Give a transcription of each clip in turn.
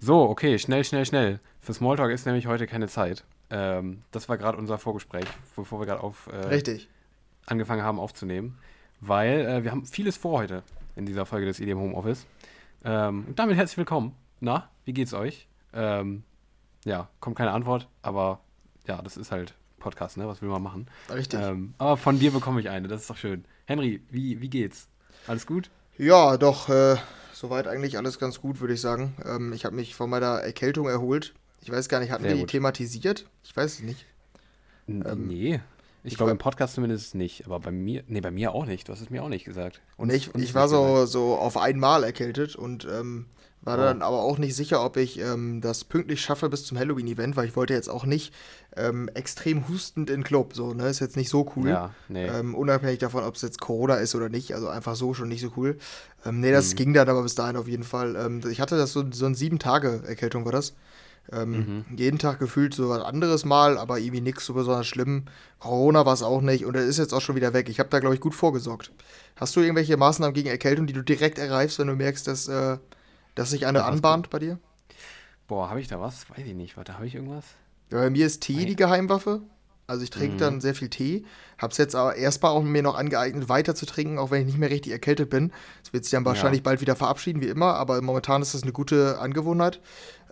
So, okay, schnell, schnell, schnell. Für Smalltalk ist nämlich heute keine Zeit. Ähm, das war gerade unser Vorgespräch, bevor wir gerade auf äh, Richtig. angefangen haben aufzunehmen. Weil äh, wir haben vieles vor heute in dieser Folge des EDM Homeoffice. Ähm, und damit herzlich willkommen. Na, wie geht's euch? Ähm, ja, kommt keine Antwort, aber ja, das ist halt Podcast, ne? Was will man machen? Richtig. Ähm, aber von dir bekomme ich eine, das ist doch schön. Henry, wie, wie geht's? Alles gut? Ja, doch, äh, soweit eigentlich alles ganz gut, würde ich sagen. Ähm, ich habe mich von meiner Erkältung erholt. Ich weiß gar nicht, hatten Sehr wir die gut. thematisiert? Ich weiß es nicht. Ähm, nee. Ich ich glaube im Podcast zumindest nicht, aber bei mir, nee, bei mir auch nicht. Du hast es mir auch nicht gesagt. Und ich, uns ich war gesagt. so, so auf einmal erkältet und ähm, war Oh. dann aber auch nicht sicher, ob ich ähm, das pünktlich schaffe bis zum Halloween-Event, weil ich wollte jetzt auch nicht ähm, extrem hustend in den Club. So, ne? Ist jetzt nicht so cool. Ja, nee. Ähm, unabhängig davon, ob es jetzt Corona ist oder nicht. Also einfach so schon nicht so cool. Ähm, nee, das Mhm. ging dann aber bis dahin auf jeden Fall. Ähm, ich hatte das so, so ein sieben Tage Erkältung war das. Ähm, Mhm. Jeden Tag gefühlt so was anderes Mal, aber irgendwie nichts so besonders schlimm. Corona war es auch nicht und er ist jetzt auch schon wieder weg. Ich habe da, glaube ich, gut vorgesorgt. Hast du irgendwelche Maßnahmen gegen Erkältung, die du direkt ergreifst, wenn du merkst, dass, äh, dass sich eine anbahnt bei dir? Boah, habe ich da was? Weiß ich nicht. Warte, habe ich irgendwas? Ja, bei mir ist Tee die Geheimwaffe. Also ich trinke Mhm. dann sehr viel Tee. Hab's jetzt aber erstmal auch mir noch angeeignet, weiter zu trinken, auch wenn ich nicht mehr richtig erkältet bin. Das wird sich dann wahrscheinlich bald wieder verabschieden, wie immer, aber momentan ist das eine gute Angewohnheit.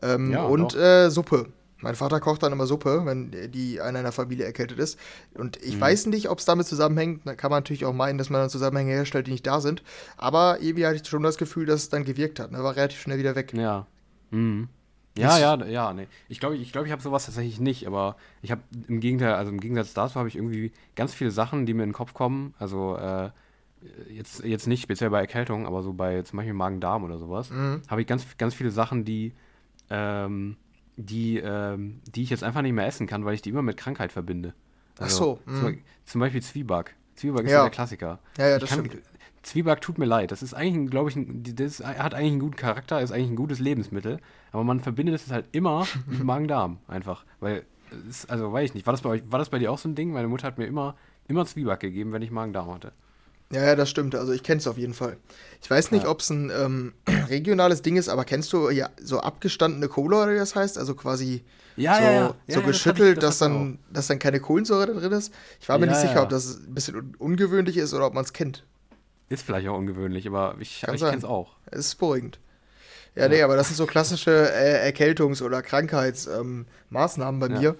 Ähm, Ja, und äh, Suppe. Mein Vater kocht dann immer Suppe, wenn die einer in der Familie erkältet ist. Und ich Mhm. weiß nicht, ob es damit zusammenhängt. Da kann man natürlich auch meinen, dass man dann Zusammenhänge herstellt, die nicht da sind. Aber irgendwie hatte ich schon das Gefühl, dass es dann gewirkt hat. Ne? War relativ schnell wieder weg. Ja. Mhm. Ja, ja, ja, nee. Ich glaube, ich, glaube, ich habe sowas tatsächlich nicht, aber ich habe im Gegenteil, also im Gegensatz dazu habe ich irgendwie ganz viele Sachen, die mir in den Kopf kommen. Also äh, jetzt, jetzt nicht speziell bei Erkältung, aber so bei zum Beispiel Magen-Darm oder sowas, Mhm. habe ich ganz, ganz viele Sachen, die, ähm, die, ähm, die ich jetzt einfach nicht mehr essen kann, weil ich die immer mit Krankheit verbinde. Ach so, Zum, mhm. zum Beispiel Zwieback. Zwieback ist Ja. ja der Klassiker. Ja, ja, Ich das kann, stimmt. Zwieback tut mir leid. Das ist eigentlich, glaube ich, ein, das hat eigentlich einen guten Charakter, ist eigentlich ein gutes Lebensmittel. Aber man verbindet es halt immer mit Magen-Darm einfach. Weil, ist, also weiß ich nicht, war das, bei euch, war das bei dir auch so ein Ding? Meine Mutter hat mir immer, immer Zwieback gegeben, wenn ich Magen-Darm hatte. Ja, ja, das stimmt. Also ich kenne es auf jeden Fall. Ich weiß nicht, Ja. ob es ein ähm, regionales Ding ist, aber kennst du ja so abgestandene Cola oder wie das heißt? Also quasi Ja, so, ja, so das geschüttelt, hab ich- das dass, dann, dass dann keine Kohlensäure da drin ist. Ich war mir nicht sicher, ob das ein bisschen un ungewöhnlich ist oder ob man es kennt. Ist vielleicht auch ungewöhnlich, aber ich, Kann ich kenne es auch. Es ist beruhigend. Ja, Ja. nee, aber das sind so klassische äh, Erkältungs- oder Krankheitsmaßnahmen ähm, bei Ja. mir.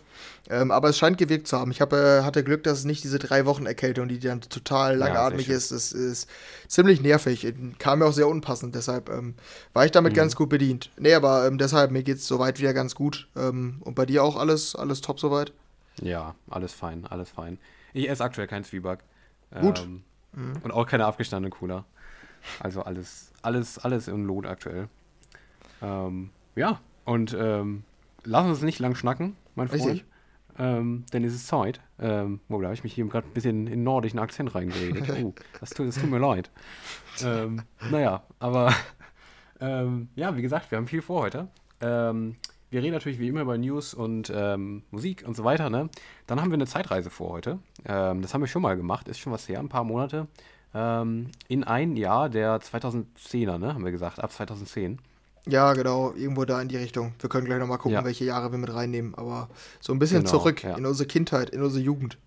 Ähm, aber es scheint gewirkt zu haben. Ich hab, äh, hatte Glück, dass es nicht diese drei Wochen Erkältung, die dann total Ja, langatmig schön. ist. Das ist ziemlich nervig. Kam mir auch sehr unpassend. Deshalb ähm, war ich damit Mhm. ganz gut bedient. Nee, aber ähm, deshalb, mir geht's soweit wieder ganz gut. Ähm, und bei dir auch alles, alles top soweit? Ja, alles fein, alles fein. Ich esse aktuell keinen Zwieback. Gut. Mhm. Und auch keine abgestandene Cola. Also alles, alles, alles im Lot aktuell. Ähm, ja, und ähm, lass uns nicht lang schnacken, mein Freund. Richtig. Ähm, denn es ist Zeit. Ähm, oh, da habe ich mich hier gerade ein bisschen in nordischen Akzent reingeredet. Oh, das tut, das tut mir leid. Ähm, naja, aber ähm, ja, wie gesagt, wir haben viel vor heute. Ähm, wir reden natürlich wie immer über News und ähm, Musik und so weiter. Ne? Dann haben wir eine Zeitreise vor heute. Ähm, das haben wir schon mal gemacht, ist schon was her, ein paar Monate. Ähm, in ein Jahr der 2010er, ne, haben wir gesagt, ab 2010. Ja, genau, irgendwo da in die Richtung. Wir können gleich nochmal gucken, Ja. welche Jahre wir mit reinnehmen. Aber so ein bisschen Genau, zurück ja. in unsere Kindheit, in unsere Jugend.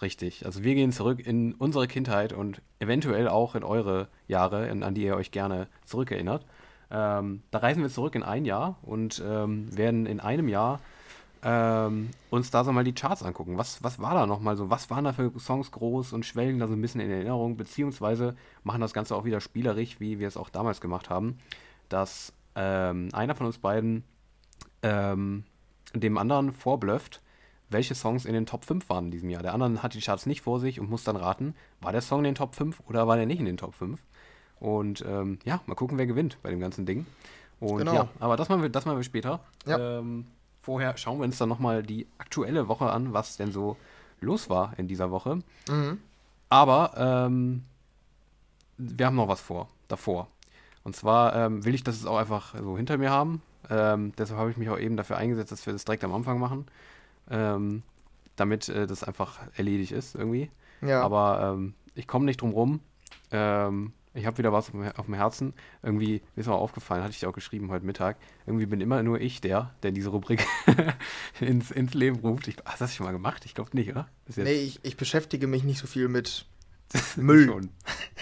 Richtig. Also wir gehen zurück in unsere Kindheit und eventuell auch in eure Jahre, in, an die ihr euch gerne zurückerinnert. Ähm, da reisen wir zurück in ein Jahr und ähm, werden in einem Jahr ähm, uns da so mal die Charts angucken. Was, was war da nochmal so? Was waren da für Songs groß und schwelgen da so ein bisschen in Erinnerung? Beziehungsweise machen das Ganze auch wieder spielerisch, wie wir es auch damals gemacht haben, dass ähm, einer von uns beiden ähm, dem anderen vorblöfft, welche Songs in den Top 5 waren in diesem Jahr. Der andere hat die Charts nicht vor sich und muss dann raten, war der Song in den Top 5 oder war der nicht in den Top 5? Und ähm, ja, mal gucken, wer gewinnt bei dem ganzen Ding. Und Genau. ja, aber das machen wir, das machen wir später. Ja. Ähm, vorher schauen wir uns dann nochmal die aktuelle Woche an, was denn so los war in dieser Woche. Mhm. Aber ähm, wir haben noch was vor, davor. Und zwar ähm, will ich das auch einfach so hinter mir haben. Ähm, deshalb habe ich mich auch eben dafür eingesetzt, dass wir das direkt am Anfang machen. Ähm, damit äh, das einfach erledigt ist irgendwie. Ja. Aber ich komme nicht drum rum, ähm, Ich habe wieder was auf dem- Herzen. Irgendwie mir ist mir aufgefallen, hatte ich dir auch geschrieben heute Mittag. Irgendwie bin immer nur ich der, der diese Rubrik ins, ins Leben ruft. Ich, hast du das schon mal gemacht? Ich glaube nicht, oder? Bis jetzt Nee, ich, ich beschäftige mich nicht so viel mit Müll.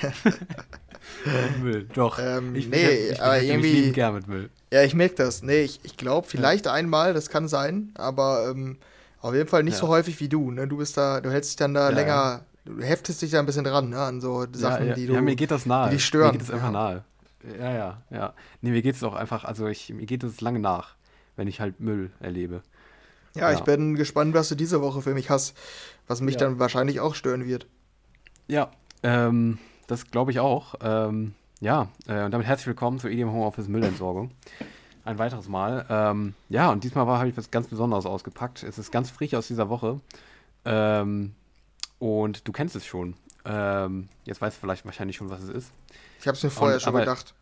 Müll, doch. Ähm, ich nee, ich aber irgendwie- gern mit Müll. Ja, ich merke das. Nee, ich, ich glaube, vielleicht einmal, das kann sein, aber ähm, auf jeden Fall nicht Ja. so häufig wie du. Ne? Du bist da, du hältst dich dann da Ja, länger, du heftest dich da ein bisschen dran, ne? An so Sachen, ja, ja, die du. ja, mir geht das nahe. die dich stören. Mir geht es einfach Ja. nahe. Ja, ja, ja. Nee, mir geht es auch einfach, also ich, mir geht es lange nach, wenn ich halt Müll erlebe. ja, ich bin gespannt, was du diese Woche für mich hast, was mich dann wahrscheinlich auch stören wird. Ja, ähm, das glaube ich auch. Ähm, ja, äh, und damit herzlich willkommen zur EDM Homeoffice Müllentsorgung. Ein weiteres Mal. Ähm, ja, und diesmal habe ich was ganz Besonderes ausgepackt. Es ist ganz frisch aus dieser Woche. Ähm, und du kennst es schon. Ähm, jetzt weißt du vielleicht wahrscheinlich schon, was es ist. Ich habe es mir vorher Und- schon aber- gedacht.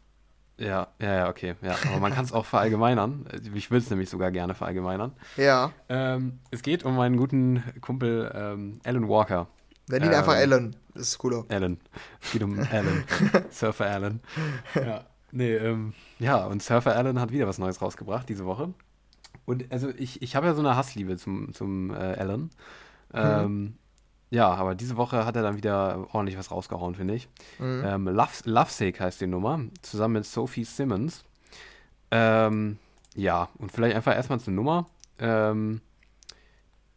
Ja, ja, ja, okay. Ja, aber man kann es auch verallgemeinern. Ich will es nämlich sogar gerne verallgemeinern. Ja, Ähm, es geht um meinen guten Kumpel ähm, Alan Walker. nenn ihn Ähm, einfach Alan. Das ist cooler. Alan. Es geht um Alan. Surfer Alan. Ja. Nee, ähm, ja, und Surfer Alan hat wieder was Neues rausgebracht diese Woche. Und also ich, ich habe ja so eine Hassliebe zum, zum äh, Alan. Ähm, ja, aber diese Woche hat er dann wieder ordentlich was rausgehauen, finde ich. Mhm. Ähm, Love, Lovesick heißt die Nummer, zusammen mit Sophie Simmons. Ähm, ja, und vielleicht einfach erstmal zur Nummer. Ähm,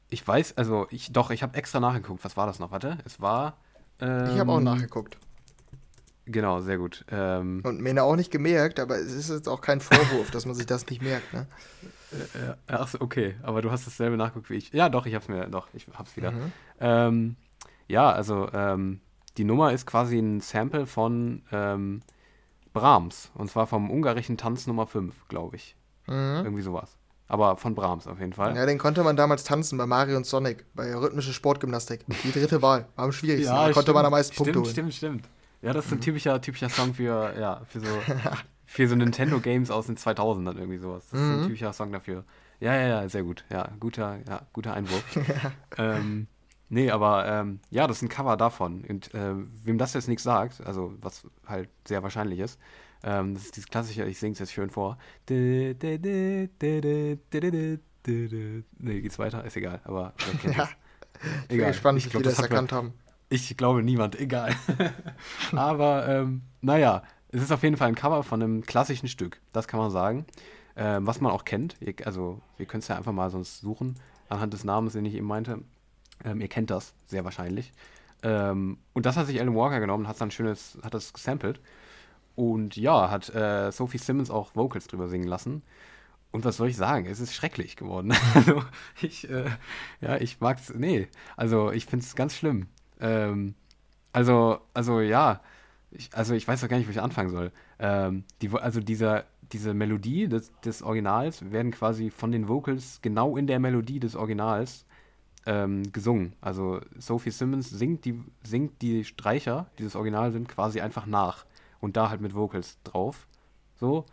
ich weiß, also ich, doch, ich habe extra nachgeguckt. Was war das noch? Warte, es war. Ähm, Ich habe auch nachgeguckt. Genau, sehr gut. Ähm, Und mir auch nicht gemerkt, aber es ist jetzt auch kein Vorwurf, dass man sich das nicht merkt. Ne? Äh, ach so, okay, aber du hast dasselbe nachgeguckt wie ich. Ja, doch, ich hab's mir, doch, ich hab's wieder. Mhm. Ähm, ja, also ähm, die Nummer ist quasi ein Sample von ähm, Brahms. Und zwar vom ungarischen Tanz Nummer 5, glaube ich. Mhm. Irgendwie sowas. Aber von Brahms auf jeden Fall. Ja, den konnte man damals tanzen bei Mario und Sonic, bei rhythmische Sportgymnastik. Die dritte Wahl, war am schwierigsten. da konnte man am meisten stimmt, Punkte holen. Stimmt, stimmt. Ja, das ist ein typischer, typischer Song für, ja, für so, für so Nintendo Games aus den 2000ern irgendwie sowas. Das ist ein Mhm. typischer Song dafür. Ja, ja, ja, sehr gut. Ja, guter, ja, guter Einwurf. ähm, nee, aber ähm, ja, das ist ein Cover davon. Und äh, wem das jetzt nichts sagt, also was halt sehr wahrscheinlich ist, ähm, das ist dieses klassische, ich singe es jetzt schön vor. Nee, geht's weiter? Ist egal, aber kennt Ja. das? Ich bin gespannt, wie glaub, viele das hat man- erkannt haben. ich glaube niemand, egal. Aber ähm, naja, es ist auf jeden Fall ein Cover von einem klassischen Stück, das kann man sagen. Ähm, was man auch kennt. Ihr, also, ihr könnt es ja einfach mal sonst suchen, anhand des Namens, den ich eben meinte. Ähm, ihr kennt das, sehr wahrscheinlich. Ähm, und das hat sich Alan Walker genommen, hat dann schönes, hat das gesampelt. Und ja, hat äh, Sophie Simmons auch Vocals drüber singen lassen. Und was soll ich sagen? Es ist schrecklich geworden. Also, ich, äh, ja, ich mag's, nee, also ich find's ganz schlimm. Ähm, also, also ja, ich, also ich weiß doch gar nicht, wo ich anfangen soll. Ähm, die, also dieser, diese Melodie des, des Originals werden quasi von den Vocals genau in der Melodie des Originals ähm, gesungen. Also Sophie Simmons singt die, singt die Streicher, die das Original sind, quasi einfach nach. Und da halt mit Vocals drauf. So.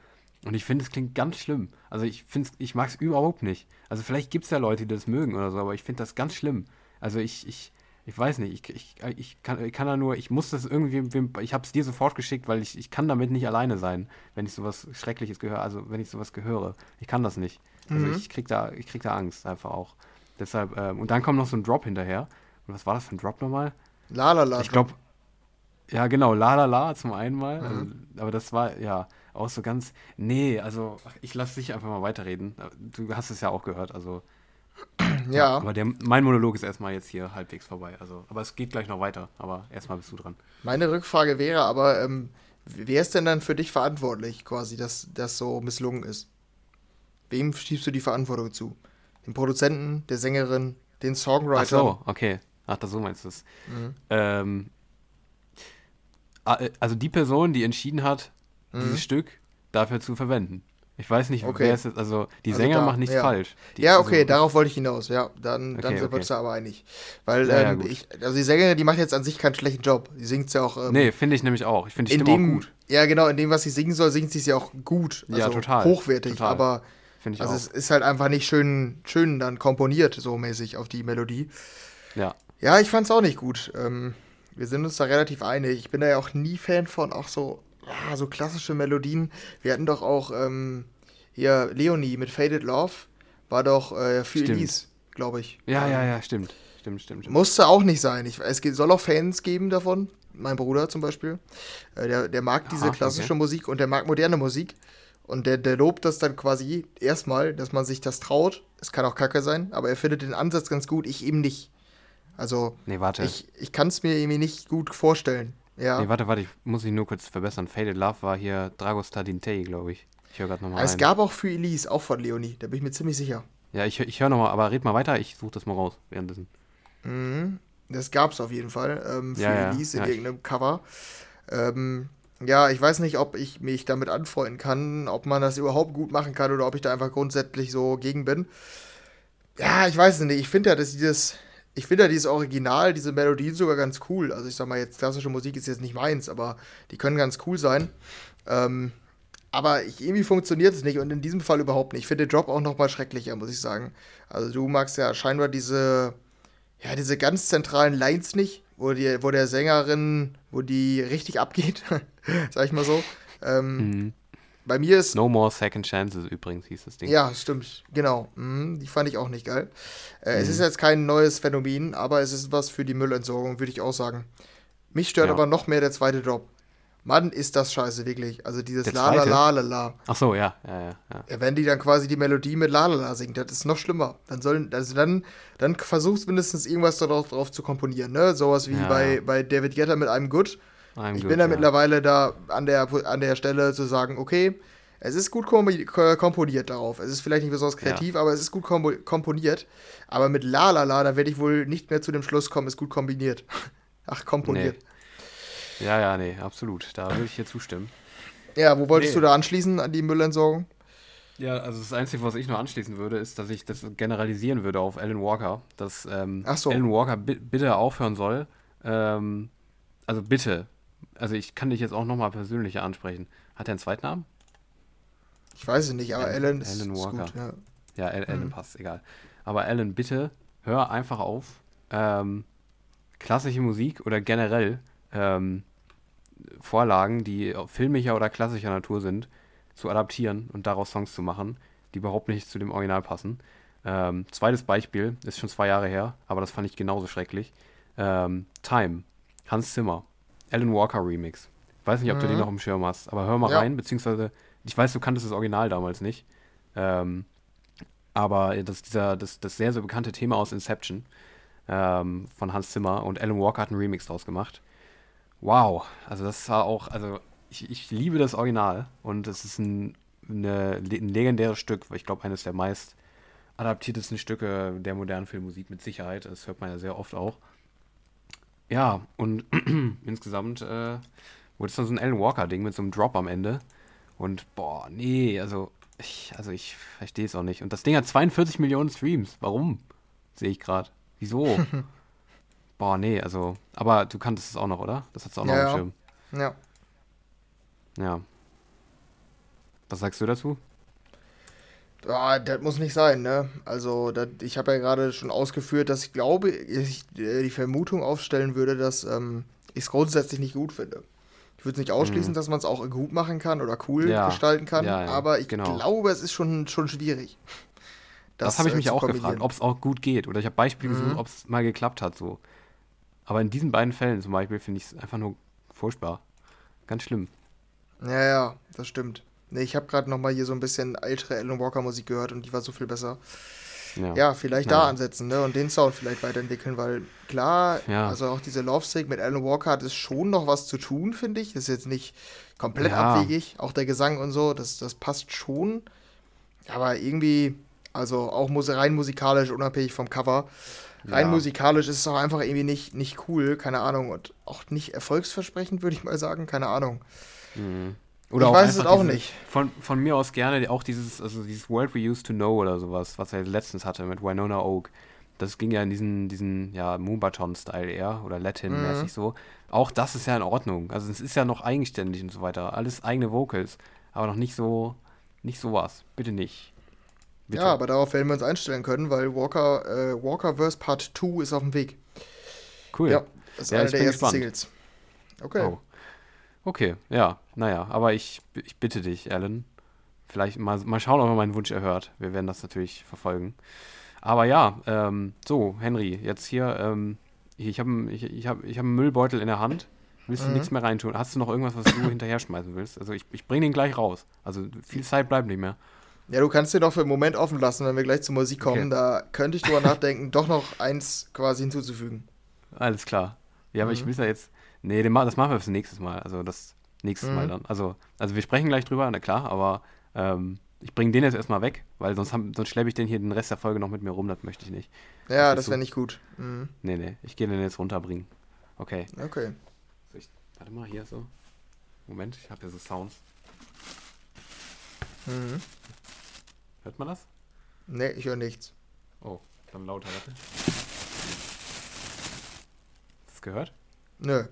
Und ich finde, es klingt ganz schlimm. Also ich finde ich mag es überhaupt nicht. Also vielleicht gibt es ja Leute, die das mögen oder so, aber ich finde das ganz schlimm. Also ich, ich, ich weiß nicht, ich, ich, ich, kann, ich kann da nur, ich muss das irgendwie, ich habe es dir sofort geschickt, weil ich, ich kann damit nicht alleine sein, wenn ich sowas Schreckliches gehöre, also wenn ich sowas gehöre. Ich kann das nicht. Also Mhm. ich krieg da, ich krieg da Angst einfach auch. Deshalb, ähm, und dann kommt noch so ein Drop hinterher. Und was war das für ein Drop nochmal? La la la. Ich glaube, ja, genau, La La La zum einen mal. Also, Mhm. aber das war ja auch so ganz. Nee, also ich lasse dich einfach mal weiterreden. Du hast es ja auch gehört, also. Ja, Aber der, mein Monolog ist erstmal jetzt hier halbwegs vorbei. Also, aber es geht gleich noch weiter. Aber erstmal bist du dran. meine Rückfrage wäre aber, ähm, wer ist denn dann für dich verantwortlich, quasi, dass das so misslungen ist? Wem schiebst du die Verantwortung zu? Dem Produzenten, der Sängerin, den Ach Songwritern? so, okay. Ach, das so meinst du es. Mhm. Ähm, äh, also die Person, die entschieden hat, Mhm. dieses Stück dafür zu verwenden. Ich weiß nicht, Okay. wer es ist. Also die Also Sänger da- machen nichts ja. falsch. Die, Ja, okay, also, darauf wollte ich hinaus. Ja, dann, dann Okay, sind wir okay. uns da aber einig. Weil, Ja, ja, ähm, gut. ich, also die Sängerin, die macht jetzt an sich keinen schlechten Job. Sie singt ja auch. Ähm, Nee, finde ich nämlich auch. Ich finde die in Stimme dem, auch gut. Ja, genau, in dem, was sie singen soll, singt sie es ja auch gut. Also Ja, total, Hochwertig, total. aber Finde ich also auch. es ist halt einfach nicht schön, schön dann komponiert, so mäßig auf die Melodie. Ja. Ja, ich fand's auch nicht gut. Ähm, Wir sind uns da relativ einig. Ich bin da ja auch nie Fan von, auch so, ja, so klassische Melodien. Wir hatten doch auch ähm, hier Leonie mit Faded Love, war doch äh, für Stimmt. Elise, glaube ich. Ja, ja, ja, stimmt. Stimmt, stimmt, stimmt. Musste auch nicht sein. Ich, es soll auch Fans geben davon. Mein Bruder zum Beispiel. Äh, der, der mag diese Aha, klassische okay. Musik und der mag moderne Musik. Und der, der lobt das dann quasi erstmal, dass man sich das traut. Es kann auch kacke sein, aber er findet den Ansatz ganz gut, ich eben nicht. Also, Nee, warte. ich, ich kann es mir irgendwie nicht gut vorstellen. Ja. Nee, warte, warte, ich muss mich nur kurz verbessern. Faded Love war hier Dragostar Dintei, glaube ich. Ich höre gerade nochmal es rein. gab auch für Elise, auch von Leonie, da bin ich mir ziemlich sicher. Ja, ich, ich höre nochmal, aber red mal weiter, ich suche das mal raus währenddessen. Mhm. Das gab es auf jeden Fall ähm, für Ja, ja. Elise in Ja, ich- irgendeinem Cover. Ähm, ja, ich weiß nicht, ob ich mich damit anfreunden kann, ob man das überhaupt gut machen kann oder ob ich da einfach grundsätzlich so gegen bin. Ja, ich weiß es nicht. Ich finde ja, dass dieses, ich finde ja dieses Original, diese Melodien sogar ganz cool. Also ich sag mal jetzt, klassische Musik ist jetzt nicht meins, aber die können ganz cool sein. Ähm, aber ich, irgendwie funktioniert es nicht und in diesem Fall überhaupt nicht. Ich finde Drop auch noch mal schrecklicher, muss ich sagen. Also du magst ja scheinbar diese, ja, diese ganz zentralen Lines nicht, wo, die, wo der Sängerin, wo die richtig abgeht, sag ich mal so. Ähm, Mhm. Bei mir ist No More Second Chances übrigens hieß das Ding. ja, stimmt, genau. Mhm, die fand ich auch nicht geil. Äh, Es Mhm. ist jetzt kein neues Phänomen, aber es ist was für die Müllentsorgung, würde ich auch sagen. Mich stört Ja. aber noch mehr der zweite Drop. Mann, ist das scheiße, wirklich. Also dieses La la la la la. Ach so, ja, ja, ja. ja. Ja, wenn die dann quasi die Melodie mit La la la singt, das ist noch schlimmer. Dann sollen, also dann, dann versuchst mindestens irgendwas darauf drauf zu komponieren, ne? Sowas wie Ja. bei, bei David Guetta mit einem Good. I'm Ich good, bin da ja. mittlerweile da an der, an der Stelle zu sagen, okay, es ist gut kom ko- komponiert darauf. Es ist vielleicht nicht besonders kreativ, aber es ist gut kompo komponiert. Aber mit La La La, da werde ich wohl nicht mehr zu dem Schluss kommen, ist gut kombiniert. Ach, komponiert. Ja, ja, nee, absolut. Da würde ich hier zustimmen. Ja, wo wolltest Nee. du da anschließen an die Müllentsorgung? Ja, also das Einzige, was ich noch anschließen würde, ist, dass ich das generalisieren würde auf Alan Walker, dass ähm, Ach so. Alan Walker bi bitte aufhören soll. Ähm, also bitte. Also ich kann dich jetzt auch nochmal persönlicher ansprechen. Hat er einen Zweitnamen? Ich weiß es nicht, aber Alan- Alan ist, Alan ist Walker. gut. Ja. Ja, Al- Alan Mhm. passt, egal. Aber Alan, bitte hör einfach auf, ähm, klassische Musik oder generell ähm, Vorlagen, die filmischer oder klassischer Natur sind, zu adaptieren und daraus Songs zu machen, die überhaupt nicht zu dem Original passen. Ähm, zweites Beispiel, ist schon zwei Jahre her, aber das fand ich genauso schrecklich. Ähm, Time, Hans Zimmer, Alan Walker Remix. Weiß nicht, ob du den Mhm. noch im Schirm hast, aber hör mal Ja. rein, beziehungsweise, ich weiß, du kanntest das Original damals nicht. Ähm, aber das, dieser, das, das sehr, sehr bekannte Thema aus Inception ähm, von Hans Zimmer und Alan Walker hat einen Remix draus gemacht. Wow, also das war auch, also ich, ich liebe das Original und es ist ein, eine, ein legendäres Stück, ich glaube eines der meist adaptiertesten Stücke der modernen Filmmusik mit Sicherheit, das hört man ja sehr oft auch. Ja, und insgesamt äh, wurde es dann so ein Alan Walker-Ding mit so einem Drop am Ende. Und boah, nee, also ich, also ich verstehe es auch nicht. Und das Ding hat 42 Millionen Streams. Warum? Sehe ich gerade. Wieso? boah, nee, also. Aber du kanntest es auch noch, oder? Das hat's auch noch Ja, im ja. Schirm. ja. Ja. Was sagst du dazu? Ah, das muss nicht sein, ne? Also, das, ich habe ja gerade schon ausgeführt, dass ich glaube, ich äh, die Vermutung aufstellen würde, dass ähm, ich es grundsätzlich nicht gut finde. Ich würde es nicht ausschließen, dass man es auch gut machen kann oder cool Mhm. Ja, gestalten kann, ja, ja, aber ich genau. glaube, es ist schon, schon schwierig. Das, habe ich äh, mich zu auch gefragt, ob es auch gut geht. Oder ich habe Beispiele Mhm. gesucht, ob es mal geklappt hat so. Aber in diesen beiden Fällen zum Beispiel finde ich es einfach nur furchtbar. Ganz schlimm. Ja, ja, das stimmt. Nee, ich habe gerade noch mal hier so ein bisschen ältere Alan Walker Musik gehört und die war so viel besser. Ja. Ja, vielleicht Ja. da ansetzen, ne? Und den Sound vielleicht weiterentwickeln, weil klar, Ja. also auch diese Love Sick mit Alan Walker hat es schon noch was zu tun, finde ich. Das ist jetzt nicht komplett abwegig. Auch der Gesang und so, das, das passt schon. Aber irgendwie, also auch rein musikalisch, unabhängig vom Cover, rein musikalisch ist es auch einfach irgendwie nicht, nicht cool, keine Ahnung. Und auch nicht erfolgsversprechend, würde ich mal sagen, keine Ahnung. Mhm. Ich weiß es auch nicht. Von, von mir aus gerne auch dieses, also dieses World We Used to Know oder sowas, was er letztens hatte mit Winona Oak. Das ging ja in diesen, diesen ja, Moonbaton-Style eher oder Latin-mäßig Mhm. so. Auch das ist ja in Ordnung. Also es ist ja noch eigenständig und so weiter. Alles eigene Vocals, aber noch nicht so, nicht sowas. Bitte nicht. Bitte. Ja, aber darauf werden wir uns einstellen können, weil Walker, äh, Walkerverse Part 2 ist auf dem Weg. Cool. Ja, das ist Ja, eine der ersten gespannt. Singles. Okay. Oh. Okay, ja, naja, aber ich, ich bitte dich, Alan. Vielleicht mal, mal schauen, ob er meinen Wunsch erhört. Wir werden das natürlich verfolgen. Aber ja, ähm, so, Henry, jetzt hier, ähm, ich habe ich, ich hab, ich hab einen Müllbeutel in der Hand. Willst du Mhm. nichts mehr reintun? Hast du noch irgendwas, was du hinterher schmeißen willst? Also ich, ich bringe den gleich raus. Also viel Zeit bleibt nicht mehr. Ja, du kannst den doch für einen Moment offen lassen, wenn wir gleich zur Musik kommen. Okay. Da könnte ich drüber nachdenken, doch noch eins quasi hinzuzufügen. Alles klar. Ja, aber ich Mhm. will ja jetzt. Nee, den, das machen wir fürs nächstes Mal. Also das nächstes Mal Mhm. dann. Also, also wir sprechen gleich drüber, na klar, aber ähm, ich bringe den jetzt erstmal weg, weil sonst, haben- sonst schleppe ich den hier den Rest der Folge noch mit mir rum, das möchte ich nicht. Ja, Das das wäre so. nicht gut. Mhm. Nee, nee, ich gehe den jetzt runterbringen. Okay. Okay. So, ich, warte mal, hier so. Moment, ich habe hier so Sounds. Mhm. Hört man das? Nee, ich höre nichts. Oh, dann lauter, warte. Hast du es gehört? Nö.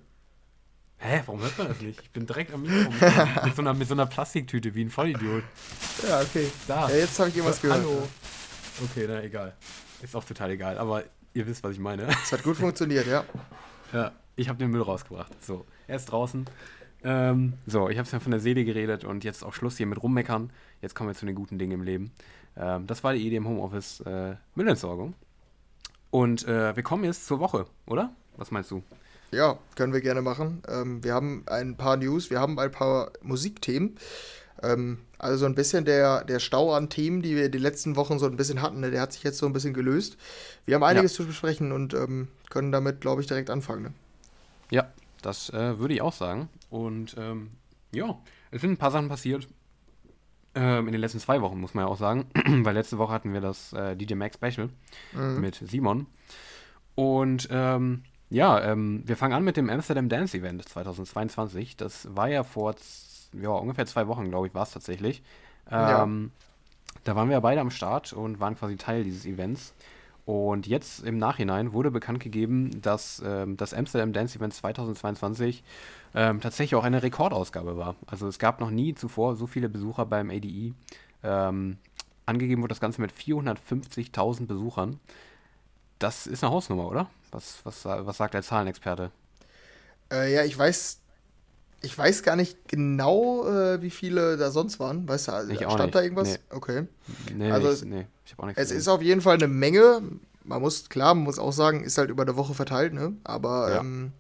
Hä, warum hört man das nicht? Ich bin direkt am Mikro mit, so einer- mit, so einer, mit so einer Plastiktüte wie ein Vollidiot. Ja, okay. Da. Ja, jetzt habe ich irgendwas gehört. Hallo. Okay, na egal. Ist auch total egal, aber ihr wisst, was ich meine. Es hat gut funktioniert, ja. Ja, ich habe den Müll rausgebracht. So, er ist draußen. Ähm, so, ich habe es ja von der Seele geredet und jetzt auch Schluss hier mit rummeckern. Jetzt kommen wir zu den guten Dingen im Leben. Ähm, das war die Idee im Homeoffice äh, Müllentsorgung. Und äh, wir kommen jetzt zur Woche, oder? Was meinst du? Ja, können wir gerne machen. Ähm, wir haben ein paar News, wir haben ein paar Musikthemen. Ähm, also so ein bisschen der, der Stau an Themen, die wir die letzten Wochen so ein bisschen hatten, ne, der hat sich jetzt so ein bisschen gelöst. Wir haben einiges zu besprechen und ähm, können damit, glaube ich, direkt anfangen. Ne? Ja, das äh, würde ich auch sagen. Und ähm, ja, es sind ein paar Sachen passiert. Ähm, in den letzten zwei Wochen, muss man ja auch sagen. Weil letzte Woche hatten wir das äh, DJ Max Special Mhm. mit Simon. Und ähm, ja, ähm, wir fangen an mit dem Amsterdam Dance Event 2022. Das war ja vor ja, ungefähr zwei Wochen, glaube ich, war es tatsächlich. Ja. Ähm, Da waren wir beide am Start und waren quasi Teil dieses Events. Und jetzt im Nachhinein wurde bekannt gegeben, dass ähm, das Amsterdam Dance Event 2022 ähm, tatsächlich auch eine Rekordausgabe war. Also es gab noch nie zuvor so viele Besucher beim ADE. Ähm, angegeben wurde das Ganze mit 450.000 Besuchern. Das ist eine Hausnummer, oder? Was, was, was sagt der Zahlenexperte? Äh, ja, ich weiß, ich weiß gar nicht genau, äh, wie viele da sonst waren. Weißt du, also, Ich stand nicht. da irgendwas? Nee. Okay. Nee, Also ich, es- nee, ich habe auch nichts Es gesehen. ist auf jeden Fall eine Menge. Man muss, klar, man muss auch sagen, ist halt über eine Woche verteilt, ne? Aber Ja. ähm,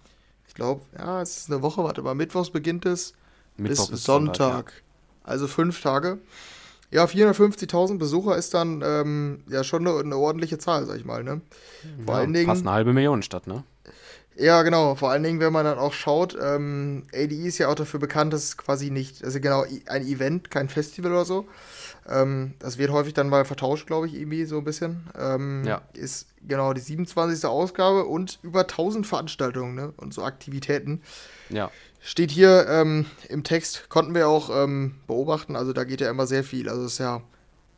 ich glaube, ja, es ist eine Woche, warte mal, Mittwochs beginnt es Mittwoch bis Sonntag. Also fünf Tage. Ja, 450.000 Besucher ist dann ähm, ja schon eine, eine ordentliche Zahl, sag ich mal, ne? Ja, Vor allen ja, Dingen, fast eine halbe Million Stadt, ne? ja, genau, vor allen Dingen, wenn man dann auch schaut, ähm, ADE ist ja auch dafür bekannt, dass es quasi nicht, also genau, ein Event, kein Festival oder so. Ähm, das wird häufig dann mal vertauscht, glaube ich, irgendwie so ein bisschen. Ähm, Ja. Ist genau die 27. Ausgabe und über 1000 Veranstaltungen ne? und so Aktivitäten. Ja, Steht hier ähm, im Text, konnten wir auch ähm, beobachten, also da geht ja immer sehr viel. Also es ist ja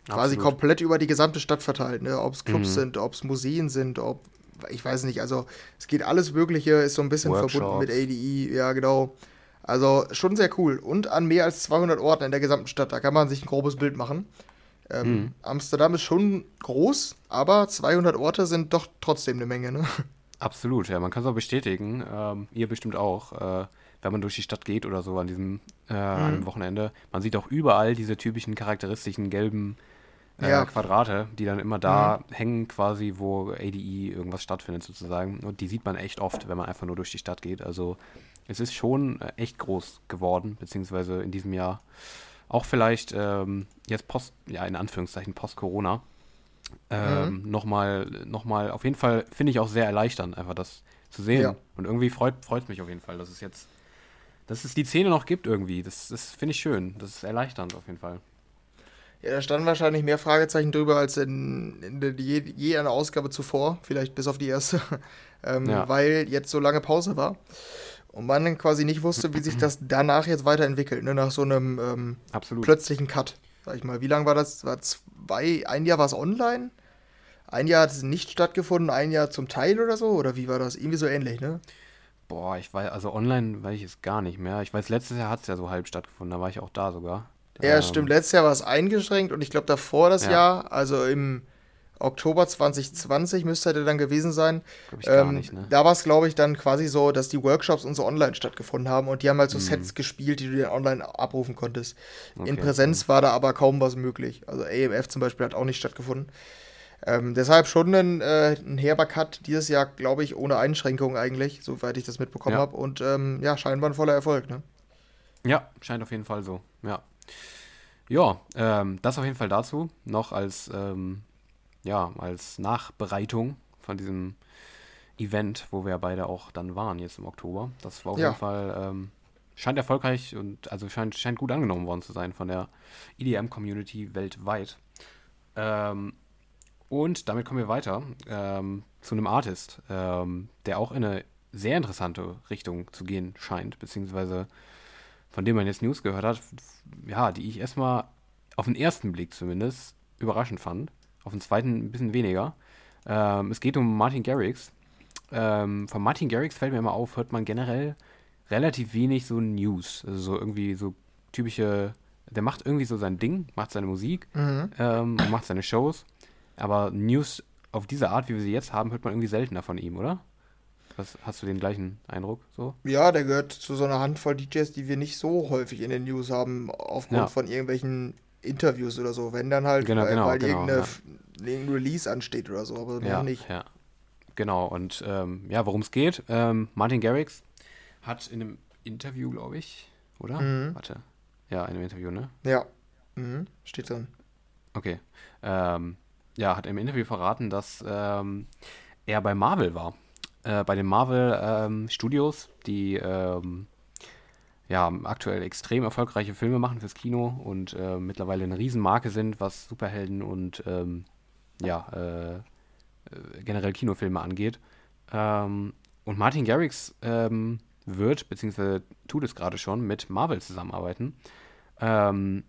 quasi absolut. komplett über die gesamte Stadt verteilt, ne? Ob es Clubs Mhm. sind, ob es Museen sind, ob ich weiß nicht, also es geht alles Mögliche, ist so ein bisschen verbunden mit Workshops. ADE, ja genau. Also schon sehr cool und an mehr als 200 Orten in der gesamten Stadt, da kann man sich ein grobes Bild machen. Ähm, Mhm. Amsterdam ist schon groß, aber 200 Orte sind doch trotzdem eine Menge, ne? Absolut, ja, man kann es auch bestätigen. Ähm, ihr bestimmt auch, äh, wenn man durch die Stadt geht oder so an diesem äh, an einem Wochenende. Man sieht auch überall diese typischen charakteristischen gelben äh, Ja. Quadrate, die dann immer da hängen, quasi, wo ADE irgendwas stattfindet sozusagen. Und die sieht man echt oft, wenn man einfach nur durch die Stadt geht. Also es ist schon äh, echt groß geworden, beziehungsweise in diesem Jahr auch vielleicht ähm, jetzt post, ja, in Anführungszeichen post-Corona ähm, nochmal, noch mal, auf jeden Fall finde ich auch sehr erleichternd, einfach das zu sehen. Ja. Und irgendwie freut es mich auf jeden Fall, dass es jetzt, dass es die Szene noch gibt irgendwie. Das, das finde ich schön. Das ist erleichternd auf jeden Fall. Ja, da standen wahrscheinlich mehr Fragezeichen drüber als in, in der, je, je einer Ausgabe zuvor, vielleicht bis auf die erste, ähm, Ja. weil jetzt so lange Pause war und man dann quasi nicht wusste, wie sich das danach jetzt weiterentwickelt, ne, nach so einem ähm, Absolut. plötzlichen Cut, sag ich mal. Wie lange war das? War zwei, ein Jahr war es online? Ein Jahr hat es nicht stattgefunden, ein Jahr zum Teil oder so? Oder wie war das? Irgendwie so ähnlich, ne? Boah, ich weiß, also online weiß ich es gar nicht mehr. Ich weiß, letztes Jahr hat es ja so halb stattgefunden, da war ich auch da sogar. Ja, Ähm, stimmt. Letztes Jahr war es eingeschränkt und ich glaube davor das Ja. Jahr, also im Oktober 2020 müsste der dann gewesen sein. Ähm, nicht, ne? Da war es, glaube ich, dann quasi so, dass die Workshops und so online stattgefunden haben und die haben halt so Mhm. Sets gespielt, die du dann online abrufen konntest. In Okay, Präsenz war da aber kaum was möglich. Also AMF zum Beispiel hat auch nicht stattgefunden. Ähm, deshalb schon ein, äh, ein herber Cut dieses Jahr, glaube ich, ohne Einschränkungen eigentlich, soweit ich das mitbekommen Ja. habe. Und ähm, ja, scheinbar ein voller Erfolg, ne? Ja, scheint auf jeden Fall so. Ja. Ja, ähm, das auf jeden Fall dazu. Noch als, ähm, ja, als Nachbereitung von diesem Event, wo wir ja beide auch dann waren jetzt im Oktober. Das war auf Ja. jeden Fall, ähm, scheint erfolgreich und also scheint, scheint gut angenommen worden zu sein von der EDM-Community weltweit. Ähm, und damit kommen wir weiter ähm, zu einem Artist, ähm, der auch in eine sehr interessante Richtung zu gehen scheint, beziehungsweise von dem man jetzt News gehört hat, ja, die ich erstmal auf den ersten Blick zumindest überraschend fand. Auf den zweiten ein bisschen weniger. Ähm, es geht um Martin Garrix. Ähm, von Martin Garrix fällt mir immer auf, hört man generell relativ wenig so News. Also so irgendwie so typische, der macht irgendwie so sein Ding, macht seine Musik Mhm. ähm, macht seine Shows. Aber News auf diese Art, wie wir sie jetzt haben, hört man irgendwie seltener von ihm, oder? Was, hast du den gleichen Eindruck so? Ja, der gehört zu so einer Handvoll DJs, die wir nicht so häufig in den News haben, aufgrund Ja. von irgendwelchen Interviews oder so. Wenn dann halt, Genau, weil, genau, weil genau, irgendeine, ja. irgendein Release ansteht oder so, aber mehr nicht. Ja, genau. Und ähm, ja, worum es geht, ähm, Martin Garrix hat in einem Interview, glaube ich, oder? Mhm. Warte. Ja, in einem Interview, ne? Ja. Mhm. Steht drin. Okay. Ähm, ja, hat im Interview verraten, dass ähm, er bei Marvel war. Äh, bei den Marvel ähm, Studios, die ähm, ja, aktuell extrem erfolgreiche Filme machen fürs Kino und äh, mittlerweile eine Riesenmarke sind, was Superhelden und ähm, ja, äh, äh, generell Kinofilme angeht. Ähm, und Martin Garrix ähm, wird, beziehungsweise tut es gerade schon, mit Marvel zusammenarbeiten, ähm,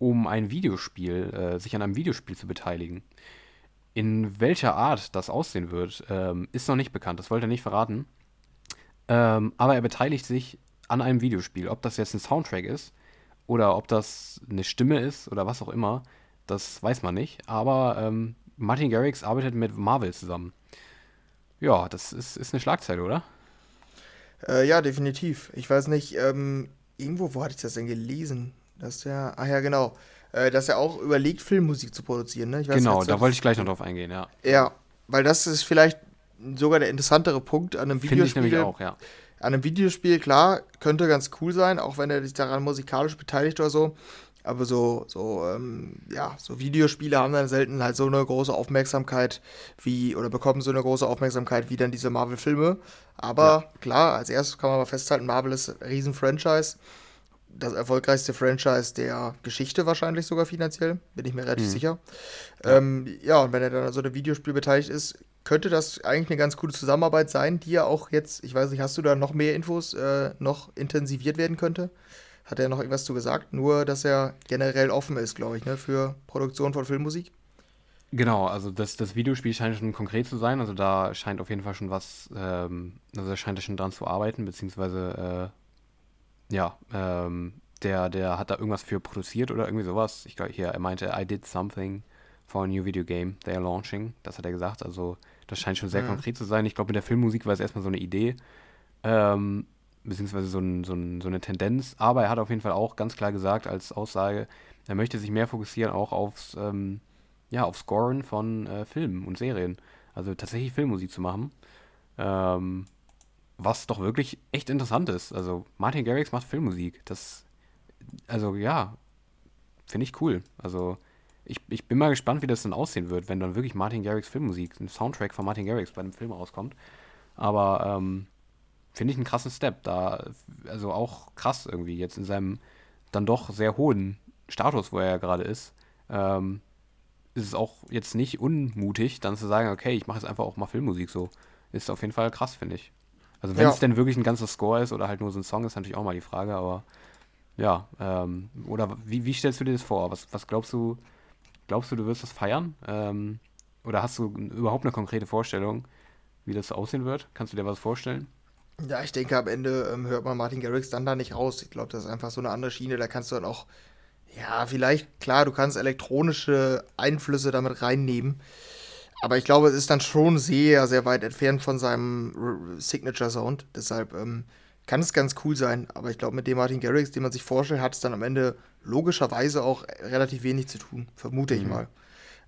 um ein Videospiel, äh, sich an einem Videospiel zu beteiligen. In welcher Art das aussehen wird, ähm, ist noch nicht bekannt. Das wollte er nicht verraten. Ähm, aber er beteiligt sich an einem Videospiel. Ob das jetzt ein Soundtrack ist oder ob das eine Stimme ist oder was auch immer, das weiß man nicht. Aber ähm, Martin Garrix arbeitet mit Marvel zusammen. Ja, das ist, ist eine Schlagzeile, oder? Äh, ja, definitiv. Ich weiß nicht, ähm, irgendwo, wo hatte ich das denn gelesen? Dass der, ah ja, genau. Äh, dass er auch überlegt, Filmmusik zu produzieren, ne? Weiß genau, da wollte ich gleich noch drauf eingehen, ja. Ja, weil das ist vielleicht sogar der interessantere Punkt an einem Finde ich Videospiel. nämlich auch, ja. An einem Videospiel, klar, könnte ganz cool sein, auch wenn er sich daran musikalisch beteiligt oder so. Aber so, so, ähm, ja, so Videospiele haben dann selten halt so eine große Aufmerksamkeit wie, oder bekommen so eine große Aufmerksamkeit wie dann diese Marvel-Filme. Aber klar, als erstes kann man mal festhalten, Marvel ist ein Riesen-Franchise. Das erfolgreichste Franchise der Geschichte wahrscheinlich sogar finanziell, bin ich mir relativ Mhm. sicher. Ähm, ja, und wenn er dann an so einem Videospiel beteiligt ist, könnte das eigentlich eine ganz gute Zusammenarbeit sein, die ja auch jetzt, ich weiß nicht, hast du da noch mehr Infos, äh, noch intensiviert werden könnte? Hat er noch irgendwas zu gesagt? Nur, dass er generell offen ist, glaube ich, ne, für Produktion von Filmmusik. Genau, also das, das Videospiel scheint schon konkret zu sein. Also da scheint auf jeden Fall schon was, ähm, also da scheint er schon dran zu arbeiten, beziehungsweise, äh, ja, ähm, der, der hat da irgendwas für produziert oder irgendwie sowas. Ich glaube, hier, er meinte, I did something for a new video game they are launching. Das hat er gesagt. Also das scheint schon sehr Mhm. konkret zu sein. Ich glaube, mit der Filmmusik war es erstmal so eine Idee, ähm, beziehungsweise so, ein, so, ein, so eine Tendenz. Aber er hat auf jeden Fall auch ganz klar gesagt als Aussage, er möchte sich mehr fokussieren auch aufs, ähm, ja, auf Scoren von äh, Filmen und Serien. Also tatsächlich Filmmusik zu machen. Ähm, was doch wirklich echt interessant ist. Also Martin Garrix macht Filmmusik. Das, also ja, finde ich cool. Also ich, ich bin mal gespannt, wie das dann aussehen wird, wenn dann wirklich Martin Garrix Filmmusik, ein Soundtrack von Martin Garrix bei einem Film rauskommt. Aber ähm, finde ich einen krassen Step. Da, also auch krass irgendwie jetzt in seinem dann doch sehr hohen Status, wo er ja gerade ist. Ähm, ist es auch jetzt nicht unmutig, dann zu sagen, okay, ich mache jetzt einfach auch mal Filmmusik so. Ist auf jeden Fall krass, finde ich. Also wenn Ja. es denn wirklich ein ganzer Score ist oder halt nur so ein Song, ist natürlich auch mal die Frage, aber ja, ähm, oder wie, wie stellst du dir das vor? Was, was glaubst du, glaubst du, du wirst das feiern? Ähm, oder hast du überhaupt eine konkrete Vorstellung, wie das aussehen wird? Kannst du dir was vorstellen? Ja, ich denke, am Ende ähm, hört man Martin Garrix dann da nicht raus. Ich glaube, das ist einfach so eine andere Schiene. Da kannst du dann auch, Ja, vielleicht, klar, du kannst elektronische Einflüsse damit reinnehmen. Aber ich glaube, es ist dann schon sehr, sehr weit entfernt von seinem Signature Sound. Deshalb ähm, kann es ganz cool sein. Aber ich glaube, mit dem Martin Garrix, den man sich vorstellt, hat es dann am Ende logischerweise auch relativ wenig zu tun. Vermute mhm. ich mal.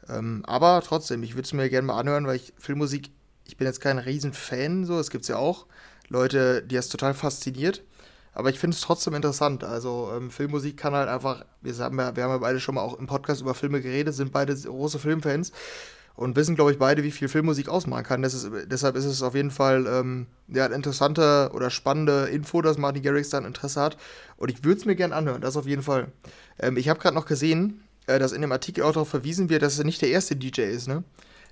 Ähm, aber trotzdem, ich würde es mir gerne mal anhören, weil ich Filmmusik, ich bin jetzt kein Riesenfan, so, es gibt es ja auch. Leute, die es total fasziniert. Aber ich finde es trotzdem interessant. Also ähm, Filmmusik kann halt einfach, wir haben, ja, wir haben ja beide schon mal auch im Podcast über Filme geredet, sind beide große Filmfans und wissen, glaube ich, beide, wie viel Filmmusik ausmachen kann. Ist, deshalb ist es auf jeden Fall ähm, ja, eine interessante oder spannende Info, dass Martin Garrix da ein Interesse hat. Und ich würde es mir gerne anhören, das auf jeden Fall. Ähm, ich habe gerade noch gesehen, äh, dass in dem Artikel auch darauf verwiesen wird, dass er nicht der erste DJ ist, ne?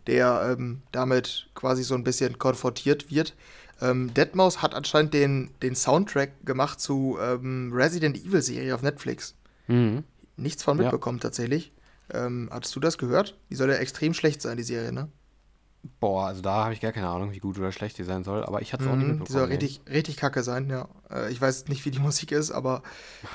der ähm, damit quasi so ein bisschen konfrontiert wird. Ähm, Deadmaus hat anscheinend den, den Soundtrack gemacht zu ähm, Resident Evil Serie auf Netflix. Mhm. Nichts von mitbekommen ja. tatsächlich. Ähm, hattest du das gehört? Die soll ja extrem schlecht sein, die Serie, ne? Boah, also da habe ich gar keine Ahnung, wie gut oder schlecht die sein soll, aber ich hatte es auch nicht mitbekommen. Die soll richtig, richtig kacke sein, ja. Äh, ich weiß nicht, wie die Musik ist, aber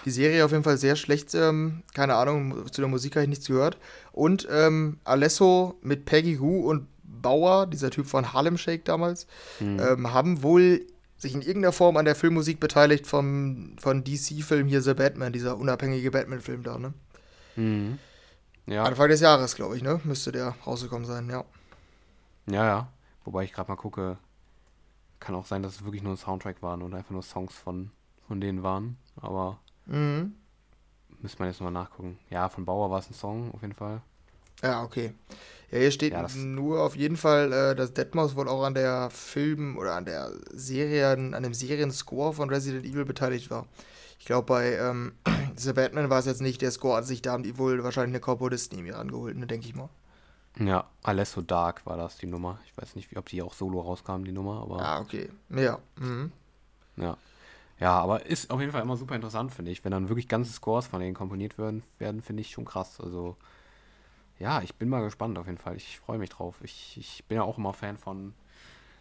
die Serie auf jeden Fall sehr schlecht. Ähm, keine Ahnung, zu der Musik habe ich nichts gehört. Und ähm, Alesso mit Peggy Hu und Bauer, dieser Typ von Harlem Shake damals, mhm. ähm, haben wohl sich in irgendeiner Form an der Filmmusik beteiligt vom, von DC-Film hier The Batman, dieser unabhängige Batman-Film da, ne? Mhm. Ja. Anfang des Jahres, glaube ich, ne? Müsste der rausgekommen sein, ja. Ja, ja. Wobei ich gerade mal gucke, kann auch sein, dass es wirklich nur ein Soundtrack waren und einfach nur Songs von, von denen waren. Aber mhm. müsste man jetzt mal nachgucken. Ja, von Bauer war es ein Song auf jeden Fall. Ja, okay. Ja, hier steht ja, nur auf jeden Fall, äh, dass Deadmaus wohl auch an der Film oder an der Serie, an dem Serienscore von Resident Evil beteiligt war. Ich glaube, bei ähm, The Batman war es jetzt nicht der Score an sich, da haben die wohl wahrscheinlich eine Komponistin mir rangeholt, ne, denke ich mal. Ja, Alesso Dark war das die Nummer. Ich weiß nicht, ob die auch solo rauskam, die Nummer, aber. Ah, okay. Ja. Mhm. Ja. Ja, aber ist auf jeden Fall immer super interessant, finde ich. Wenn dann wirklich ganze Scores von denen komponiert werden, werden finde ich schon krass. Also, ja, ich bin mal gespannt auf jeden Fall. Ich freue mich drauf. Ich, ich bin ja auch immer Fan von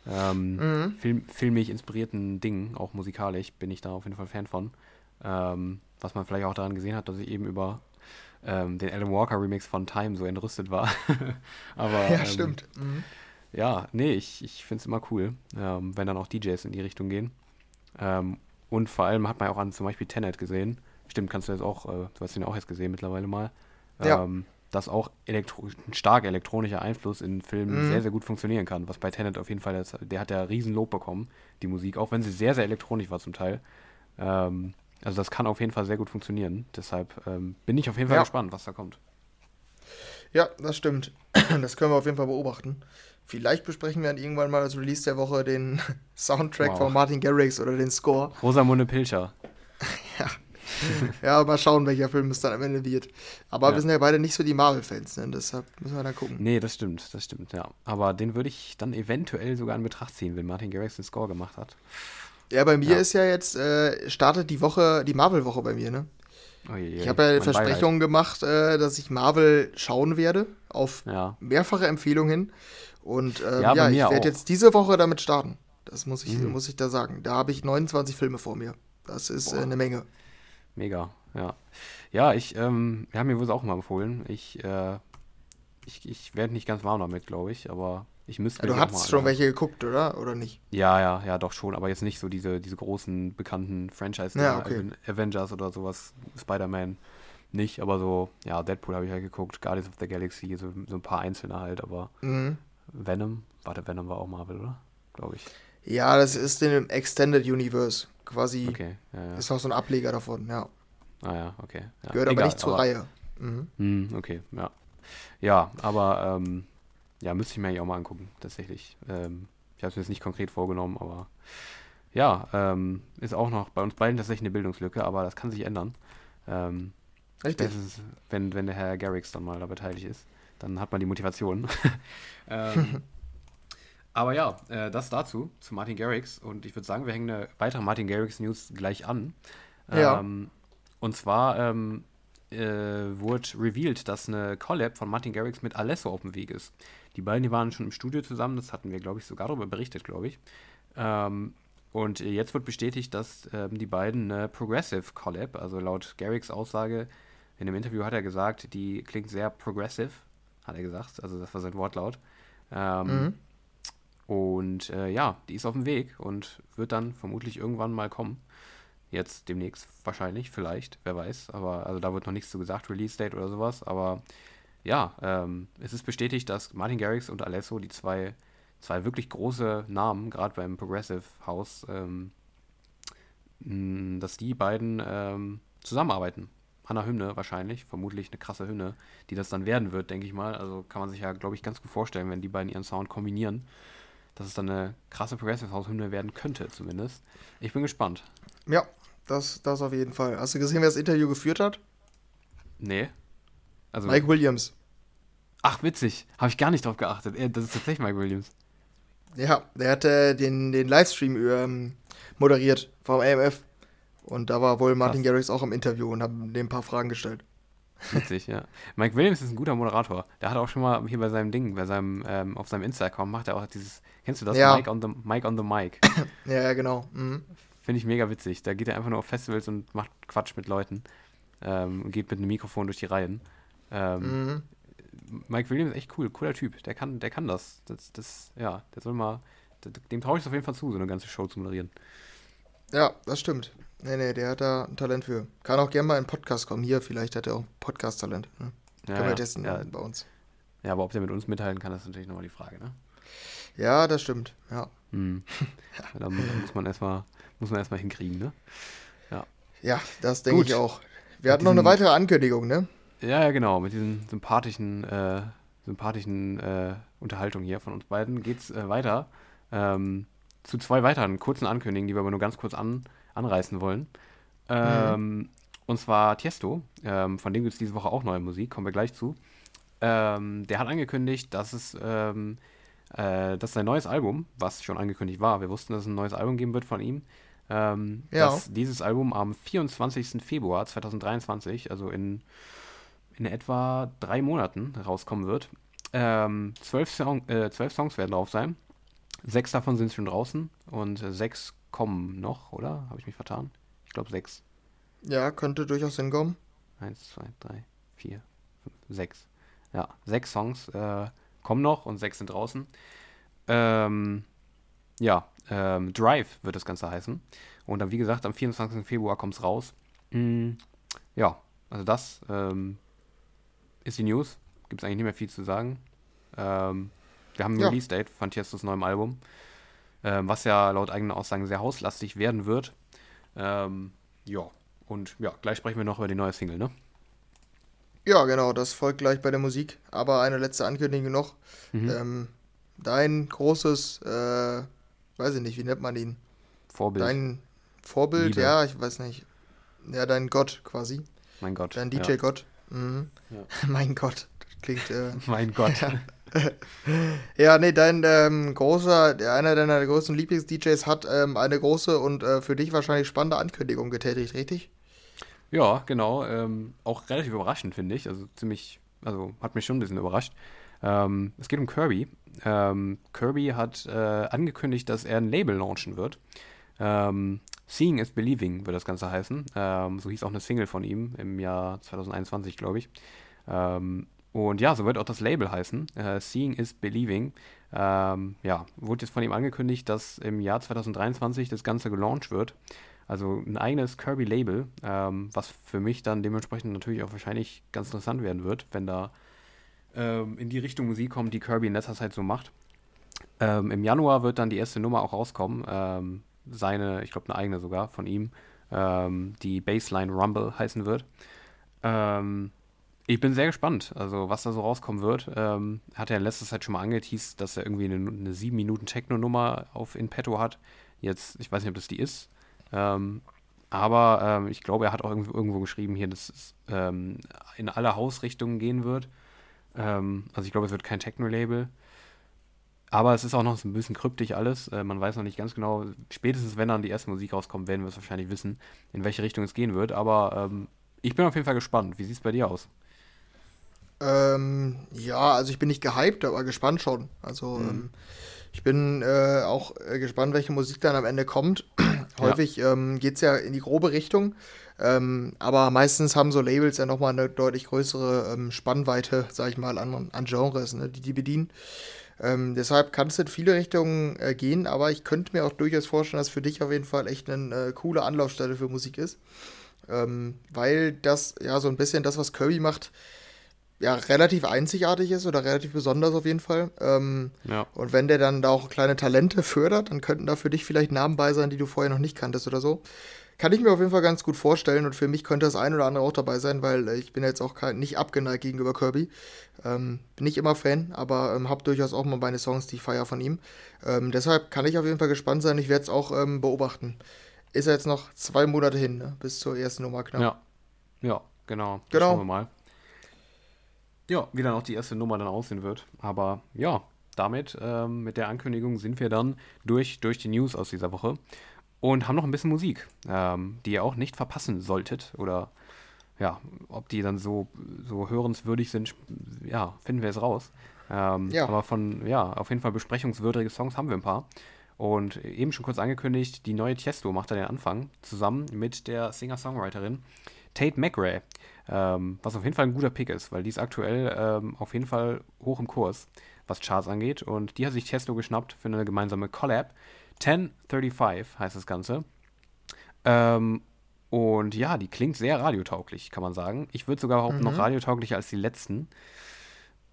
ähm, mhm. Film, filmig inspirierten Dingen, auch musikalisch bin ich da auf jeden Fall Fan von. Ähm, was man vielleicht auch daran gesehen hat, dass ich eben über ähm, den Alan Walker Remix von Time so entrüstet war. Aber, ja, ähm, stimmt. Mhm. Ja, nee, ich, ich finde es immer cool, ähm, wenn dann auch DJs in die Richtung gehen. Ähm, und vor allem hat man auch an zum Beispiel Tenet gesehen. Stimmt, kannst du jetzt auch, äh, du hast ihn auch jetzt gesehen mittlerweile mal. Ja. Dass auch elektro ein stark elektronischer Einfluss in Filmen mhm. sehr, sehr gut funktionieren kann. Was bei Tenet auf jeden Fall, der hat ja riesen Lob bekommen, die Musik, auch wenn sie sehr, sehr elektronisch war zum Teil. Ähm, also das kann auf jeden Fall sehr gut funktionieren. Deshalb ähm, bin ich auf jeden Fall ja. gespannt, was da kommt. Ja, das stimmt. Das können wir auf jeden Fall beobachten. Vielleicht besprechen wir dann irgendwann mal als Release der Woche den Soundtrack wow. von Martin Garrix oder den Score. Rosamunde Pilcher. ja. ja, mal schauen, welcher Film es dann am Ende wird. Aber ja. wir sind ja beide nicht so die Marvel-Fans, ne? deshalb müssen wir da gucken. Nee, das stimmt, das stimmt, ja. Aber den würde ich dann eventuell sogar in Betracht ziehen, wenn Martin Garrix den Score gemacht hat. Ja, bei mir ja. ist ja jetzt, äh, startet die Woche, die Marvel-Woche bei mir, ne? Oh je, je. Ich habe ja Versprechungen gemacht, äh, dass ich Marvel schauen werde, auf ja. mehrfache Empfehlungen. Und ähm, ja, ja ich werde jetzt diese Woche damit starten. Das muss ich, mhm. muss ich da sagen. Da habe ich 29 Filme vor mir. Das ist äh, eine Menge. Mega, ja. Ja, ich, ähm, wir haben mir wohl auch mal empfohlen. Ich, äh, ich, ich werde nicht ganz warm damit, glaube ich, aber ich müsste. Ja, du hast schon welche geguckt, oder? Oder nicht? Ja, ja, ja, doch schon, aber jetzt nicht so diese, diese großen bekannten Franchise ja, okay. Avengers oder sowas, Spider-Man nicht, aber so, ja, Deadpool habe ich halt geguckt, Guardians of the Galaxy, so, so ein paar einzelne halt, aber mhm. Venom, warte, Venom war auch Marvel, oder? Glaube ich. Ja, das ist in dem Extended Universe quasi. Okay, ja, ja. Ist noch so ein Ableger davon, ja. Ah ja, okay. Ja. Gehört Egal, aber nicht zur aber, Reihe. Mhm. Mh, okay, ja. Ja, aber ähm, ja, müsste ich mir eigentlich auch mal angucken, tatsächlich. Ähm, ich habe es mir jetzt nicht konkret vorgenommen, aber ja, ähm, ist auch noch bei uns beiden tatsächlich eine Bildungslücke, aber das kann sich ändern. Ähm, Richtig. Ist, wenn, wenn der Herr Garrix dann mal da beteiligt ist, dann hat man die Motivation. ähm, aber ja, äh, das dazu, zu Martin Garrix. Und ich würde sagen, wir hängen eine weitere Martin Garrix News gleich an. Ja. Ähm, und zwar ähm, äh, wurde revealed, dass eine Collab von Martin Garrix mit Alesso auf dem Weg ist. Die beiden, die waren schon im Studio zusammen, das hatten wir, glaube ich, sogar darüber berichtet, glaube ich. Ähm, und jetzt wird bestätigt, dass ähm, die beiden eine Progressive Collab, also laut Garricks Aussage, In dem Interview hat er gesagt, die klingt sehr progressive, hat er gesagt. Also das war sein Wortlaut. Ähm, mhm. Und äh, ja, die ist auf dem Weg und wird dann vermutlich irgendwann mal kommen. Jetzt demnächst wahrscheinlich, vielleicht, wer weiß. Aber also da wird noch nichts zu gesagt, Release Date oder sowas. Aber ja, ähm, es ist bestätigt, dass Martin Garrix und Alesso, die zwei, zwei wirklich große Namen, gerade beim Progressive House, ähm, dass die beiden ähm, zusammenarbeiten. An einer Hymne wahrscheinlich, vermutlich eine krasse Hymne, die das dann werden wird, denke ich mal. Also kann man sich ja, glaube ich, ganz gut vorstellen, wenn die beiden ihren Sound kombinieren, dass es dann eine krasse Progressive House Hymne werden könnte, zumindest. Ich bin gespannt. Ja, das, das auf jeden Fall. Hast du gesehen, wer das Interview geführt hat? Nee. Also, Mike Williams. Ach, witzig. Habe ich gar nicht drauf geachtet. Das ist tatsächlich Mike Williams. Ja, der hatte den, den Livestream ähm, moderiert vom AMF. Und da war wohl Martin Garrix auch im Interview und haben dem ein paar Fragen gestellt. Witzig, ja. Mike Williams ist ein guter Moderator. Der hat auch schon mal hier bei seinem Ding, bei seinem, ähm, auf seinem Insta-Account macht er auch dieses, kennst du das? Ja. Mike on the, Mike on the Mic. ja, genau. Mhm. Finde ich mega witzig. Da geht er einfach nur auf Festivals und macht Quatsch mit Leuten. Ähm, und geht mit einem Mikrofon durch die Reihen. Ähm, mhm. Mike Williams ist echt cool, cooler Typ. Der kann, der kann das. Das, das ja, der soll mal, dem traue ich es auf jeden Fall zu, so eine ganze Show zu moderieren. Ja, das stimmt. Nee, nee, der hat da ein Talent für. Kann auch gerne mal in einen Podcast kommen. Hier, vielleicht hat er auch Podcast-Talent. Ne? Ja, Können wir testen ja. bei uns. Ja, aber ob der mit uns mithalten kann, das ist natürlich nochmal die Frage, ne? Ja, das stimmt, ja. Hm. ja da muss man erstmal muss man erstmal hinkriegen, ne? Ja. Ja, das denke ich auch. Wir hatten noch eine weitere Ankündigung, ne? Ja, ja, genau. Mit diesen sympathischen, äh, sympathischen äh, Unterhaltungen hier von uns beiden geht's äh, weiter. Ähm, zu zwei weiteren kurzen Ankündigungen, die wir aber nur ganz kurz an, anreißen wollen. Ähm, mhm. Und zwar Tiesto, ähm, von dem gibt es diese Woche auch neue Musik, kommen wir gleich zu. Ähm, der hat angekündigt, dass es ähm, äh, dass sein neues Album, was schon angekündigt war, wir wussten, dass es ein neues Album geben wird von ihm, ähm, ja. dass dieses Album am 24. Februar 2023, also in, in etwa drei Monaten, rauskommen wird. Ähm, zwölf, Song, äh, zwölf Songs werden drauf sein. Sechs davon sind schon draußen und sechs kommen noch, oder? Habe ich mich vertan? Ich glaube sechs. Ja, könnte durchaus hinkommen. Eins, zwei, drei, vier, fünf, sechs. Ja, sechs Songs äh, kommen noch und sechs sind draußen. Ähm, ja, ähm, Drive wird das Ganze heißen. Und dann, wie gesagt, am 24. Februar kommt es raus. Mm, ja, also das ähm, ist die News. Gibt es eigentlich nicht mehr viel zu sagen. Ähm, wir haben ein ja. Release-Date von Tiestos neuem Album, ähm, was ja laut eigenen Aussagen sehr hauslastig werden wird. Ähm, ja, und ja, gleich sprechen wir noch über die neue Single, ne? Ja, genau, das folgt gleich bei der Musik. Aber eine letzte Ankündigung noch. Mhm. Ähm, dein großes, äh, weiß ich nicht, wie nennt man ihn? Vorbild. Dein Vorbild, Liebe. ja, ich weiß nicht. Ja, dein Gott quasi. Mein Gott. Dein DJ-Gott. Ja. Mhm. Ja. mein Gott. Das klingt. Äh, mein Gott. ja, nee, dein ähm, großer, einer deiner größten Lieblings-DJs hat ähm, eine große und äh, für dich wahrscheinlich spannende Ankündigung getätigt, richtig? Ja, genau. Ähm, auch relativ überraschend, finde ich. Also ziemlich, also hat mich schon ein bisschen überrascht. Ähm, es geht um Kirby. Ähm, Kirby hat äh, angekündigt, dass er ein Label launchen wird. Ähm, Seeing is Believing wird das Ganze heißen. Ähm, so hieß auch eine Single von ihm im Jahr 2021, glaube ich. Ähm, und ja, so wird auch das Label heißen. Äh, Seeing is Believing. Ähm, ja, wurde jetzt von ihm angekündigt, dass im Jahr 2023 das Ganze gelauncht wird. Also ein eigenes Kirby-Label, ähm, was für mich dann dementsprechend natürlich auch wahrscheinlich ganz interessant werden wird, wenn da ähm, in die Richtung Musik kommt, die Kirby in letzter Zeit so macht. Ähm, Im Januar wird dann die erste Nummer auch rauskommen. Seine, ich glaube eine eigene sogar von ihm, ähm, die Baseline Rumble heißen wird. Ähm, ich bin sehr gespannt, also was da so rauskommen wird. Ähm, hat er in letzter Zeit schon mal angeteased, dass er irgendwie eine, eine 7 Minuten Techno-Nummer auf in petto hat. Jetzt, ich weiß nicht, ob das die ist. Ähm, aber ähm, ich glaube, er hat auch irgendwo, irgendwo geschrieben hier, dass es ähm, in alle Hausrichtungen gehen wird. Also ich glaube, es wird kein Techno-Label. Aber es ist auch noch so ein bisschen kryptisch alles. Äh, man weiß noch nicht ganz genau. Spätestens, wenn dann die erste Musik rauskommt, werden wir es wahrscheinlich wissen, in welche Richtung es gehen wird. Aber ähm, ich bin auf jeden Fall gespannt. Wie sieht es bei dir aus? Ähm, ja, also ich bin nicht gehypt, aber gespannt schon. Also mhm. ähm, ich bin äh, auch äh, gespannt, welche Musik dann am Ende kommt. Häufig ja. ähm, geht es ja in die grobe Richtung, ähm, aber meistens haben so Labels ja nochmal eine deutlich größere ähm, Spannweite, sag ich mal, an, an Genres, ne, die die bedienen. Ähm, deshalb kann es in viele Richtungen äh, gehen, aber ich könnte mir auch durchaus vorstellen, dass für dich auf jeden Fall echt eine äh, coole Anlaufstelle für Musik ist. Ähm, weil das ja so ein bisschen das, was Kirby macht, ja relativ einzigartig ist oder relativ besonders auf jeden Fall. Ähm, ja. Und wenn der dann da auch kleine Talente fördert, dann könnten da für dich vielleicht Namen bei sein, die du vorher noch nicht kanntest oder so. Kann ich mir auf jeden Fall ganz gut vorstellen und für mich könnte das ein oder andere auch dabei sein, weil äh, ich bin jetzt auch kein, nicht abgeneigt gegenüber Kirby. Ähm, bin nicht immer Fan, aber ähm, habe durchaus auch mal meine Songs, die ich feiere von ihm. Ähm, deshalb kann ich auf jeden Fall gespannt sein. Ich werde es auch ähm, beobachten. Ist ja jetzt noch zwei Monate hin, ne? bis zur ersten Nummer knapp. Ja, ja genau. Genau. Schauen wir mal. Ja, wie dann auch die erste Nummer dann aussehen wird. Aber ja, damit, ähm, mit der Ankündigung sind wir dann durch, durch die News aus dieser Woche und haben noch ein bisschen Musik, ähm, die ihr auch nicht verpassen solltet oder ja, ob die dann so, so hörenswürdig sind, ja, finden wir jetzt raus. Ähm, ja. Aber von, ja, auf jeden Fall besprechungswürdige Songs haben wir ein paar. Und eben schon kurz angekündigt, die neue Tiesto macht da den Anfang, zusammen mit der Singer-Songwriterin Tate McRae. Ähm, was auf jeden Fall ein guter Pick ist, weil die ist aktuell ähm, auf jeden Fall hoch im Kurs, was Charts angeht. Und die hat sich Tiesto geschnappt für eine gemeinsame Collab 1035 heißt das Ganze. Ähm, und ja, die klingt sehr radiotauglich, kann man sagen. Ich würde sogar behaupten, mhm. noch radiotauglicher als die letzten.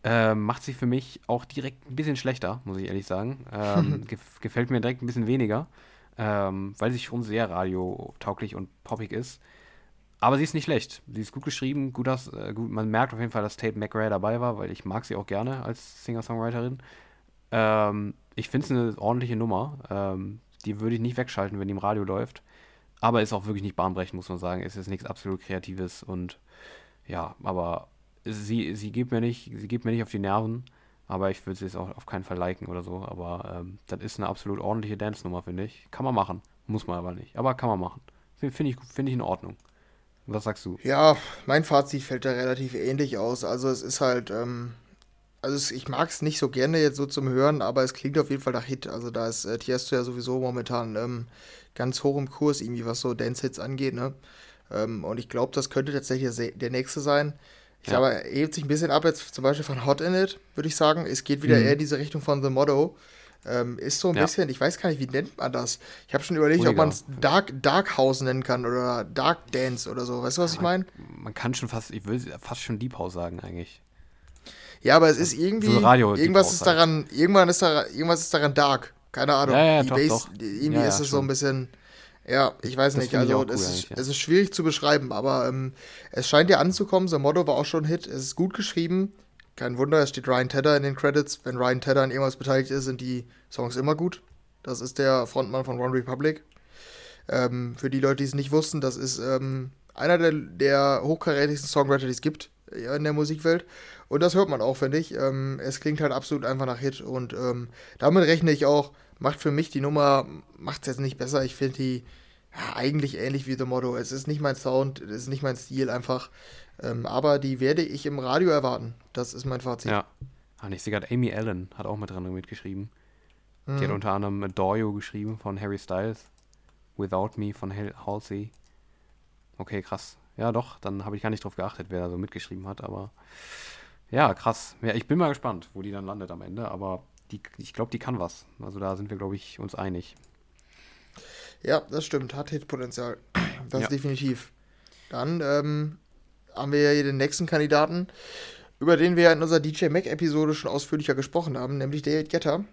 Ähm, macht sich für mich auch direkt ein bisschen schlechter, muss ich ehrlich sagen. Ähm, gef gefällt mir direkt ein bisschen weniger, ähm, weil sie schon sehr radiotauglich und poppig ist. Aber sie ist nicht schlecht. Sie ist gut geschrieben, gut, aus, äh, gut man merkt auf jeden Fall, dass Tate McRae dabei war, weil ich mag sie auch gerne als Singer-Songwriterin. Ähm, ich finde es eine ordentliche Nummer. Ähm, die würde ich nicht wegschalten, wenn die im Radio läuft. Aber ist auch wirklich nicht bahnbrechend, muss man sagen. Es ist nichts absolut Kreatives und ja, aber sie, sie geht mir nicht, sie geht mir nicht auf die Nerven. Aber ich würde sie jetzt auch auf keinen Fall liken oder so. Aber ähm, das ist eine absolut ordentliche Dance-Nummer, finde ich. Kann man machen. Muss man aber nicht. Aber kann man machen. Finde ich, find ich in Ordnung. Was sagst du? Ja, mein Fazit fällt da relativ ähnlich aus. Also es ist halt, ähm, also ich mag es nicht so gerne jetzt so zum Hören, aber es klingt auf jeden Fall nach Hit. Also da ist äh, Tiesto ja sowieso momentan ähm, ganz hoch im Kurs, irgendwie was so Dance-Hits angeht, ne? Ähm, und ich glaube, das könnte tatsächlich der nächste sein. Ich ja. glaube, er hebt sich ein bisschen ab jetzt zum Beispiel von Hot in It, würde ich sagen. Es geht wieder mhm. eher in diese Richtung von The Motto. Ähm, ist so ein ja. bisschen, ich weiß gar nicht, wie nennt man das? Ich habe schon überlegt, Ruhiger. ob man es Dark, Dark House nennen kann oder Dark Dance oder so. Weißt du, was ja, ich meine? Man kann schon fast, ich will fast schon Deep House sagen eigentlich. Ja, aber es ist irgendwie. So Radio irgendwas ist daran, irgendwann ist da, irgendwas ist daran dark. Keine Ahnung. Ja, ja, doch, Base, doch. Irgendwie ja, ist es so ein bisschen. Ja, ich weiß das nicht. Also, es, ist, es ist schwierig zu beschreiben, aber ähm, es scheint ja anzukommen. So Motto war auch schon ein Hit. Es ist gut geschrieben. Kein Wunder, es steht Ryan Tedder in den Credits. Wenn Ryan Tedder an irgendwas beteiligt ist, sind die Songs immer gut. Das ist der Frontmann von One Republic. Ähm, für die Leute, die es nicht wussten, das ist ähm, einer der, der hochkarätigsten Songwriter, die es gibt in der Musikwelt. Und das hört man auch, finde ich. Ähm, es klingt halt absolut einfach nach Hit. Und ähm, damit rechne ich auch, macht für mich die Nummer, macht es jetzt nicht besser. Ich finde die ja, eigentlich ähnlich wie The Motto. Es ist nicht mein Sound, es ist nicht mein Stil einfach. Ähm, aber die werde ich im Radio erwarten. Das ist mein Fazit. Ja. Und ich sehe gerade, Amy Allen hat auch mit dran mitgeschrieben. Mhm. Die hat unter anderem Adore geschrieben von Harry Styles. Without Me von Halsey. Okay, krass. Ja, doch, dann habe ich gar nicht drauf geachtet, wer da so mitgeschrieben hat, aber ja, krass. Ja, ich bin mal gespannt, wo die dann landet am Ende, aber die, ich glaube, die kann was. Also da sind wir, glaube ich, uns einig. Ja, das stimmt. Hat Hitpotenzial. Das ja. definitiv. Dann ähm, haben wir ja hier den nächsten Kandidaten, über den wir in unserer DJ Mac-Episode schon ausführlicher gesprochen haben, nämlich David Getter.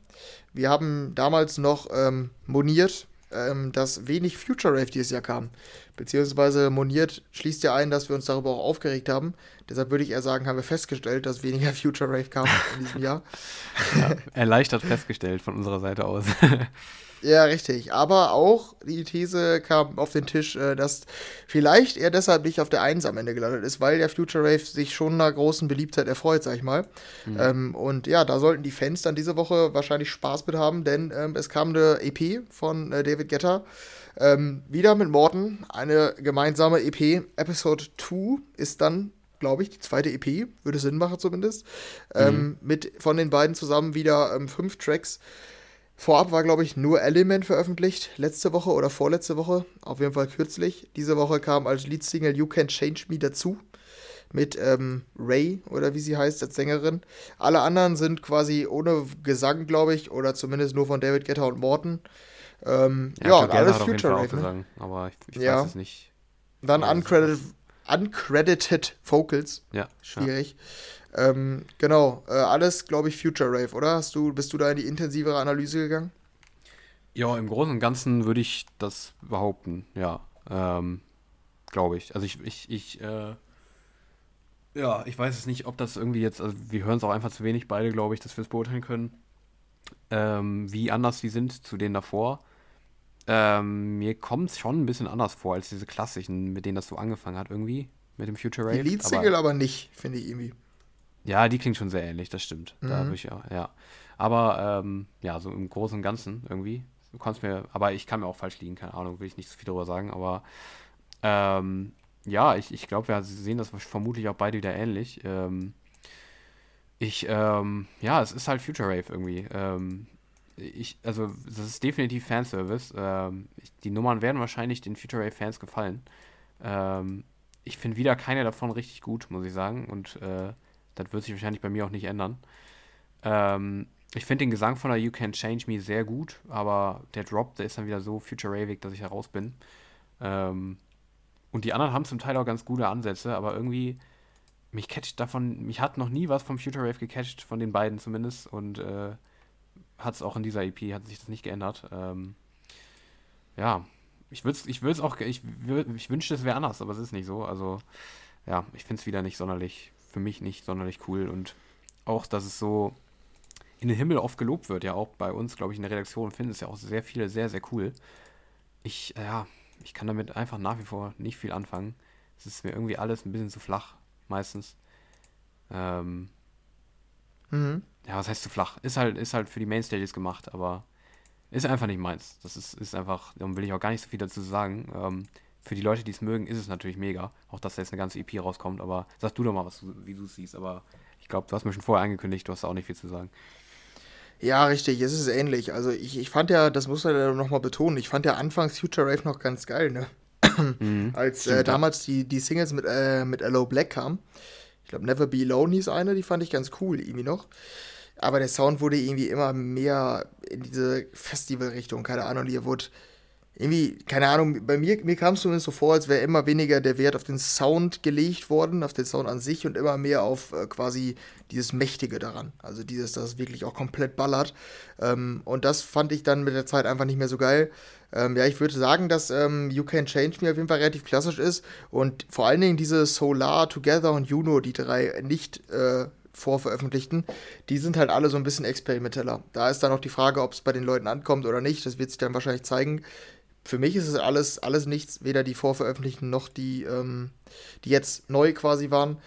Wir haben damals noch ähm, moniert, ähm, dass wenig Future Rave dieses Jahr kam. Beziehungsweise moniert schließt ja ein, dass wir uns darüber auch aufgeregt haben. Deshalb würde ich eher sagen, haben wir festgestellt, dass weniger Future Rave kam in diesem Jahr. Ja, erleichtert festgestellt von unserer Seite aus. Ja, richtig. Aber auch die These kam auf den Tisch, äh, dass vielleicht er deshalb nicht auf der 1 am Ende gelandet ist, weil der Future Rave sich schon einer großen Beliebtheit erfreut, sag ich mal. Mhm. Ähm, und ja, da sollten die Fans dann diese Woche wahrscheinlich Spaß mit haben, denn ähm, es kam eine EP von äh, David Getter. Ähm, wieder mit Morten, eine gemeinsame EP. Episode 2 ist dann glaube ich, die zweite EP, würde Sinn machen zumindest. Mhm. Ähm, mit von den beiden zusammen wieder ähm, fünf Tracks Vorab war, glaube ich, nur Element veröffentlicht, letzte Woche oder vorletzte Woche, auf jeden Fall kürzlich. Diese Woche kam als Leadsingle You Can Change Me dazu, mit ähm, Ray oder wie sie heißt, als Sängerin. Alle anderen sind quasi ohne Gesang, glaube ich, oder zumindest nur von David Guetta und Morton. Ähm, ja, ja alles Future Rave. Ne? Aber ich, ich ja. weiß es nicht. Dann uncredited, uncredited Vocals. Ja, schwierig. Ja. Ähm, genau, äh, alles, glaube ich, Future Rave, oder? Hast du, bist du da in die intensivere Analyse gegangen? Ja, im Großen und Ganzen würde ich das behaupten, ja. Ähm, glaube ich. Also ich, ich, ich, äh, ja, ich weiß es nicht, ob das irgendwie jetzt, also wir hören es auch einfach zu wenig beide, glaube ich, dass wir es beurteilen können, ähm, wie anders die sind zu denen davor. Ähm, mir kommt es schon ein bisschen anders vor als diese klassischen, mit denen das so angefangen hat irgendwie, mit dem Future Rave. Die Lead-Single aber, aber nicht, finde ich irgendwie. Ja, die klingt schon sehr ähnlich, das stimmt. Mhm. Da ich auch, ja. Aber ähm, ja, so im Großen und Ganzen irgendwie. Du kannst mir, aber ich kann mir auch falsch liegen, keine Ahnung, will ich nicht so viel darüber sagen, aber ähm, ja, ich, ich glaube, wir sehen das vermutlich auch beide wieder ähnlich. Ähm, ich, ähm, ja, es ist halt Future Rave irgendwie. Ähm, ich, also, das ist definitiv Fanservice. Ähm, ich, die Nummern werden wahrscheinlich den Future Rave Fans gefallen. Ähm, ich finde wieder keine davon richtig gut, muss ich sagen. Und äh, das wird sich wahrscheinlich bei mir auch nicht ändern. Ähm, ich finde den Gesang von der You Can Change Me sehr gut, aber der Drop, der ist dann wieder so future-ravig, dass ich heraus bin. Ähm, und die anderen haben zum Teil auch ganz gute Ansätze, aber irgendwie, mich catcht davon, mich hat noch nie was vom Future Rave gecatcht, von den beiden zumindest. Und äh, hat es auch in dieser EP, hat sich das nicht geändert. Ähm, ja, ich würde ich würde auch, ich, ich wünschte, es wäre anders, aber es ist nicht so. Also, ja, ich finde es wieder nicht sonderlich für mich nicht sonderlich cool. Und auch, dass es so in den Himmel oft gelobt wird, ja auch bei uns, glaube ich, in der Redaktion finden es ja auch sehr viele sehr, sehr cool. Ich, äh, ja, ich kann damit einfach nach wie vor nicht viel anfangen. Es ist mir irgendwie alles ein bisschen zu flach, meistens. Ähm, mhm. Ja, was heißt zu flach? Ist halt, ist halt für die Mainstages gemacht, aber ist einfach nicht meins. Das ist, ist einfach, da will ich auch gar nicht so viel dazu sagen. Ähm, für die Leute, die es mögen, ist es natürlich mega. Auch, dass da jetzt eine ganze EP rauskommt. Aber sag du doch mal, was du, wie du es siehst. Aber ich glaube, du hast mir schon vorher angekündigt, du hast auch nicht viel zu sagen. Ja, richtig, es ist ähnlich. Also ich, ich fand ja, das muss man ja nochmal betonen, ich fand ja anfangs Future Rave noch ganz geil, ne? Mhm, Als äh, damals die, die Singles mit, äh, mit Hello Black kamen. Ich glaube, Never Be Alone hieß eine, die fand ich ganz cool irgendwie noch. Aber der Sound wurde irgendwie immer mehr in diese Festival-Richtung, keine Ahnung, die wurde irgendwie, keine Ahnung, bei mir, mir kam es zumindest so vor, als wäre immer weniger der Wert auf den Sound gelegt worden, auf den Sound an sich und immer mehr auf äh, quasi dieses Mächtige daran. Also dieses, das wirklich auch komplett ballert. Ähm, und das fand ich dann mit der Zeit einfach nicht mehr so geil. Ähm, ja, ich würde sagen, dass ähm, You Can Change Me auf jeden Fall relativ klassisch ist und vor allen Dingen diese Solar, Together und Juno, die drei nicht äh, vorveröffentlichten, die sind halt alle so ein bisschen experimenteller. Da ist dann noch die Frage, ob es bei den Leuten ankommt oder nicht. Das wird sich dann wahrscheinlich zeigen für mich ist es alles, alles nichts, weder die vorveröffentlichten noch die, ähm, die jetzt neu quasi waren.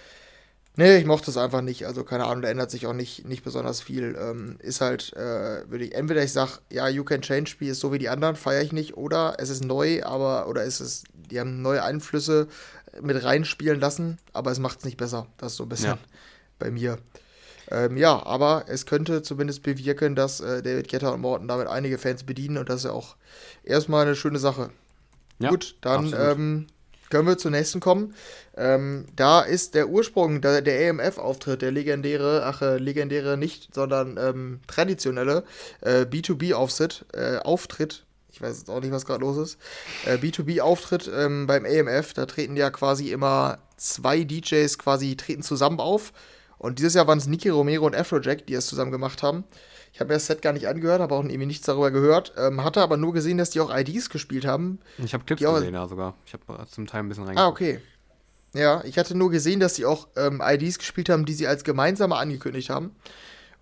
Nee, ich mochte es einfach nicht. Also keine Ahnung, da ändert sich auch nicht, nicht besonders viel. Ähm, ist halt, äh, würde ich, entweder ich sage, ja, You Can Change Me ist so wie die anderen, feiere ich nicht, oder es ist neu, aber, oder ist es, die haben neue Einflüsse mit reinspielen lassen, aber es macht es nicht besser. Das ist so ein bisschen ja. bei mir. Ähm, ja, aber es könnte zumindest bewirken, dass äh, David Guetta und Morton damit einige Fans bedienen und das ist ja auch erstmal eine schöne Sache. Ja, Gut, dann ähm, können wir zur nächsten kommen. Ähm, da ist der Ursprung, der, der EMF-Auftritt, der legendäre, ach, äh, legendäre nicht, sondern ähm, traditionelle äh, B2B-Auftritt, äh, Auftritt, ich weiß jetzt auch nicht, was gerade los ist, äh, B2B-Auftritt ähm, beim EMF, da treten ja quasi immer zwei DJs quasi treten zusammen auf und dieses Jahr waren es Nicky Romero und Afrojack, die es zusammen gemacht haben. Ich habe mir das Set gar nicht angehört, habe auch irgendwie nichts darüber gehört. Ähm, hatte aber nur gesehen, dass die auch IDs gespielt haben. Ich habe Clips gesehen, ja sogar. Ich habe zum Teil ein bisschen reingeguckt. Ah, okay. Ja, ich hatte nur gesehen, dass sie auch ähm, IDs gespielt haben, die sie als gemeinsame angekündigt haben.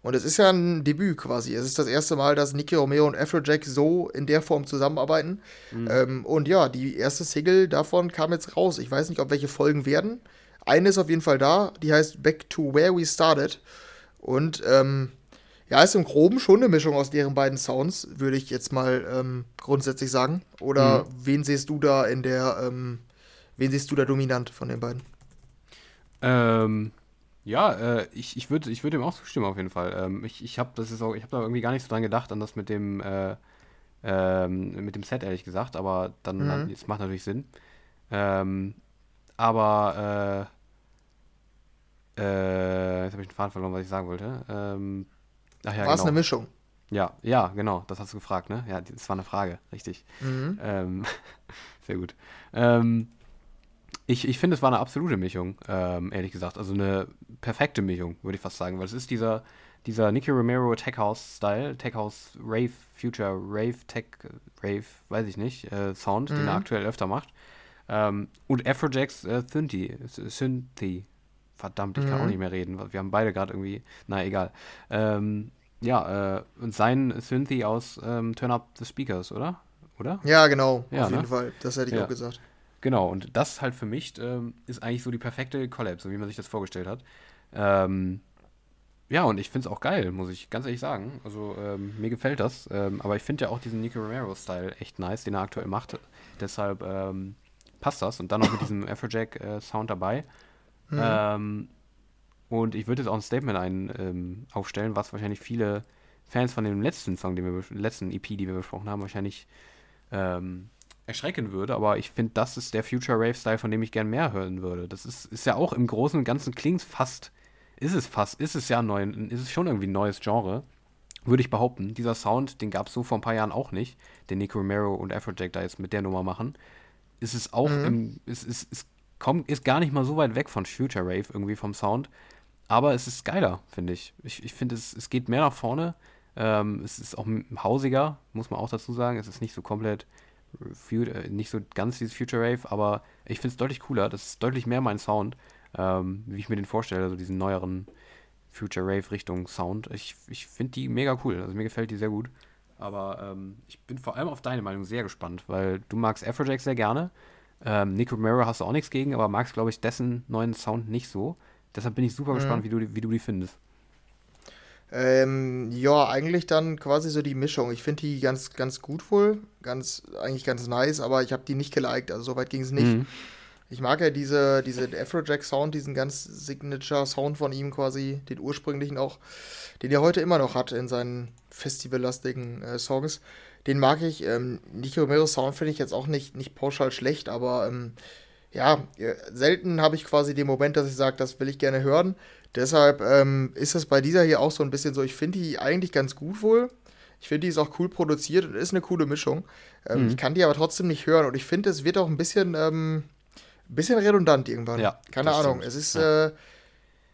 Und es ist ja ein Debüt quasi. Es ist das erste Mal, dass Nicky Romero und Afrojack so in der Form zusammenarbeiten. Mhm. Ähm, und ja, die erste Single davon kam jetzt raus. Ich weiß nicht, ob welche Folgen werden. Eine ist auf jeden Fall da, die heißt Back to Where We Started. Und ähm, ja, ist im Groben schon eine Mischung aus deren beiden Sounds, würde ich jetzt mal ähm, grundsätzlich sagen. Oder mhm. wen siehst du da in der, ähm, wen siehst du da dominant von den beiden? Ähm, Ja, äh, ich, ich würde ich würd dem auch zustimmen auf jeden Fall. Ähm, ich ich habe das ist auch, ich habe da irgendwie gar nicht so dran gedacht, an das mit dem, äh, ähm, mit dem Set, ehrlich gesagt, aber dann, Mhm. es macht natürlich Sinn. Ähm, aber, äh, äh, jetzt habe ich den Faden verloren, was ich sagen wollte. Ähm, ach ja, War es eine genau. Mischung? Ja, ja, genau, das hast du gefragt, ne? Ja, das war eine Frage, richtig. Mhm. Ähm, sehr gut. Ähm, ich ich finde, es war eine absolute Mischung, ähm, ehrlich gesagt. Also eine perfekte Mischung, würde ich fast sagen, weil es ist dieser, dieser Nicky Romero Tech House Style, Tech House Rave, Future Rave, Tech Rave, weiß ich nicht, äh, Sound, den er Mhm. aktuell öfter macht. Ähm, und Afrojack's äh, Synthi, Synthi. Verdammt, ich kann auch Mhm. nicht mehr reden. Wir haben beide gerade irgendwie, na egal. Ähm, ja, äh, und sein Synthi aus ähm, Turn Up the Speakers, oder? Oder? Ja, genau, Ja, auf jeden ne? Fall. Das hätte ich Ja. auch gesagt. Genau, und das halt für mich ähm, ist eigentlich so die perfekte Collab, so wie man sich das vorgestellt hat. Ähm, ja, und ich finde es auch geil, muss ich ganz ehrlich sagen. Also ähm, mir gefällt das. Ähm, aber ich finde ja auch diesen Nico Romero-Style echt nice, den er aktuell macht. Deshalb ähm, passt das. Und dann noch mit diesem Afrojack-Sound dabei. Mhm. Ähm, und ich würde jetzt auch ein Statement ein, ähm, aufstellen, was wahrscheinlich viele Fans von dem letzten Song, den wir, letzten EP, die wir besprochen haben, wahrscheinlich ähm, erschrecken würde. Aber ich finde, das ist der Future Rave-Style, von dem ich gern mehr hören würde. Das ist, ist ja auch im Großen und Ganzen klingt fast, ist es fast, ist es ja neu, ist es schon irgendwie ein neues Genre. Würde ich behaupten. Dieser Sound, den gab es so vor ein paar Jahren auch nicht, den Nick Romero und Afrojack da jetzt mit der Nummer machen. Ist es auch Mhm. im, ist, ist, ist, kommt, ist gar nicht mal so weit weg von Future Rave irgendwie vom Sound. Aber es ist geiler, finde ich. Ich, ich finde, es, es geht mehr nach vorne. Ähm, es ist auch hausiger, muss man auch dazu sagen. Es ist nicht so komplett, äh, nicht so ganz dieses Future Rave, aber ich finde es deutlich cooler. Das ist deutlich mehr mein Sound, ähm, wie ich mir den vorstelle, also diesen neueren Future Rave Richtung Sound. Ich, ich finde die mega cool. Also mir gefällt die sehr gut. Aber ähm, ich bin vor allem auf deine Meinung sehr gespannt, weil du magst Afrojack sehr gerne. Ähm, Nick Romero hast du auch nichts gegen, aber magst, glaube ich, dessen neuen Sound nicht so. Deshalb bin ich super gespannt, Mhm. wie du, die- wie du die findest. Ähm, ja, eigentlich dann quasi so die Mischung. Ich finde die ganz, ganz gut wohl. Ganz, eigentlich ganz nice, aber ich habe die nicht geliked. Also so weit ging es nicht. Mhm. Ich mag ja diese, diese Afrojack-Sound, diesen ganz Signature-Sound von ihm quasi, den ursprünglichen auch, den er heute immer noch hat in seinen festivallastigen äh, Songs. Den mag ich. Ähm, Nicky Romero's Sound finde ich jetzt auch nicht, nicht pauschal schlecht, aber ähm, ja, äh, selten habe ich quasi den Moment, dass ich sage, das will ich gerne hören. Deshalb ähm, ist es bei dieser hier auch so ein bisschen so, ich finde die eigentlich ganz gut wohl. Ich finde, die ist auch cool produziert und ist eine coole Mischung. Ähm, Mhm. Ich kann die aber trotzdem nicht hören und ich finde, es wird auch ein bisschen, ähm, ein bisschen redundant irgendwann. Ja, Keine Ahnung. stimmt. Es ist, Ja. äh,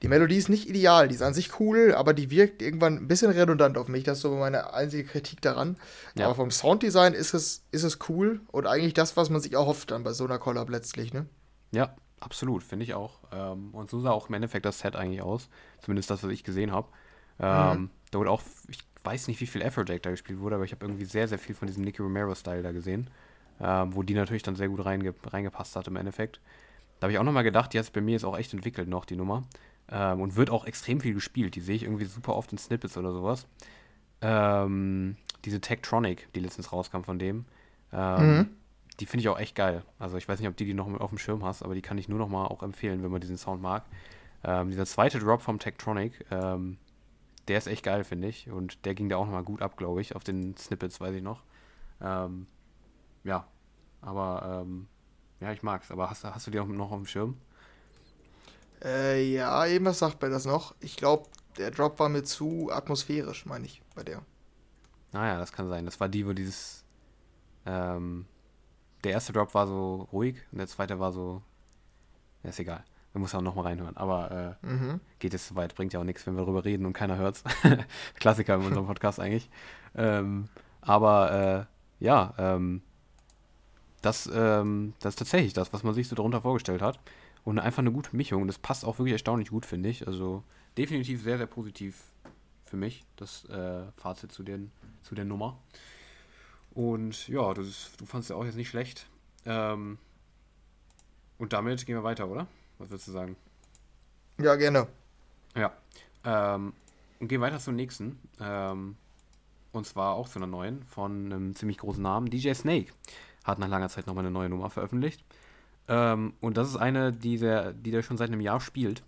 die Melodie ist nicht ideal, die ist an sich cool, aber die wirkt irgendwann ein bisschen redundant auf mich. Das ist so meine einzige Kritik daran. Ja. Aber vom Sounddesign ist es, ist es cool und eigentlich das, was man sich erhofft dann bei so einer Collab letztlich, ne? Ja, absolut, finde ich auch. Ähm, und so sah auch im Endeffekt das Set eigentlich aus. Zumindest das, was ich gesehen habe. Ähm, Mhm. Da wurde auch, ich weiß nicht, wie viel Afrojack da gespielt wurde, aber ich habe irgendwie sehr, sehr viel von diesem Nicky Romero-Style da gesehen. Ähm, wo die natürlich dann sehr gut reinge reingepasst hat im Endeffekt. Da habe ich auch nochmal gedacht, die hat sich bei mir jetzt auch echt entwickelt noch, die Nummer. Ähm, und wird auch extrem viel gespielt. Die sehe ich irgendwie super oft in Snippets oder sowas. Ähm, diese Tektronic, die letztens rauskam von dem. Ähm, Mhm. Die finde ich auch echt geil. Also ich weiß nicht, ob die die noch auf dem Schirm hast, aber die kann ich nur noch mal auch empfehlen, wenn man diesen Sound mag. Ähm, dieser zweite Drop vom Tektronic, ähm, der ist echt geil, finde ich. Und der ging da auch noch mal gut ab, glaube ich, auf den Snippets, weiß ich noch. Ähm, ja, aber ja, ich mag's. Aber hast, du- hast du die auch noch auf dem Schirm? Äh, ja, irgendwas sagt mir das noch. Ich glaube, der Drop war mir zu atmosphärisch, meine ich, bei der. Naja, das kann sein. Das war die, wo dieses. Ähm, der erste Drop war so ruhig und der zweite war so. Ja, ist egal. Da muss auch noch mal reinhören. Aber äh, Mhm. geht jetzt zu weit, bringt ja auch nichts, wenn wir darüber reden und keiner hört's. Klassiker in unserem Podcast eigentlich. Ähm, aber äh, ja, ähm, das, ähm, das ist tatsächlich das, was man sich so darunter vorgestellt hat. Und einfach eine gute Mischung. Und das passt auch wirklich erstaunlich gut, finde ich. Also definitiv sehr, sehr positiv für mich, das äh, Fazit zu, den, zu der Nummer. Und ja, ist, du fandest ja auch jetzt nicht schlecht. Ähm, und damit gehen wir weiter, oder? Was würdest du sagen? Ja, gerne. Ja. Ähm, und gehen weiter zum nächsten. Ähm, und zwar auch zu einer neuen von einem ziemlich großen Namen. DJ Snake hat nach langer Zeit nochmal eine neue Nummer veröffentlicht. Ähm, und das ist eine, die der, die der schon seit einem Jahr spielt.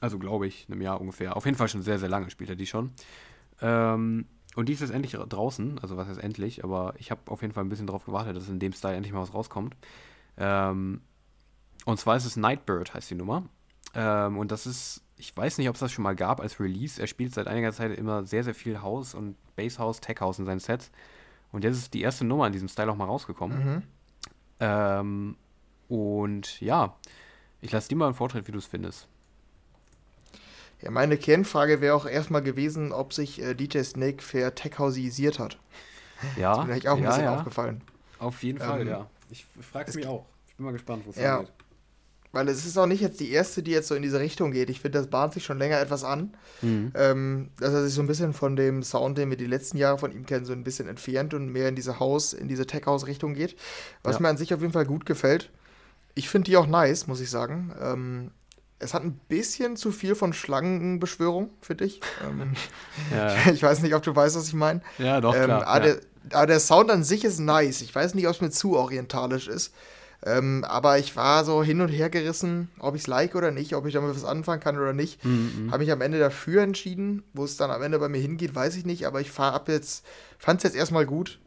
Also glaube ich, einem Jahr ungefähr. Auf jeden Fall schon sehr, sehr lange spielt er die schon. Ähm, und die ist jetzt endlich draußen, also was heißt endlich, aber ich habe auf jeden Fall ein bisschen darauf gewartet, dass in dem Style endlich mal was rauskommt. Ähm, und zwar ist es Nightbird, heißt die Nummer. Ähm, und das ist, ich weiß nicht, ob es das schon mal gab als Release. Er spielt seit einiger Zeit immer sehr, sehr viel House und Basshouse, Tech House in seinen Sets. Und jetzt ist die erste Nummer in diesem Style auch mal rausgekommen. Mhm. Ähm, und ja, ich lasse dir mal einen Vortritt, wie du es findest. Ja, meine Kernfrage wäre auch erstmal gewesen, ob sich äh, DJ Snake vertechhausisiert hat. Ja. Das ist mir vielleicht auch ein ja, bisschen ja. aufgefallen. Auf jeden ähm, Fall, ja. Ich frage es mich auch. Ich bin mal gespannt, wo es ja. geht. Weil es ist auch nicht jetzt die erste, die jetzt so in diese Richtung geht. Ich finde, das bahnt sich schon länger etwas an. Mhm. Ähm, dass er sich so ein bisschen von dem Sound, den wir die letzten Jahre von ihm kennen, so ein bisschen entfernt und mehr in diese Haus, in diese Tech-House-Richtung geht. Was ja. mir an sich auf jeden Fall gut gefällt. Ich finde die auch nice, muss ich sagen. Ähm, es hat ein bisschen zu viel von Schlangenbeschwörung, finde ich. Ähm, ja. Ich weiß nicht, ob du weißt, was ich meine. Ja, doch, ähm, klar. Aber, ja. der, aber, der, Sound an sich ist nice. Ich weiß nicht, ob es mir zu orientalisch ist. Ähm, aber ich war so hin und her gerissen, ob ich es like oder nicht, ob ich damit was anfangen kann oder nicht. Mhm. Habe mich am Ende dafür entschieden. Wo es dann am Ende bei mir hingeht, weiß ich nicht. Aber ich ab jetzt, fand es jetzt erstmal gut.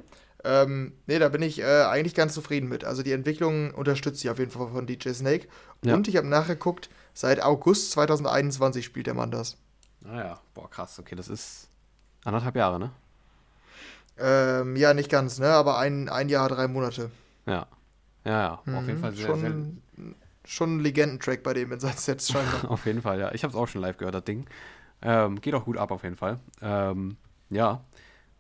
Ähm, nee, da bin ich äh, eigentlich ganz zufrieden mit. Also die Entwicklung unterstützt sie auf jeden Fall von DJ Snake. Ja. Und ich habe nachgeguckt, Seit August 2021 spielt der Mann das. Naja, ah boah, krass. Okay, das ist anderthalb Jahre, ne? Ähm, ja, nicht ganz, ne? Aber ein, ein Jahr, drei Monate. Ja. Ja, ja. Mhm, auf jeden mhm, Fall sehr, schon, sehr... schon ein Legendentrack bei dem in seinen Sets scheinbar. auf jeden Fall, ja. Ich habe es auch schon live gehört, das Ding. Ähm, geht auch gut ab, auf jeden Fall. Ähm, ja.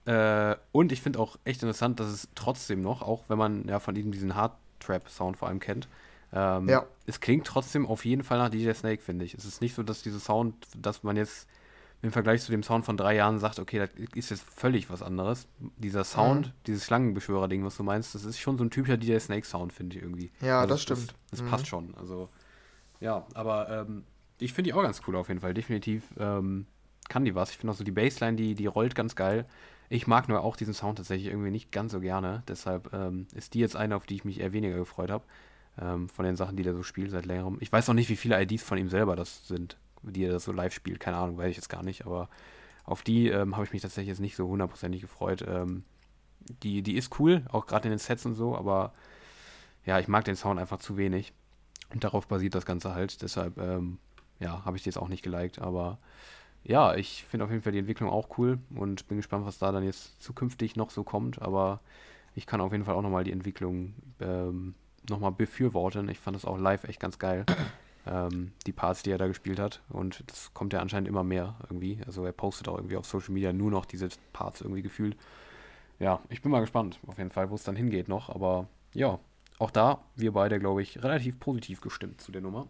Äh, und ich finde auch echt interessant, dass es trotzdem noch, auch wenn man ja von diesem diesen Hard-Trap-Sound vor allem kennt, ähm, ja. Es klingt trotzdem auf jeden Fall nach DJ Snake, finde ich. Es ist nicht so, dass dieser Sound, dass man jetzt im Vergleich zu dem Sound von drei Jahren sagt, okay, das ist jetzt völlig was anderes. Dieser Sound, mhm. dieses Schlangenbeschwörer-Ding, was du meinst, das ist schon so ein typischer DJ Snake-Sound, finde ich irgendwie. Ja, also das stimmt. Das, das mhm. passt schon. Also, ja, aber ähm, ich finde die auch ganz cool auf jeden Fall. Definitiv ähm, kann die was. Ich finde auch so die Bassline, die, die rollt ganz geil. Ich mag nur auch diesen Sound tatsächlich irgendwie nicht ganz so gerne. Deshalb ähm, ist die jetzt eine, auf die ich mich eher weniger gefreut habe ähm, von den Sachen, die der so spielt seit längerem. Ich weiß noch nicht, wie viele IDs von ihm selber das sind, die er das so live spielt. Keine Ahnung, weiß ich jetzt gar nicht, aber auf die ähm, habe ich mich tatsächlich jetzt nicht so hundertprozentig gefreut. Ähm, die, die ist cool, auch gerade in den Sets und so, aber ja, ich mag den Sound einfach zu wenig. Und darauf basiert das Ganze halt. Deshalb, ähm, ja, habe ich die jetzt auch nicht geliked, aber ja, ich finde auf jeden Fall die Entwicklung auch cool und bin gespannt, was da dann jetzt zukünftig noch so kommt, aber ich kann auf jeden Fall auch nochmal die Entwicklung ähm, nochmal befürworten. Ich fand das auch live echt ganz geil. ähm, die Parts, die er da gespielt hat. Und das kommt ja anscheinend immer mehr irgendwie. Also er postet auch irgendwie auf Social Media nur noch diese Parts irgendwie gefühlt. Ja, ich bin mal gespannt, auf jeden Fall, wo es dann hingeht noch. Aber ja, auch da, wir beide, glaube ich, relativ positiv gestimmt zu der Nummer.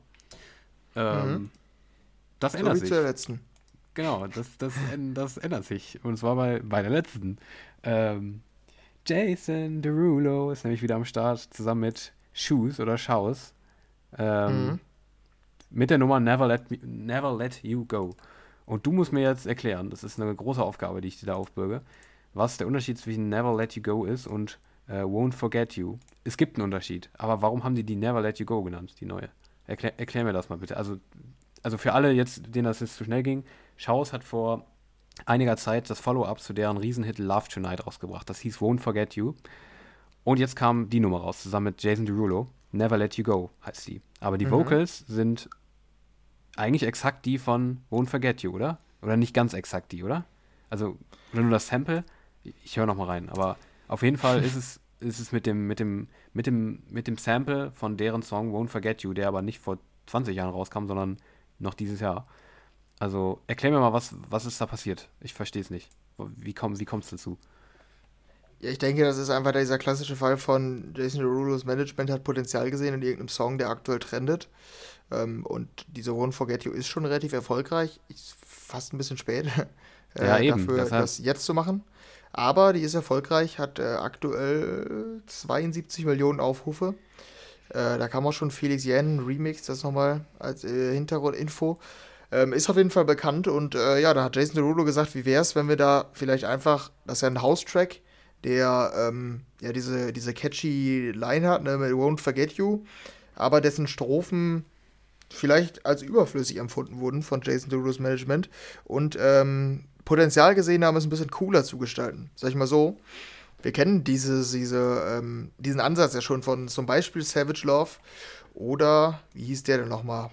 Ähm, mhm. Das so ändert sich. Zur letzten. Genau, das, das, das ändert sich. Und zwar bei, bei der letzten. Ähm, Jason Derulo ist nämlich wieder am Start, zusammen mit Shoes oder Shows ähm, mhm. mit der Nummer Never Let, Me, Never Let You Go. Und du musst mir jetzt erklären, das ist eine große Aufgabe, die ich dir da aufbürge, was der Unterschied zwischen Never Let You Go ist und äh, Won't Forget You. Es gibt einen Unterschied, aber warum haben die die Never Let You Go genannt, die neue? Erklär, erklär mir das mal bitte. Also, also für alle jetzt, denen das jetzt zu schnell ging, Schaus hat vor einiger Zeit das Follow-up zu deren Riesenhit Love Tonight rausgebracht. Das hieß Won't Forget You. Und jetzt kam die Nummer raus, zusammen mit Jason Derulo. Never Let You Go heißt sie. Aber die mhm. Vocals sind eigentlich exakt die von Won't Forget You, oder? Oder nicht ganz exakt die, oder? Also, oder nur das Sample? Ich höre noch mal rein. Aber auf jeden Fall ist es, ist es mit, dem, mit, dem, mit, dem, mit dem Sample von deren Song Won't Forget You, der aber nicht vor 20 Jahren rauskam, sondern noch dieses Jahr. Also, erklär mir mal, was, was ist da passiert? Ich verstehe es nicht. Wie, komm, wie kommt es dazu? Ja, ich denke, das ist einfach dieser klassische Fall von Jason Derulo's Management hat Potenzial gesehen in irgendeinem Song, der aktuell trendet. Ähm, und diese Won't Forget You ist schon relativ erfolgreich. Ist fast ein bisschen spät äh, ja, eben, dafür, deshalb. das jetzt zu machen. Aber die ist erfolgreich, hat äh, aktuell 72 Millionen Aufrufe. Äh, da kam auch schon Felix Yen Remix, das nochmal als äh, Hintergrundinfo. Ähm, ist auf jeden Fall bekannt und äh, ja, da hat Jason Derulo gesagt, wie wäre es, wenn wir da vielleicht einfach, das ist ja ein House-Track, der ähm, ja diese, diese catchy Line hat, ne, mit Won't Forget You, aber dessen Strophen vielleicht als überflüssig empfunden wurden von Jason Derulo's Management und ähm, Potenzial gesehen haben, es ein bisschen cooler zu gestalten. Sag ich mal so. Wir kennen diese, diese, ähm, diesen Ansatz ja schon von zum Beispiel Savage Love oder, wie hieß der denn nochmal?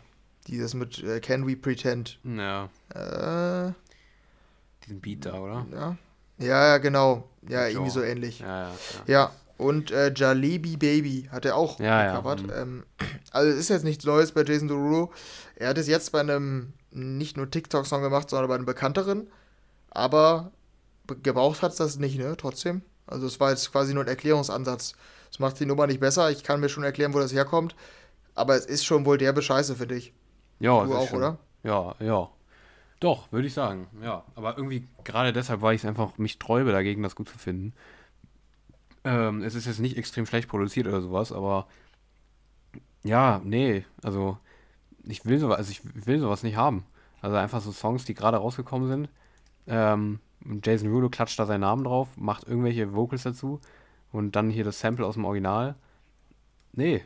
Dieses mit äh, Can We Pretend? Ja. Äh, Diesen Beat da, oder? ja. Ja, ja, genau. Ja, irgendwie so ähnlich. Ja, ja. ja. Ja, und äh, Jalebi Baby hat er auch Ja, ja, gecovert. mhm. Ähm, also es ist jetzt nichts Neues bei Jason Derulo. Er hat es jetzt bei einem nicht nur TikTok-Song gemacht, sondern bei einem bekannteren. Aber be- gebraucht hat es das nicht, ne? Trotzdem. Also es war jetzt quasi nur ein Erklärungsansatz. Das macht die Nummer nicht besser. Ich kann mir schon erklären, wo das herkommt. Aber es ist schon wohl derbe Scheiße für dich. Ja, Du das ist auch, schon- oder? Ja, ja. Doch, würde ich sagen. Ja, aber irgendwie gerade deshalb war ich es einfach mich sträube dagegen, das gut zu finden. Ähm, es ist jetzt nicht extrem schlecht produziert oder sowas, aber ja, nee, also ich will sowas, also ich will sowas nicht haben. Also einfach so Songs, die gerade rausgekommen sind. Ähm, Jason Rulo klatscht da seinen Namen drauf, macht irgendwelche Vocals dazu und dann hier das Sample aus dem Original. Nee.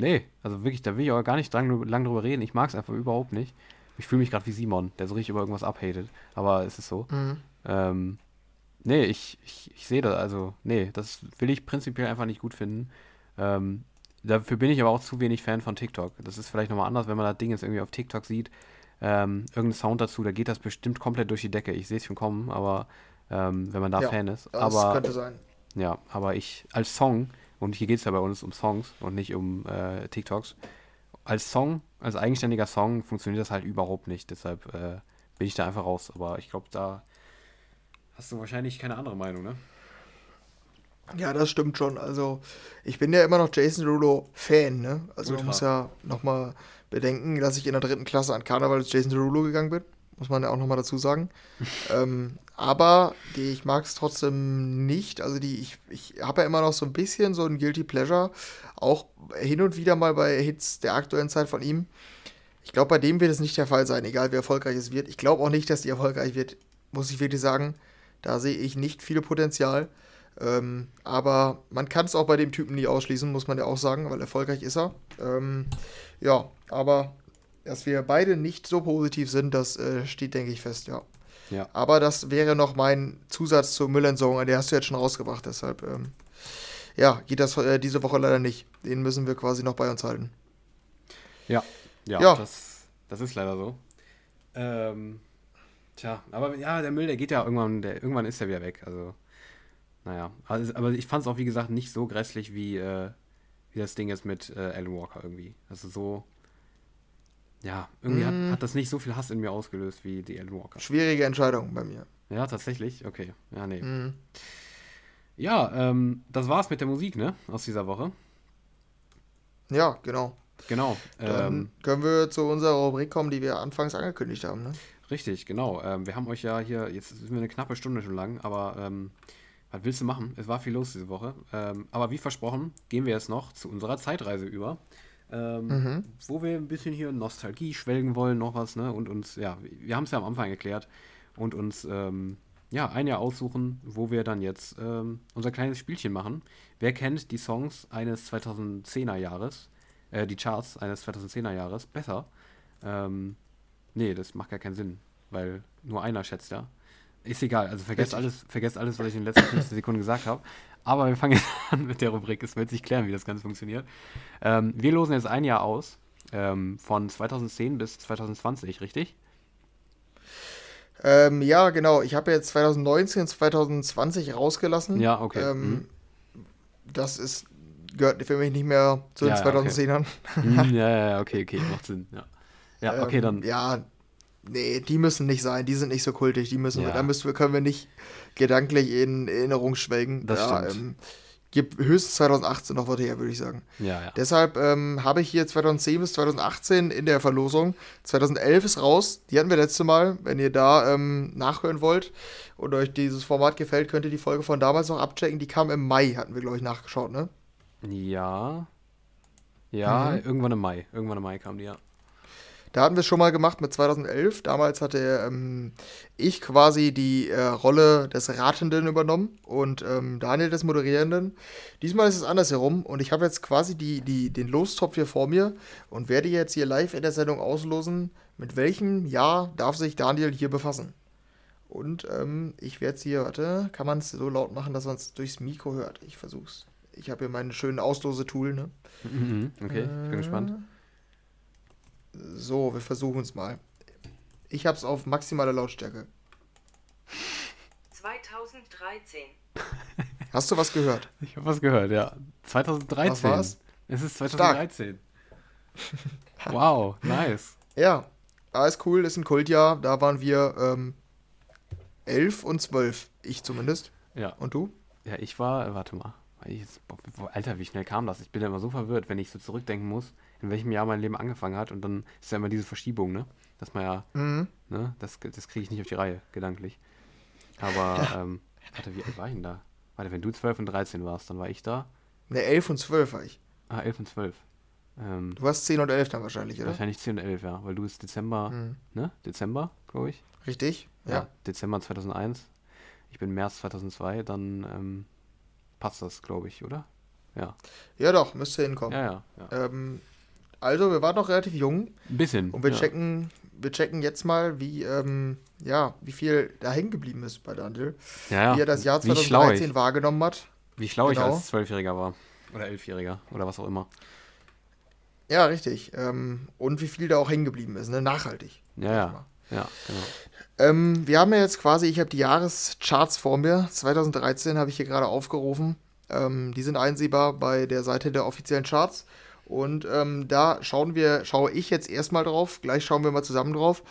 Nee, also wirklich, da will ich auch gar nicht lang, lang drüber reden. Ich mag es einfach überhaupt nicht. Ich fühle mich gerade wie Simon, der so richtig über irgendwas abhatet. Aber es ist so. Mhm. Ähm, nee, ich, ich, ich sehe das, also, nee, das will ich prinzipiell einfach nicht gut finden. Ähm, dafür bin ich aber auch zu wenig Fan von TikTok. Das ist vielleicht nochmal anders, wenn man das Ding jetzt irgendwie auf TikTok sieht. Ähm, irgendein Sound dazu, da geht das bestimmt komplett durch die Decke. Ich sehe es schon kommen, aber ähm, wenn man da Ja, Fan ist. Das aber könnte sein. ja, aber ich als Song, und hier geht es ja bei uns um Songs und nicht um äh, TikToks, als Song, als eigenständiger Song funktioniert das halt überhaupt nicht. Deshalb äh, bin ich da einfach raus. Aber ich glaube, da hast du wahrscheinlich keine andere Meinung, ne? Ja, das stimmt schon. Also, ich bin ja immer noch Jason Derulo Fan, ne? Also, Ultra. muss ja nochmal bedenken, dass ich in der dritten Klasse an Karneval als Jason Derulo gegangen bin. Muss man ja auch nochmal dazu sagen. ähm, aber die, ich mag es trotzdem nicht. Also, die, ich, ich habe ja immer noch so ein bisschen so ein Guilty Pleasure. Auch hin und wieder mal bei Hits der aktuellen Zeit von ihm. Ich glaube, bei dem wird es nicht der Fall sein, egal wie erfolgreich es wird. Ich glaube auch nicht, dass die erfolgreich wird, muss ich wirklich sagen. Da sehe ich nicht viel Potenzial. Ähm, aber man kann es auch bei dem Typen nie ausschließen, muss man ja auch sagen, weil erfolgreich ist er. Ähm, ja, aber dass wir beide nicht so positiv sind, das äh, steht, denke ich, fest, ja. Ja. Aber das wäre noch mein Zusatz zur Müllentsorgung, der hast du jetzt schon rausgebracht, deshalb, ähm, ja, geht das äh, diese Woche leider nicht. Den müssen wir quasi noch bei uns halten. Ja, ja, Ja. Das, das ist leider so. Ähm, tja, aber ja, der Müll, der geht ja irgendwann, der, irgendwann ist er wieder weg. Also, naja. Also, aber ich fand es auch, wie gesagt, nicht so grässlich wie, äh, wie das Ding jetzt mit äh, Alan Walker irgendwie. Also so, ja, irgendwie Mm. hat, hat das nicht so viel Hass in mir ausgelöst wie die Alan Walker. Schwierige Entscheidung bei mir. Ja, tatsächlich? Okay. Ja, nee. Mhm. Ja, ähm, das war's mit der Musik, ne? Aus dieser Woche. Ja, genau. Genau. Dann Ähm, können wir zu unserer Rubrik kommen, die wir anfangs angekündigt haben. Ne? Richtig, genau. Ähm, wir haben euch ja hier, jetzt sind wir eine knappe Stunde schon lang, aber ähm, was willst du machen? Es war viel los diese Woche. Ähm, aber wie versprochen, gehen wir jetzt noch zu unserer Zeitreise über. Ähm, Mhm. Wo wir ein bisschen hier Nostalgie schwelgen wollen, noch was, ne? Und uns, ja, wir haben es ja am Anfang erklärt und uns ähm, ja ein Jahr aussuchen, wo wir dann jetzt ähm, unser kleines Spielchen machen. Wer kennt die Songs eines 2010er Jahres, äh, die Charts eines 2010er Jahres besser? Ähm, nee, das macht gar keinen Sinn, weil nur einer schätzt ja. Ist egal, also vergesst Richtig. alles, vergesst alles, was ich in den letzten 15 Sekunden gesagt habe. Aber wir fangen jetzt an mit der Rubrik. Es wird sich klären, wie das Ganze funktioniert. Ähm, wir losen jetzt ein Jahr aus, ähm, von 2010 bis 2020, richtig? Ähm, ja, genau. Ich habe jetzt 2019, 2020 rausgelassen. Ja, okay. Ähm, Mhm. Das ist, gehört für mich nicht mehr zu den Ja, ja, okay. 2010ern. Hm, ja, ja, ja, okay, okay, macht Sinn. Ja, ja okay, Ähm, dann. Ja, nee, die müssen nicht sein. Die sind nicht so kultig. Die müssen, Ja. da müssen wir, können wir nicht gedanklich in Erinnerung schwelgen. Das ja, stimmt. Ähm, gibt höchstens 2018 noch was her, würde ich sagen. Ja, ja. Deshalb ähm, habe ich hier 2010 bis 2018 in der Verlosung. 2011 ist raus. Die hatten wir letzte Mal. Wenn ihr da ähm, nachhören wollt und euch dieses Format gefällt, könnt ihr die Folge von damals noch abchecken. Die kam im Mai, hatten wir, glaube ich, nachgeschaut, ne? Ja. Ja, Mhm. irgendwann im Mai. Irgendwann im Mai kam die, ja. Da hatten wir es schon mal gemacht mit 2011. Damals hatte ähm, ich quasi die äh, Rolle des Ratenden übernommen und ähm, Daniel des Moderierenden. Diesmal ist es andersherum und ich habe jetzt quasi die, die, den Lostopf hier vor mir und werde jetzt hier live in der Sendung auslosen, mit welchem Jahr darf sich Daniel hier befassen. Und ähm, ich werde es hier, warte, kann man es so laut machen, dass man es durchs Mikro hört? Ich versuch's. Ich habe hier meine schönen Auslose-Tool, ne? Mhm, okay, ich bin gespannt. So, wir versuchen es mal. Ich habe es auf maximale Lautstärke. 2013. Hast du was gehört? Ich habe was gehört, ja. 2013. Was war's? Es ist 2013. wow, nice. Ja, alles cool, ist ein Kultjahr. Da waren wir ähm, 11 und 12. Ich zumindest. Ja. Und du? Ja, ich war, warte mal. Alter, wie schnell kam das? Ich bin ja immer so verwirrt, wenn ich so zurückdenken muss, in welchem Jahr mein Leben angefangen hat. Und dann ist ja immer diese Verschiebung, ne? Dass man ja, Mhm. ne? Das, das kriege ich nicht auf die Reihe, gedanklich. Aber, ähm, warte, wie alt war ich denn da? Warte, wenn du 12 und 13 warst, dann war ich da. Ne, 11 und 12 war ich. Ah, 11 und 12. Ähm, Du warst 10 und 11 dann wahrscheinlich, oder? wahrscheinlich 10 und 11, ja. Weil du bist Dezember, Mhm. ne? Dezember, glaube ich. Richtig? Ja. Dezember 2001. Ich bin März 2002, dann ähm, passt das, glaube ich, oder? Ja. Ja, doch, müsste hinkommen. Ja, ja. ja. Ähm, also, wir waren noch relativ jung Ein bisschen. und wir ja. checken, wir checken jetzt mal, wie, ähm, ja, wie viel da hängen geblieben ist bei Daniel. ja. Wie er das Jahr wie schlau 2013 ich, wahrgenommen hat. wie schlau ich Genau. als Zwölfjähriger war. Oder Elfjähriger oder was auch immer. Ja, richtig. Ähm, und wie viel da auch hängen geblieben ist, ne? Nachhaltig. Ja, ich ja. Ja, genau. Ähm, wir haben ja jetzt quasi, ich habe die Jahrescharts vor mir. 2013 habe ich hier gerade aufgerufen. Ähm, die sind einsehbar bei der Seite der offiziellen Charts. Und ähm, da schauen wir, schaue ich jetzt erstmal drauf. Gleich schauen wir mal zusammen drauf.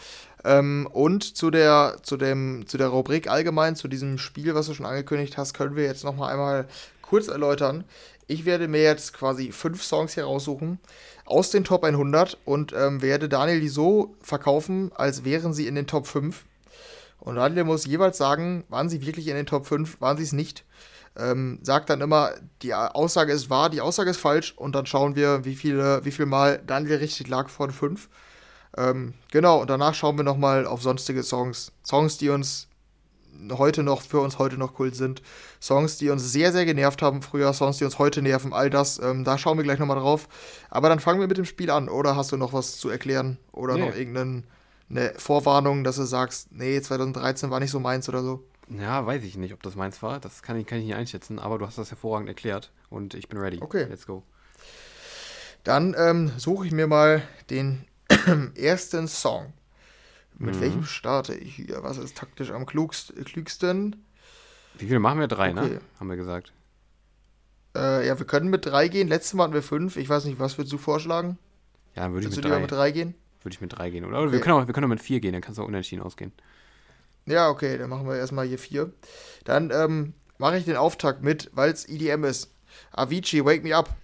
Ähm, und zu der, zu dem, zu der Rubrik allgemein, zu diesem Spiel, was du schon angekündigt hast, können wir jetzt nochmal einmal kurz erläutern. Ich werde mir jetzt quasi fünf Songs hier raussuchen aus den Top 100 und ähm, werde Daniel die so verkaufen, als wären sie in den Top 5. Und Daniel muss jeweils sagen, waren sie wirklich in den Top 5, waren sie es nicht. Ähm, sagt dann immer, die Aussage ist wahr, die Aussage ist falsch und dann schauen wir, wie viele, wie viel Mal Daniel richtig lag von 5. Ähm, genau, und danach schauen wir nochmal auf sonstige Songs. Songs, die uns heute noch, für uns heute noch Kult sind. Songs, die uns sehr, sehr genervt haben früher, Songs, die uns heute nerven, all das. Ähm, da schauen wir gleich nochmal drauf. Aber dann fangen wir mit dem Spiel an. Oder hast du noch was zu erklären? Oder Nee. noch irgendeine eine Vorwarnung, dass du sagst, nee, 2013 war nicht so meins oder so? Ja, weiß ich nicht, ob das meins war. Das kann ich, kann ich nicht einschätzen, aber du hast das hervorragend erklärt und ich bin ready. Okay. Let's go. Dann ähm, suche ich mir mal den ersten Song. Mit Mhm. welchem starte ich hier? Was ist taktisch am klugst, klügsten? Wie viele machen wir? Drei, Okay. ne? Haben wir gesagt. Äh, ja, wir können mit drei gehen. Letztes Mal hatten wir fünf. Ich weiß nicht, was würdest du vorschlagen? Ja, dann würde ich mit drei. mit drei gehen? Würde ich mit drei gehen. Oder, oder wir, Okay. können auch, wir können auch mit vier gehen, dann kannst du auch unentschieden ausgehen. Ja, okay, dann machen wir erstmal hier vier. Dann ähm, mache ich den Auftakt mit, weil es EDM ist. Avicii, Wake Me Up.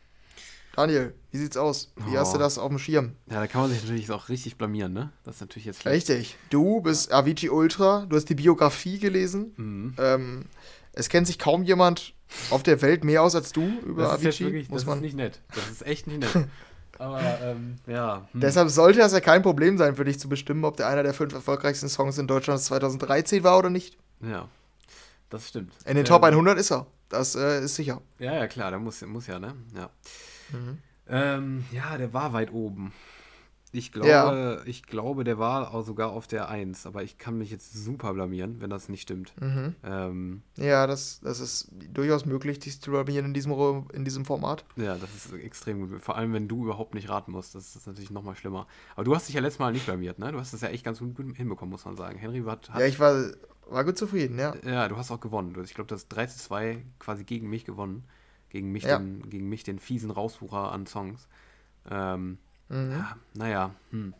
Daniel, wie sieht's aus? Wie hast du Oh. das auf dem Schirm? Ja, da kann man sich natürlich auch richtig blamieren, ne? Das ist natürlich jetzt schlecht. Richtig. Du bist Avicii Ultra, du hast die Biografie gelesen. Mhm. Ähm, es kennt sich kaum jemand auf der Welt mehr aus als du über Das ist Avicii. wirklich, muss das man. ist nicht nett. Das ist echt nicht nett. Aber, ähm, ja. hm. Deshalb sollte das ja kein Problem sein für dich zu bestimmen, ob der einer der fünf erfolgreichsten Songs in Deutschland 2013 war oder nicht. Ja, das stimmt. In den Ähm, Top 100 ist er. Das äh, ist sicher. Ja, ja, klar, der muss, muss ja, ne? Ja. Mhm. Ähm, ja, der war weit oben. Ich glaube, Ja. ich glaube, der war auch sogar auf der 1, aber ich kann mich jetzt super blamieren, wenn das nicht stimmt. Mhm. Ähm, Ja, das, das ist durchaus möglich, dich zu blamieren in diesem, in diesem Format. ja, das ist extrem gut. Vor allem, wenn du überhaupt nicht raten musst. Das ist natürlich nochmal schlimmer. Aber du hast dich ja letztes Mal nicht blamiert, ne? Du hast das ja echt ganz gut hinbekommen, muss man sagen. Henry hat, hat Ja, ich war, war gut zufrieden, ja. Ja, du hast auch gewonnen. Ich glaube, du hast 3 zu 2 quasi gegen mich gewonnen. Gegen mich, Ja. den, gegen mich den fiesen Rauswucher an Songs. Ähm, Mhm. ja, naja, hm.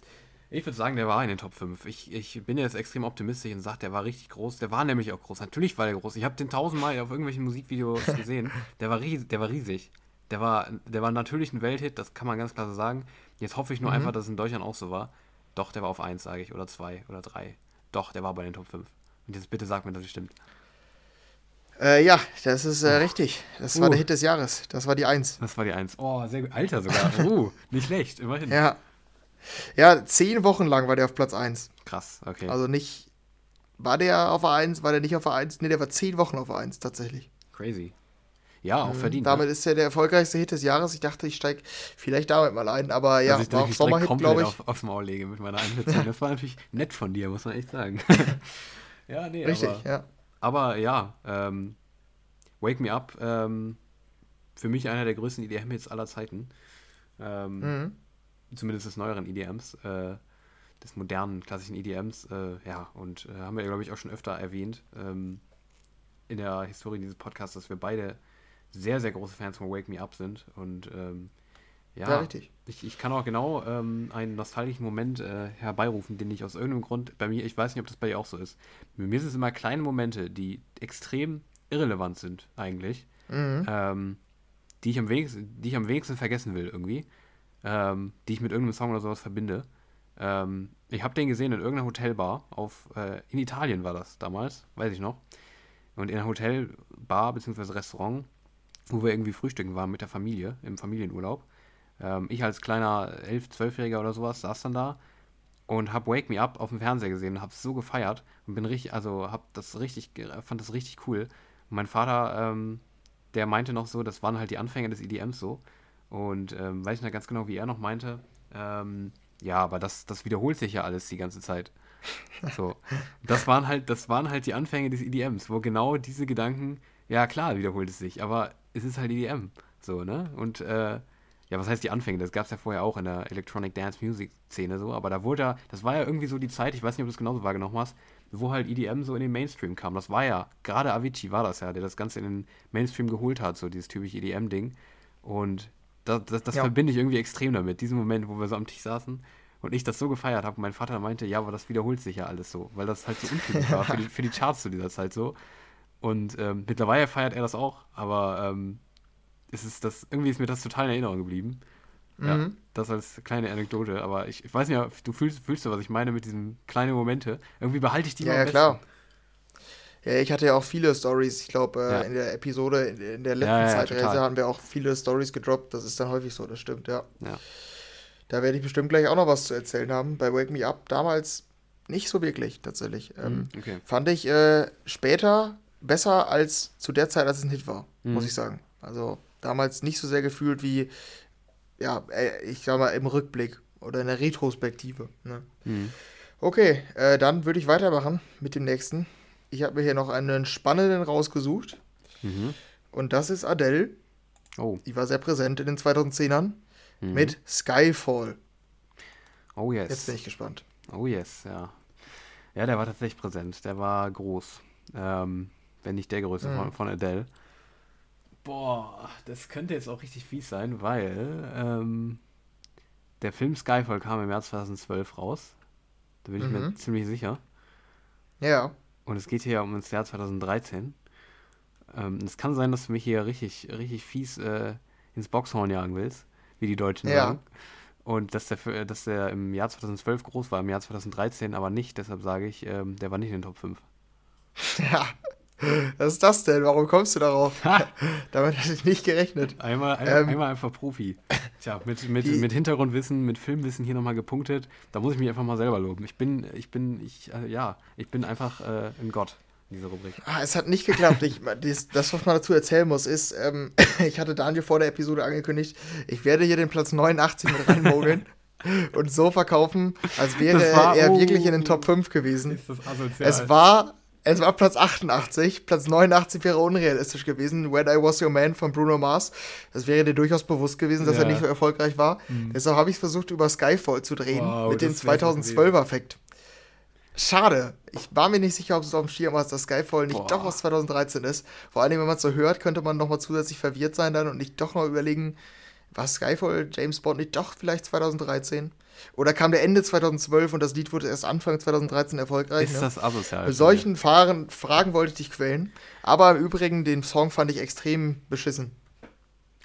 Ich würde sagen, der war in den Top 5. Ich, ich bin jetzt extrem optimistisch und sage, der war richtig groß. Der war nämlich auch groß. Natürlich war der groß. Ich habe den tausendmal auf irgendwelchen Musikvideos gesehen. Der war, ries der war riesig. Der war, der war natürlich ein Welthit, das kann man ganz klar so sagen. Jetzt hoffe ich nur Mhm. einfach, dass es in Deutschland auch so war. Doch, der war auf 1, sage ich. Oder 2 oder 3. Doch, der war bei den Top 5. Und jetzt bitte sag mir, dass es stimmt. Äh, ja, das ist äh, richtig. Das war Uh. der Hit des Jahres. Das war die Eins. Das war die Eins. Oh, sehr gut. Alter sogar. Uh, nicht schlecht, immerhin. Ja. Ja, zehn Wochen lang war der auf Platz 1. Krass, okay. Also nicht. War der auf der 1, war der nicht auf der 1? Ne, der war zehn Wochen auf der 1 tatsächlich. Crazy. Ja, auch verdient. Damit ne? ist er der erfolgreichste Hit des Jahres. Ich dachte, ich steige vielleicht damit mal ein, aber ja, Dass ich war auch Sommerhit, komplett glaube ich. Auf, aufs Maul lege mit meiner Einschätzung. Das war natürlich nett von dir, muss man echt sagen. ja, nee, Richtig, aber, ja. Aber ja, ähm, Wake Me Up, ähm, für mich einer der größten EDM-Hits aller Zeiten. Ähm, Mhm. Zumindest des neueren EDMs, äh, des modernen, klassischen EDMs. Äh, ja, und äh, haben wir, glaube ich, auch schon öfter erwähnt ähm, in der Historie dieses Podcasts, dass wir beide sehr, sehr große Fans von Wake Me Up sind. Und ähm, ja, Ja, richtig. Ich, ich kann auch genau ähm, einen nostalgischen Moment äh, herbeirufen, den ich aus irgendeinem Grund bei mir, ich weiß nicht, ob das bei dir auch so ist. Bei mir sind es immer kleine Momente, die extrem irrelevant sind, eigentlich, Mhm. ähm, die, ich am wenigsten, die ich am wenigsten vergessen will, irgendwie, ähm, die ich mit irgendeinem Song oder sowas verbinde. Ähm, ich habe den gesehen in irgendeiner Hotelbar, auf, äh, in Italien war das damals, weiß ich noch. Und in einer Hotelbar bzw. Restaurant, wo wir irgendwie frühstücken waren mit der Familie, im Familienurlaub. Ähm, ich als kleiner 11-, 12-Jähriger oder sowas saß dann da und hab Wake Me Up auf dem Fernseher gesehen und hab's so gefeiert und bin richtig, also hab das richtig, fand das richtig cool. Und mein Vater, ähm, der meinte noch so, das waren halt die Anfänge des EDMs so. Und ähm, weiß ich noch ganz genau, wie er noch meinte, ähm, ja, aber das, das wiederholt sich ja alles die ganze Zeit. So. Das waren halt, das waren halt die Anfänge des EDMs, wo genau diese Gedanken, ja klar, wiederholt es sich, aber es ist halt EDM. So, ne? Und äh, ja, was heißt die Anfänge? Das gab es ja vorher auch in der Electronic Dance Music Szene so, aber da wurde ja, das war ja irgendwie so die Zeit, ich weiß nicht, ob du es genauso wahrgenommen hast, wo halt EDM so in den Mainstream kam. Das war ja, gerade Avicii war das ja, der das Ganze in den Mainstream geholt hat, so dieses typische EDM-Ding. Und das, das, das Ja. verbinde ich irgendwie extrem damit, diesen Moment, wo wir so am Tisch saßen und ich das so gefeiert habe und mein Vater meinte, ja, aber das wiederholt sich ja alles so, weil das halt so untypisch war für die, für die Charts zu dieser Zeit so. Und ähm, mittlerweile feiert er das auch, aber ähm, es ist das, irgendwie ist mir das total in Erinnerung geblieben. Ja, Mhm. das als kleine Anekdote, aber ich, ich weiß nicht, du fühlst, fühlst du, was ich meine mit diesen kleinen Momente. Irgendwie behalte ich die Ja, immer ja, klar. Ja, ich hatte ja auch viele Stories. Ich glaube, äh, Ja. in der Episode, in, in der letzten Ja, Zeitreise haben wir auch viele Stories gedroppt. Das ist dann häufig so, das stimmt, ja. Ja. Da werde ich bestimmt gleich auch noch was zu erzählen haben. Bei Wake Me Up damals nicht so wirklich, tatsächlich. Ähm, Okay. Fand ich äh, später besser als zu der Zeit, als es ein Hit war, Mhm. muss ich sagen. Also damals nicht so sehr gefühlt wie, ja, äh, ich sag mal, im Rückblick oder in der Retrospektive. Ne? Mhm. Okay, äh, dann würde ich weitermachen mit dem nächsten. Ich habe mir hier noch einen spannenden rausgesucht. Mhm. Und das ist Adele. Oh. Die war sehr präsent in den 2010ern Mhm. mit Skyfall. Oh Jetzt yes. bin ich gespannt. Oh yes, ja. Ja, der war tatsächlich präsent. Der war groß. Ähm, wenn nicht der größte Mhm. von, von Adele. Boah, das könnte jetzt auch richtig fies sein, weil ähm, der Film Skyfall kam im Jahr 2012 raus. Da bin ich mir Mhm. ziemlich sicher. Ja, Und es geht hier um das Jahr 2013. Ähm, es kann sein, dass du mich hier richtig, richtig fies äh, ins Boxhorn jagen willst, wie die Deutschen Ja. sagen. Und dass der, Fi- dass der im Jahr 2012 groß war, im Jahr 2013 aber nicht. Deshalb sage ich, ähm, der war nicht in den Top 5. ja. Was ist das denn? Warum kommst du darauf? Damit hatte ich nicht gerechnet. Einmal, einmal, Ähm, einmal einfach Profi. Tja, mit, mit, die- mit Hintergrundwissen, mit Filmwissen hier nochmal gepunktet. Da muss ich mich einfach mal selber loben. Ich bin, ich bin, ich, äh, ja, ich bin einfach äh, ein Gott in dieser Rubrik. Ah, es hat nicht geklappt. Ich, das, das, was man dazu erzählen muss, ist, ähm, ich hatte Daniel vor der Episode angekündigt, ich werde hier den Platz 89 mit reinmogeln und so verkaufen, als wäre war- er oh. wirklich in den Top 5 gewesen. Ist das? Es war, es war Platz 88, Platz 89 wäre unrealistisch gewesen. When I Was Your Man von Bruno Mars. Das wäre dir durchaus bewusst gewesen, dass er Ja. nicht so erfolgreich war. Deshalb habe ich versucht, über Skyfall zu drehen, Wow, mit dem das wär's noch 2012er-Effekt. Schade. Ich war mir nicht sicher, ob es auf dem Schirm war, dass das Skyfall nicht Boah. doch aus 2013 ist. Vor allem, wenn man es so hört, könnte man nochmal zusätzlich verwirrt sein dann und nicht doch noch überlegen, war Skyfall James Bond nicht doch vielleicht 2013? Oder kam der Ende 2012 und das Lied wurde erst Anfang 2013 erfolgreich? ist ne? das asozial? Mit solchen Fahren, Fragen wollte ich dich quälen. Aber im Übrigen, den Song fand ich extrem beschissen.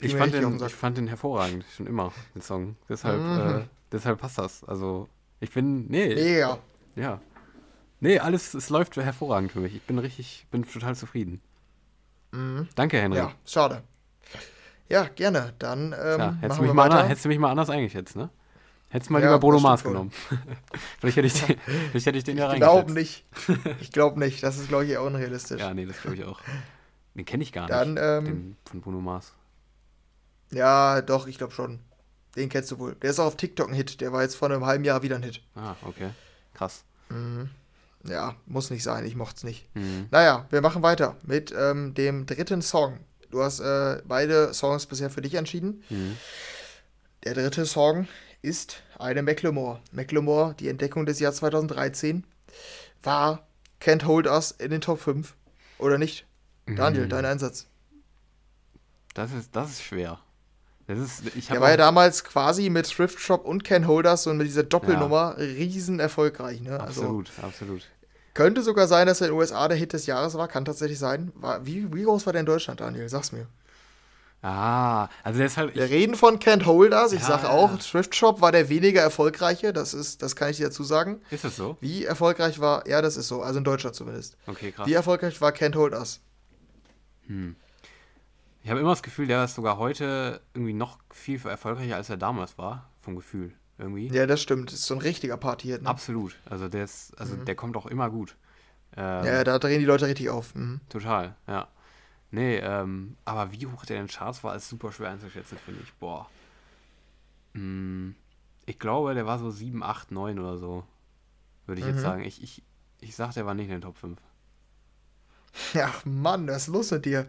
Ich fand, den, ich fand den hervorragend, schon immer, den Song. Deshalb, Mhm. äh, deshalb passt das. Also, ich bin, nee, Mega. ja. Nee, alles, es läuft hervorragend für mich. Ich bin richtig, bin total zufrieden. Mhm. Danke, Henry. Ja, schade. Ja, gerne. Dann ähm, Tja, hättest, du mich wir mal weiter. anders, hättest du mich mal anders eingeschätzt, ne? Hättest mal Ja, lieber Bruno Mars genommen. vielleicht, hätte ich den, vielleicht hätte ich den ja Ich glaube reingesetzt. nicht. Ich glaube nicht. Das ist, glaube ich, eher unrealistisch. Ja, nee, das glaube ich auch. Den kenne ich gar nicht. Dann, ähm, den von Bruno Mars. Ja, doch, ich glaube schon. Den kennst du wohl. Der ist auch auf TikTok ein Hit. Der war jetzt vor einem halben Jahr wieder ein Hit. Ah, okay. Krass. Ja, muss nicht sein. Ich mochte es nicht. Mhm. Naja, wir machen weiter mit ähm, dem dritten Song. Du hast äh, beide Songs bisher für dich entschieden. Mhm. Der dritte Song ist eine Macklemore. Macklemore, die Entdeckung des Jahres 2013, war Can't Hold Us in den Top 5. Oder nicht? Daniel, Mhm. dein Einsatz. Das ist, das ist schwer. Das ist, ich Der war ja damals quasi mit Thrift Shop und Can't Hold Us und mit dieser Doppelnummer riesen erfolgreich. Ne? Also absolut, absolut. könnte sogar sein, dass er in den USA der Hit des Jahres war. Kann tatsächlich sein. War, wie, wie groß war der in Deutschland, Daniel? Sag's mir. Ah, also der ist halt. Wir reden von Can't Hold Us. Ich Ja, sage auch, ja. Thrift Shop war der weniger erfolgreiche. Das ist, das kann ich dir dazu sagen. ist das so? Wie erfolgreich war, ja, das ist so, also in Deutschland zumindest. Okay, krass. Wie erfolgreich war Can't Hold Us? Ich habe immer das Gefühl, der ist sogar heute irgendwie noch viel erfolgreicher, als er damals war. Vom Gefühl. Irgendwie. Ja, das stimmt. Das ist so ein richtiger Party-Hit. Ne? Absolut. Also der ist, also der kommt auch immer gut. Ähm, Ja, da drehen die Leute richtig auf. Mhm. Total, ja. Nee, ähm, aber wie hoch der in den Charts war, ist super schwer einzuschätzen, finde ich. Boah. Hm, ich glaube, der war so 7, 8, 9 oder so. Würde ich jetzt Mhm. sagen. Ich, ich, ich sag, der war nicht in den Top 5. Ja, Mann, was ist los mit dir?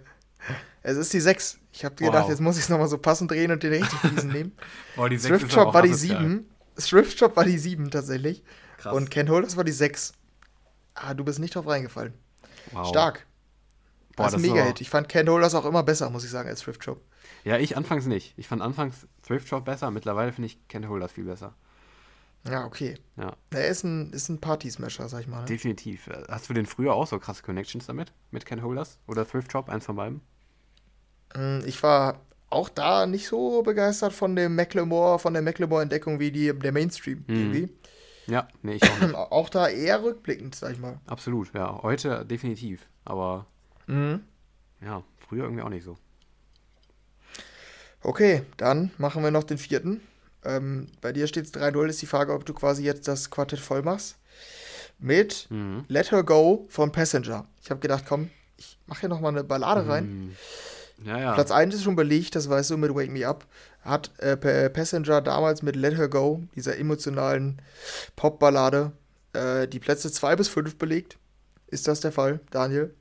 Es ist die 6. Ich habe gedacht, Wow. jetzt muss ich es nochmal so passend drehen und den richtig fiesen nehmen. Boah, die Thrift Shop war die 7. Thrift Shop war die 7 tatsächlich. Krass. Und Ken Holders war die 6. Ah, du bist nicht drauf reingefallen. Wow. Stark. Boah, das ist ein Mega-Hit. Ich fand Ken Holders auch immer besser, muss ich sagen, als Thrift Shop. Ja, ich anfangs nicht. Ich fand anfangs Thrift Shop besser. Mittlerweile finde ich Ken Holders viel besser. Ja, okay. Ja, Er ist ein, ist ein Party-Smasher, sag ich mal. Ne? definitiv. Hast du denn früher auch so krasse Connections damit? Mit Ken Holders? Oder Thrift Shop? Eins von beiden? Mm, Ich war auch da nicht so begeistert von dem Macklemore, von der Macklemore-Entdeckung wie die, der Mainstream Mhm. irgendwie. Ja, nee, ich auch nicht. Auch da eher rückblickend, sag ich mal. Absolut, ja. Heute definitiv. Aber Mhm. ja, früher irgendwie auch nicht so. Okay, dann machen wir noch den vierten. Ähm, bei dir steht es 3-0, ist die Frage, ob du quasi jetzt das Quartett voll machst. Mit Mhm. Let Her Go von Passenger. Ich habe gedacht, komm, ich mache hier nochmal eine Ballade rein. Mhm. Ja, ja. Platz 1 ist schon belegt, das weißt du, mit Wake Me Up. Hat äh, Pa- Passenger damals mit Let Her Go, dieser emotionalen Popballade, äh, die Plätze 2 bis 5 belegt. Ist das der Fall, Daniel?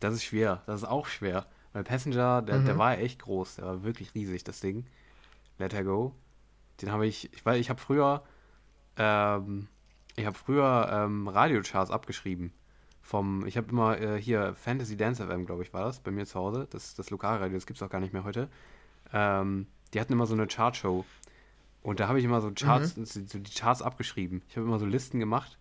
Das ist schwer. Das ist auch schwer. Weil Passenger, der, der Mhm. war echt groß. Der war wirklich riesig, das Ding. Let Her Go. Den habe ich, ich weiß, ich habe früher, ähm, ich habe früher ähm, Radiocharts abgeschrieben. Vom, ich habe immer äh, hier Fantasy Dance FM, glaube ich, war das, bei mir zu Hause. Das, das Lokalradio, das gibt es auch gar nicht mehr heute. Ähm, die hatten immer so eine Chartshow. Und da habe ich immer so Charts, so die Charts abgeschrieben. Ich habe immer so Listen gemacht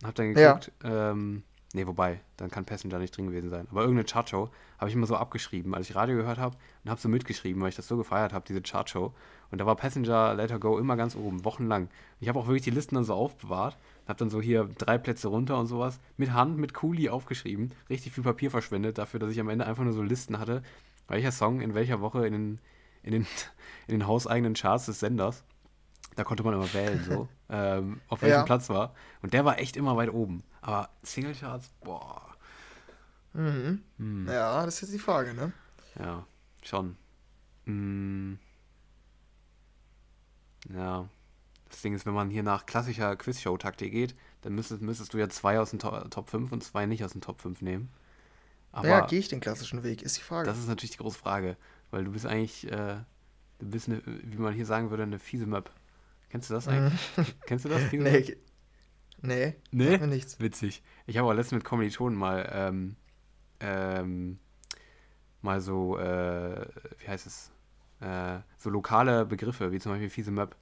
und habe dann Ja. geguckt, ähm, nee, wobei, dann kann Passenger nicht drin gewesen sein. Aber irgendeine Chartshow habe ich immer so abgeschrieben, als ich Radio gehört habe und habe so mitgeschrieben, weil ich das so gefeiert habe, diese Chartshow. Und da war Passenger Let Her Go immer ganz oben, wochenlang. Ich habe auch wirklich die Listen dann so aufbewahrt, habe dann so hier drei Plätze runter und sowas mit Hand, mit Kuli aufgeschrieben, richtig viel Papier verschwendet dafür, dass ich am Ende einfach nur so Listen hatte, welcher Song in welcher Woche in den, in den, in den hauseigenen Charts des Senders. Da konnte man immer wählen, so, ähm, auf welchem Ja. Platz war. Und der war echt immer weit oben. Aber Singlecharts, boah, Mhm. hm, Ja, das ist jetzt die Frage, ne? ja, schon. Hm, ja, das Ding ist, wenn man hier nach klassischer Quizshow-Taktik geht, dann müsstest, müsstest du ja zwei aus dem To Top 5 und zwei nicht aus dem Top 5 nehmen. Aber ja, gehe ich den klassischen Weg, ist die Frage. das ist natürlich die große Frage, weil du bist eigentlich, äh, du bist, eine, wie man hier sagen würde, eine fiese Map. Kennst du das eigentlich? Kennst du das? Fiese Map? Mhm. nee. Nee, Nee? mir nichts. Witzig. Ich habe auch letztens mit Kommilitonen mal, ähm, ähm, mal so, äh, wie heißt es, äh, so lokale Begriffe, wie zum Beispiel fiese Map,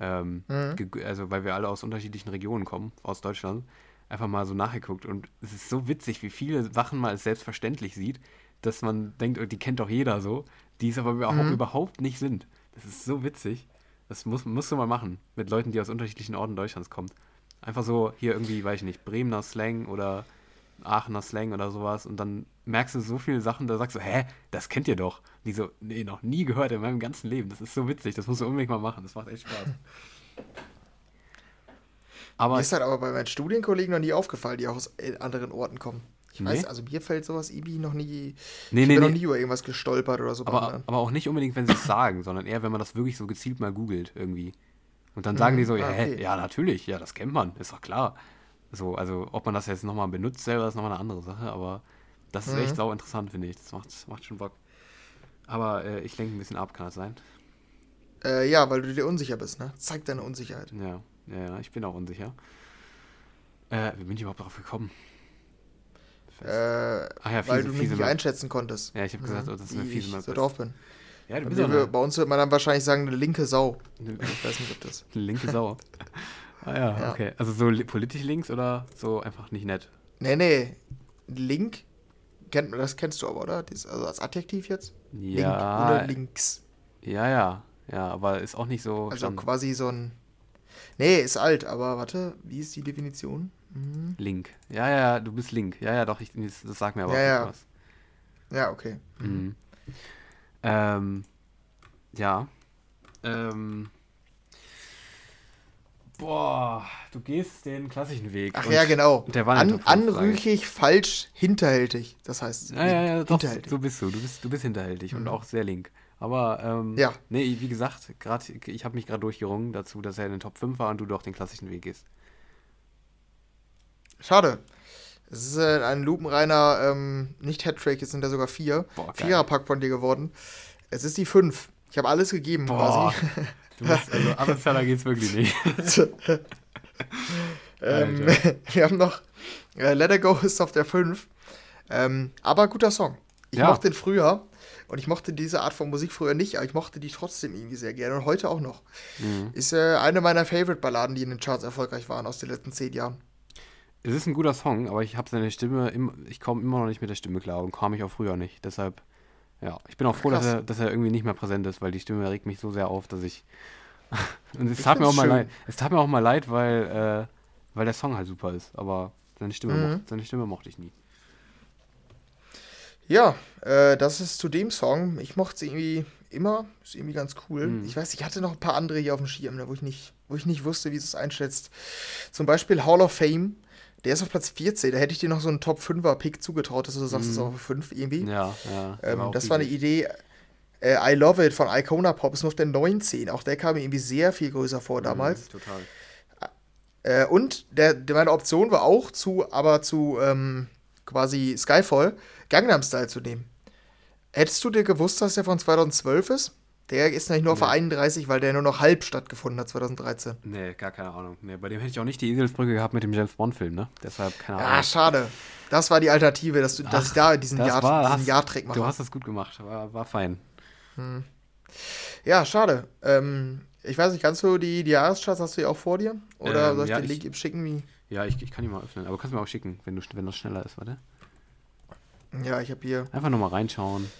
ähm, Mhm. also weil wir alle aus unterschiedlichen Regionen kommen, aus Deutschland, einfach mal so nachgeguckt und es ist so witzig, wie viele Sachen man als selbstverständlich sieht, dass man denkt, oh, die kennt doch jeder so, die es aber überhaupt, Mhm. überhaupt nicht sind. Das ist so witzig. Das muss, musst du mal machen, mit Leuten, die aus unterschiedlichen Orten Deutschlands kommen. Einfach so hier irgendwie, weiß ich nicht, Bremener Slang oder Aachener Slang oder sowas und dann merkst du so viele Sachen, da sagst du, hä, das kennt ihr doch. Die so, nee, noch nie gehört in meinem ganzen Leben. Das ist so witzig, das musst du unbedingt mal machen. Das macht echt Spaß. Aber mir ist halt aber bei meinen Studienkollegen noch nie aufgefallen, die auch aus äh, anderen Orten kommen. Ich nee. weiß, also mir fällt sowas irgendwie noch nie. Nee, ich nee, bin nee. noch nie über irgendwas gestolpert oder so. Aber, aber auch nicht unbedingt, wenn sie es sagen, sondern eher, wenn man das wirklich so gezielt mal googelt irgendwie. Und dann sagen mhm. die so, ja, ah, okay. ja, natürlich, ja, das kennt man, ist doch klar. So, also ob man das jetzt nochmal benutzt selber, ist nochmal eine andere Sache, aber das ist mhm. echt sau interessant, finde ich. Das macht, macht schon Bock. Aber äh, ich lenke ein bisschen ab, kann das sein? Äh, ja, weil du dir unsicher bist, ne? Zeig deine Unsicherheit. Ja, ja, ich bin auch unsicher. Äh, wie bin ich überhaupt darauf gekommen? Äh, Ach ja, fiese, weil du mich nicht einschätzen konntest. Ja, ich habe gesagt, mhm. oh, das ist eine fiese ich so drauf bin. Ja, du bist wir, Bei uns wird man dann wahrscheinlich sagen, eine linke Sau. Ich weiß nicht, ob das. Eine linke Sau. ah ja, ja, okay. Also so politisch links oder so einfach nicht nett? Nee, nee. Link, kennt, das kennst du aber, oder? also als Adjektiv jetzt? Ja. Link oder links. Ja, ja. Ja, aber ist auch nicht so. Also stand. quasi so ein. Nee, ist alt, aber warte, wie ist die Definition? Mhm. Link. Ja, ja, du bist Link. Ja, ja, doch, ich, das sagt mir aber ja, ja. was. Ja, okay. Mhm. Ähm, ja. Ähm, boah, du gehst den klassischen Weg. Ach ja, genau. Der war An, anrüchig, falsch, hinterhältig. Das heißt, ja, ja, ja, doch, so bist du. Du bist, du bist hinterhältig mhm. und auch sehr link. Aber, ähm, ja. nee, wie gesagt, grad, ich habe mich gerade durchgerungen dazu, dass er in den Top 5 war und du doch den klassischen Weg gehst. Schade. Es ist äh, ein lupenreiner, ähm, nicht Hattrick, es sind ja sogar vier. Viererpack von dir geworden. Es ist die fünf. Ich habe alles gegeben Boah. quasi. Du bist, also Abendszeller geht's wirklich nicht. ähm, wir haben noch äh, Let It Go ist auf der 5. Ähm, aber guter Song. Ich ja. mochte den früher und ich mochte diese Art von Musik früher nicht, aber ich mochte die trotzdem irgendwie sehr gerne und heute auch noch. Mhm. Ist äh, eine meiner Favorite-Balladen, die in den Charts erfolgreich waren aus den letzten zehn Jahren. Es ist ein guter Song, aber ich habe seine Stimme, im, ich komme immer noch nicht mit der Stimme klar und kam ich auch früher nicht. Deshalb, ja, ich bin auch froh, dass er, dass er irgendwie nicht mehr präsent ist, weil die Stimme regt mich so sehr auf, dass ich. und es ich tat mir auch mal leid. Es tat mir auch mal leid, weil, äh, weil der Song halt super ist, aber seine Stimme, mhm. mochte, seine Stimme mochte ich nie. Ja, äh, das ist zu dem Song. Ich mochte es irgendwie immer. Ist irgendwie ganz cool. Mhm. Ich weiß, ich hatte noch ein paar andere hier auf dem Schirm, ne, wo ich nicht, wo ich nicht wusste, wie es einschätzt. Zum Beispiel Hall of Fame der ist auf Platz 14. Da hätte ich dir noch so einen Top 5er Pick zugetraut, dass du sagst, mm. das ist auf 5 irgendwie. Ja, ja. Ähm, das war eine Idee. Äh, I Love It von Icona Pop ist nur auf der 19. Auch der kam mir irgendwie sehr viel größer vor mhm, damals. Total. Äh, und der, der, meine Option war auch zu, aber zu ähm, quasi Skyfall Gangnam Style zu nehmen. Hättest du dir gewusst, dass der von 2012 ist? Der ist nämlich nur nee. auf 31, weil der nur noch halb stattgefunden hat 2013. Nee, gar keine Ahnung. Nee, bei dem hätte ich auch nicht die Eselsbrücke gehabt mit dem James Bond-Film, ne? Deshalb keine Ahnung. Ah, schade. Das war die Alternative, dass, du, Ach, dass ich da diesen Jahrtrick mache. Du hast das gut gemacht, war, war fein. Hm. Ja, schade. Ähm, ich weiß nicht, kannst du die, die Jahrescharts hast du ja auch vor dir? Oder ähm, soll ich ja, den Link ich, schicken? Wie? Ja, ich, ich kann ihn mal öffnen, aber kannst du mir auch schicken, wenn, du, wenn das schneller ist, warte. Ja, ich habe hier. Einfach nochmal reinschauen.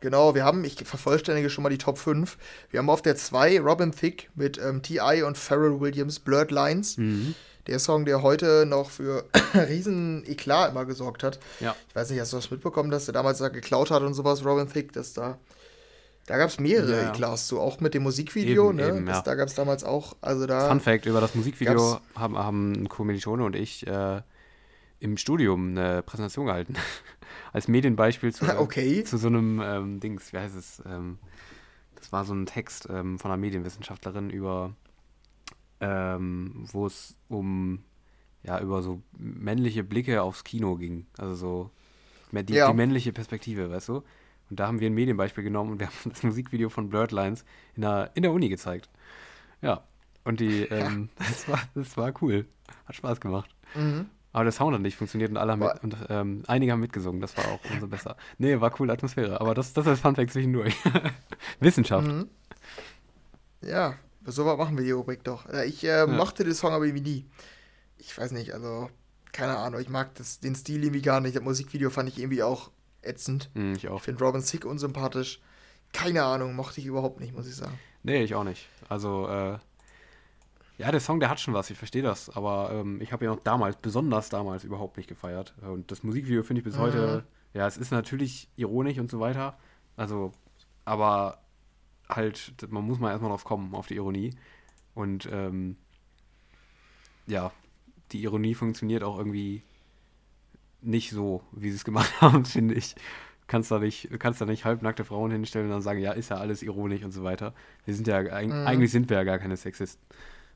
Genau, wir haben, ich vervollständige schon mal die Top 5. Wir haben auf der 2 Robin Thicke mit ähm, T.I. und Pharrell Williams, Blurred Lines. Mhm. Der Song, der heute noch für riesen Eklat immer gesorgt hat. Ja. Ich weiß nicht, hast du das mitbekommen, dass er damals da geklaut hat und sowas, Robin Thicke, dass da. Da gab es mehrere ja, Eklats, so auch mit dem Musikvideo, eben, ne? Eben, ja. Da gab es damals auch, also da. Fun Fact: Über das Musikvideo haben, haben Kommilitone und ich äh, im Studium eine Präsentation gehalten. Als Medienbeispiel zu, okay. zu so einem ähm, Dings, wie heißt es? Ähm, das war so ein Text ähm, von einer Medienwissenschaftlerin über, ähm, wo es um, ja, über so männliche Blicke aufs Kino ging. Also so die, ja. die männliche Perspektive, weißt du? Und da haben wir ein Medienbeispiel genommen und wir haben das Musikvideo von Blurred Lines in der, in der Uni gezeigt. Ja. Und die, ähm, das, war, das war cool. Hat Spaß gemacht. Mhm. Aber der Sound hat nicht funktioniert und alle haben mit, und ähm, einige haben mitgesungen, das war auch umso besser. Nee, war coole Atmosphäre, aber das, das ist Fun Fact zwischendurch. Wissenschaft. Mhm. Ja, so was machen wir die Rubrik doch. Ich äh, ja. mochte den Song aber irgendwie nie. Ich weiß nicht, also, keine Ahnung, ich mag das, den Stil irgendwie gar nicht. Das Musikvideo fand ich irgendwie auch ätzend. Mhm, ich auch. Ich finde Robin Sick unsympathisch. Keine Ahnung, mochte ich überhaupt nicht, muss ich sagen. Nee, ich auch nicht. Also, äh, Ja, der Song, der hat schon was, ich verstehe das, aber ähm, ich habe ihn auch damals, besonders damals, überhaupt nicht gefeiert. Und das Musikvideo finde ich bis mhm. heute, ja, es ist natürlich ironisch und so weiter, also, aber halt, man muss mal erstmal drauf kommen, auf die Ironie. Und ähm, ja, die Ironie funktioniert auch irgendwie nicht so, wie sie es gemacht haben, finde ich. Kannst da nicht, kannst da nicht halbnackte Frauen hinstellen und dann sagen, ja, ist ja alles ironisch und so weiter. Wir sind ja, mhm. eigentlich sind wir ja gar keine Sexisten.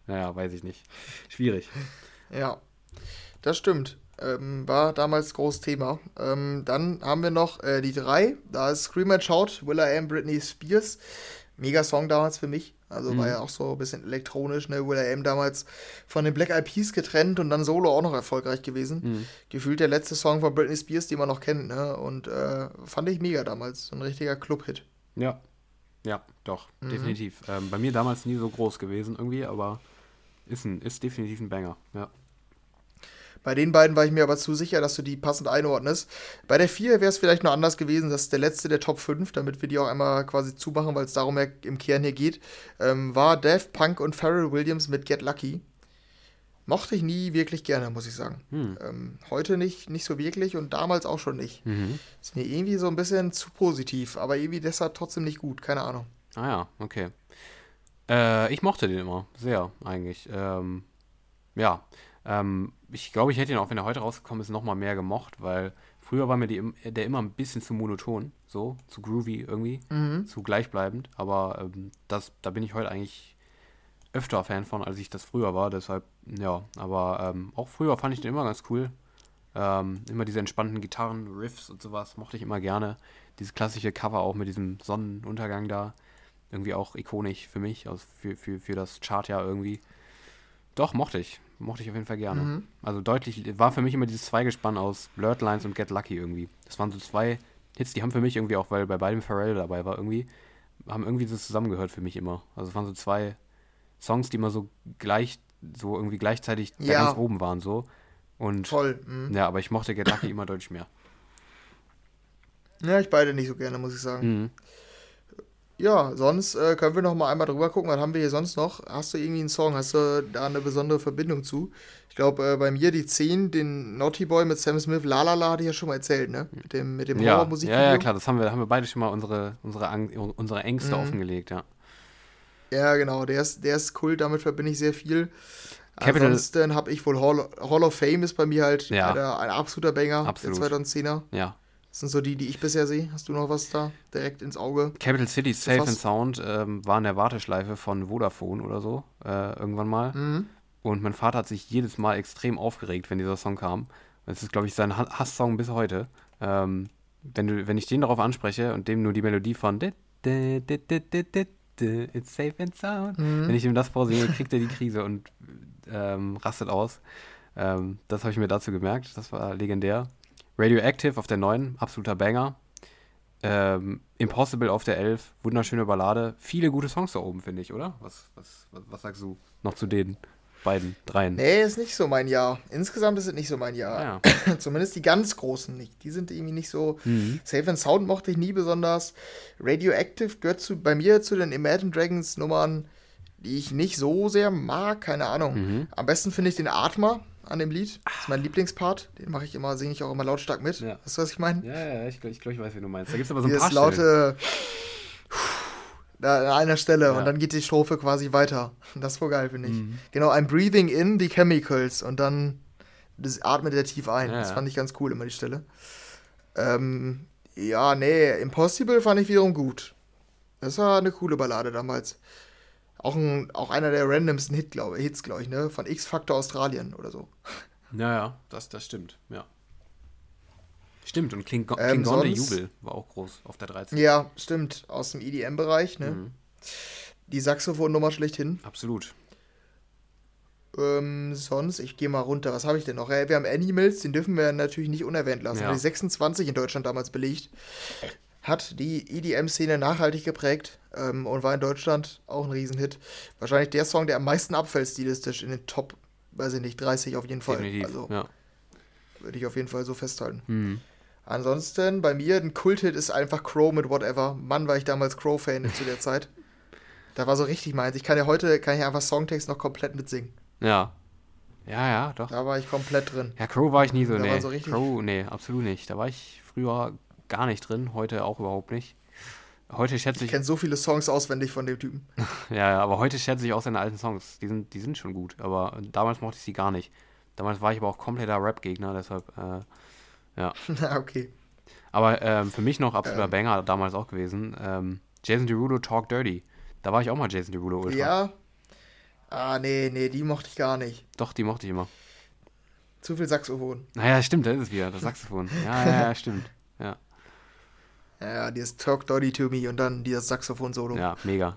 Naja, weiß ich nicht. Schwierig. Ja, das stimmt. Ähm, war damals großes Thema. Ähm, dann haben wir noch äh, die drei. Da ist Scream and Shout, Will I Am, Britney Spears. Mega Song damals für mich. Also mhm. war ja auch so ein bisschen elektronisch, ne? Will I Am damals von den Black Eyed Peas getrennt und dann solo auch noch erfolgreich gewesen. Mhm. Gefühlt der letzte Song von Britney Spears, den man noch kennt, ne? Und äh, fand ich mega damals. So ein richtiger Club-Hit. Ja. Ja, doch, mhm. definitiv. Ähm, bei mir damals nie so groß gewesen irgendwie, aber ist, ein, ist definitiv ein Banger, ja. Bei den beiden war ich mir aber zu sicher, dass du die passend einordnest. Bei der 4 wäre es vielleicht noch anders gewesen. Das ist der letzte der Top 5, damit wir die auch einmal quasi zumachen, weil es darum ja im Kern hier geht. Ähm, war Daft Punk und Pharrell Williams mit Get Lucky. Mochte ich nie wirklich gerne, muss ich sagen. Hm. Ähm, heute nicht, nicht so wirklich und damals auch schon nicht. Mhm. Ist mir irgendwie so ein bisschen zu positiv, aber irgendwie deshalb trotzdem nicht gut, keine Ahnung. Ah ja, okay. Äh, ich mochte den immer, sehr eigentlich. Ähm, ja, ähm, ich glaube, ich hätte ihn auch, wenn er heute rausgekommen ist, nochmal mehr gemocht, weil früher war mir die, der immer ein bisschen zu monoton, so, zu groovy irgendwie, mhm. zu gleichbleibend. Aber ähm, das, da bin ich heute eigentlich öfter Fan von, als ich das früher war. Deshalb, ja, aber ähm, auch früher fand ich den immer ganz cool. Ähm, immer diese entspannten Gitarren, Riffs und sowas mochte ich immer gerne. Dieses klassische Cover auch mit diesem Sonnenuntergang da. Irgendwie auch ikonisch für mich, also für, für, für das Chartjahr irgendwie. Doch, mochte ich mochte ich auf jeden Fall gerne. Mhm. Also deutlich, war für mich immer dieses Zweigespann aus Blurred Lines und Get Lucky irgendwie. Das waren so zwei Hits, die haben für mich irgendwie auch, weil bei beidem Pharrell dabei war, irgendwie, haben irgendwie so zusammengehört für mich immer. Also es waren so zwei Songs, die immer so gleich, so irgendwie gleichzeitig ja. ganz oben waren, so. Und, Voll. Mhm. Ja, aber ich mochte Get Lucky immer deutlich mehr. Ja, ich beide nicht so gerne, muss ich sagen. Mhm. Ja, sonst äh, können wir noch mal einmal drüber gucken. Was haben wir hier sonst noch? Hast du irgendwie einen Song? Hast du da eine besondere Verbindung zu? Ich glaube, äh, bei mir die 10, den Naughty Boy mit Sam Smith, La La La, hatte ich ja schon mal erzählt, ne? Mit dem, mit dem ja. Horrormusikvideo. Ja, ja, klar, das haben wir, haben wir beide schon mal unsere, unsere, unsere Ängste mhm. offengelegt, ja. Ja, genau, der ist, der ist Kult, damit verbinde ich sehr viel. Capital. Ansonsten habe ich wohl Hall, Hall, of Fame ist bei mir halt ja. ein absoluter Banger, Absolut. der 2010er. Ja, das sind so die, die ich bisher sehe. Hast du noch was da direkt ins Auge? Capital City Safe and Sound ähm, war in der Warteschleife von Vodafone oder so, äh, irgendwann mal. Mhm. Und mein Vater hat sich jedes Mal extrem aufgeregt, wenn dieser Song kam. Das ist, glaube ich, sein Hasssong bis heute. Ähm, wenn, du, wenn ich den darauf anspreche und dem nur die Melodie von It's safe and sound. Mhm. Wenn ich ihm das vorsinge, kriegt er die Krise und ähm, rastet aus. Ähm, das habe ich mir dazu gemerkt. Das war legendär. Radioactive auf der 9, absoluter Banger. Ähm, Impossible auf der 11, wunderschöne Ballade. Viele gute Songs da oben, finde ich, oder? Was, was, was, was, sagst du noch zu den beiden, dreien? Nee, ist nicht so mein Jahr. Insgesamt ist es nicht so mein Jahr. Ja. Zumindest die ganz großen nicht. Die sind irgendwie nicht so. Mhm. Safe and Sound mochte ich nie besonders. Radioactive gehört zu, bei mir zu den Imagine Dragons Nummern, die ich nicht so sehr mag. Keine Ahnung. Mhm. Am besten finde ich den Atma an dem Lied. Das ist mein Lieblingspart. Den mache ich immer, singe ich auch immer lautstark mit. Ja. Weißt du, was ich meine? Ja, ja, ich glaube, ich, glaub, ich weiß, wie du meinst. Da gibt es aber so ein paar laute da an einer Stelle ja. und dann geht die Strophe quasi weiter. Das ist voll geil, finde ich. Mhm. Genau, I'm breathing in the chemicals und dann atmet der tief ein. Ja, das fand ich ganz cool, immer die Stelle. Ähm, ja, nee, Impossible fand ich wiederum gut. Das war eine coole Ballade damals. Auch, ein, auch einer der randomsten Hit, glaub, Hits, glaube ich, ne? Von X-Factor Australien oder so. Naja, das, das stimmt, ja. Stimmt, und Kling ähm, Klingon der Jubel war auch groß auf der 13. Ja, stimmt, aus dem EDM-Bereich, ne? Mhm. Die Saxophonnummer schlechthin. Absolut. Ähm, sonst, ich gehe mal runter. Was habe ich denn noch? Wir haben Animals, den dürfen wir natürlich nicht unerwähnt lassen. Ja. Die 26 in Deutschland damals belegt hat die EDM-Szene nachhaltig geprägt ähm, und war in Deutschland auch ein Riesenhit. Wahrscheinlich der Song, der am meisten abfällt stilistisch in den Top, weiß ich nicht, 30 auf jeden Fall. Definitiv, also ja. würde ich auf jeden Fall so festhalten. Mhm. Ansonsten bei mir ein Kulthit ist einfach Crow mit Whatever. Mann, war ich damals Crow-Fan zu der Zeit. Da war so richtig meins. Ich kann ja heute, kann ich einfach Songtext noch komplett mitsingen. Ja. Ja, ja, doch. Da war ich komplett drin. Ja, Crow war ich nie so, Da nee. war so richtig- Crow, nee, absolut nicht. Da war ich früher gar nicht drin, heute auch überhaupt nicht. Heute schätze Ich ich, kenne so viele Songs auswendig von dem Typen. ja, ja, aber heute schätze ich auch seine alten Songs. Die sind, die sind schon gut, aber damals mochte ich sie gar nicht. Damals war ich aber auch kompletter Rap-Gegner, deshalb, äh, Na, okay. aber ähm, für mich noch absoluter Ähm. Banger damals auch gewesen. Ähm, Jason Derulo Talk Dirty. Da war ich auch mal Jason Derulo Ultra. Ja. Ah, nee, nee, die mochte ich gar nicht. Doch, die mochte ich immer. Zu viel Saxophon. Naja, stimmt, da ist es wieder, das Saxophon. Ja, ja, ja, stimmt. Ja, dieses Talk Dirty to Me und dann dieses Saxophon-Solo. ja, mega.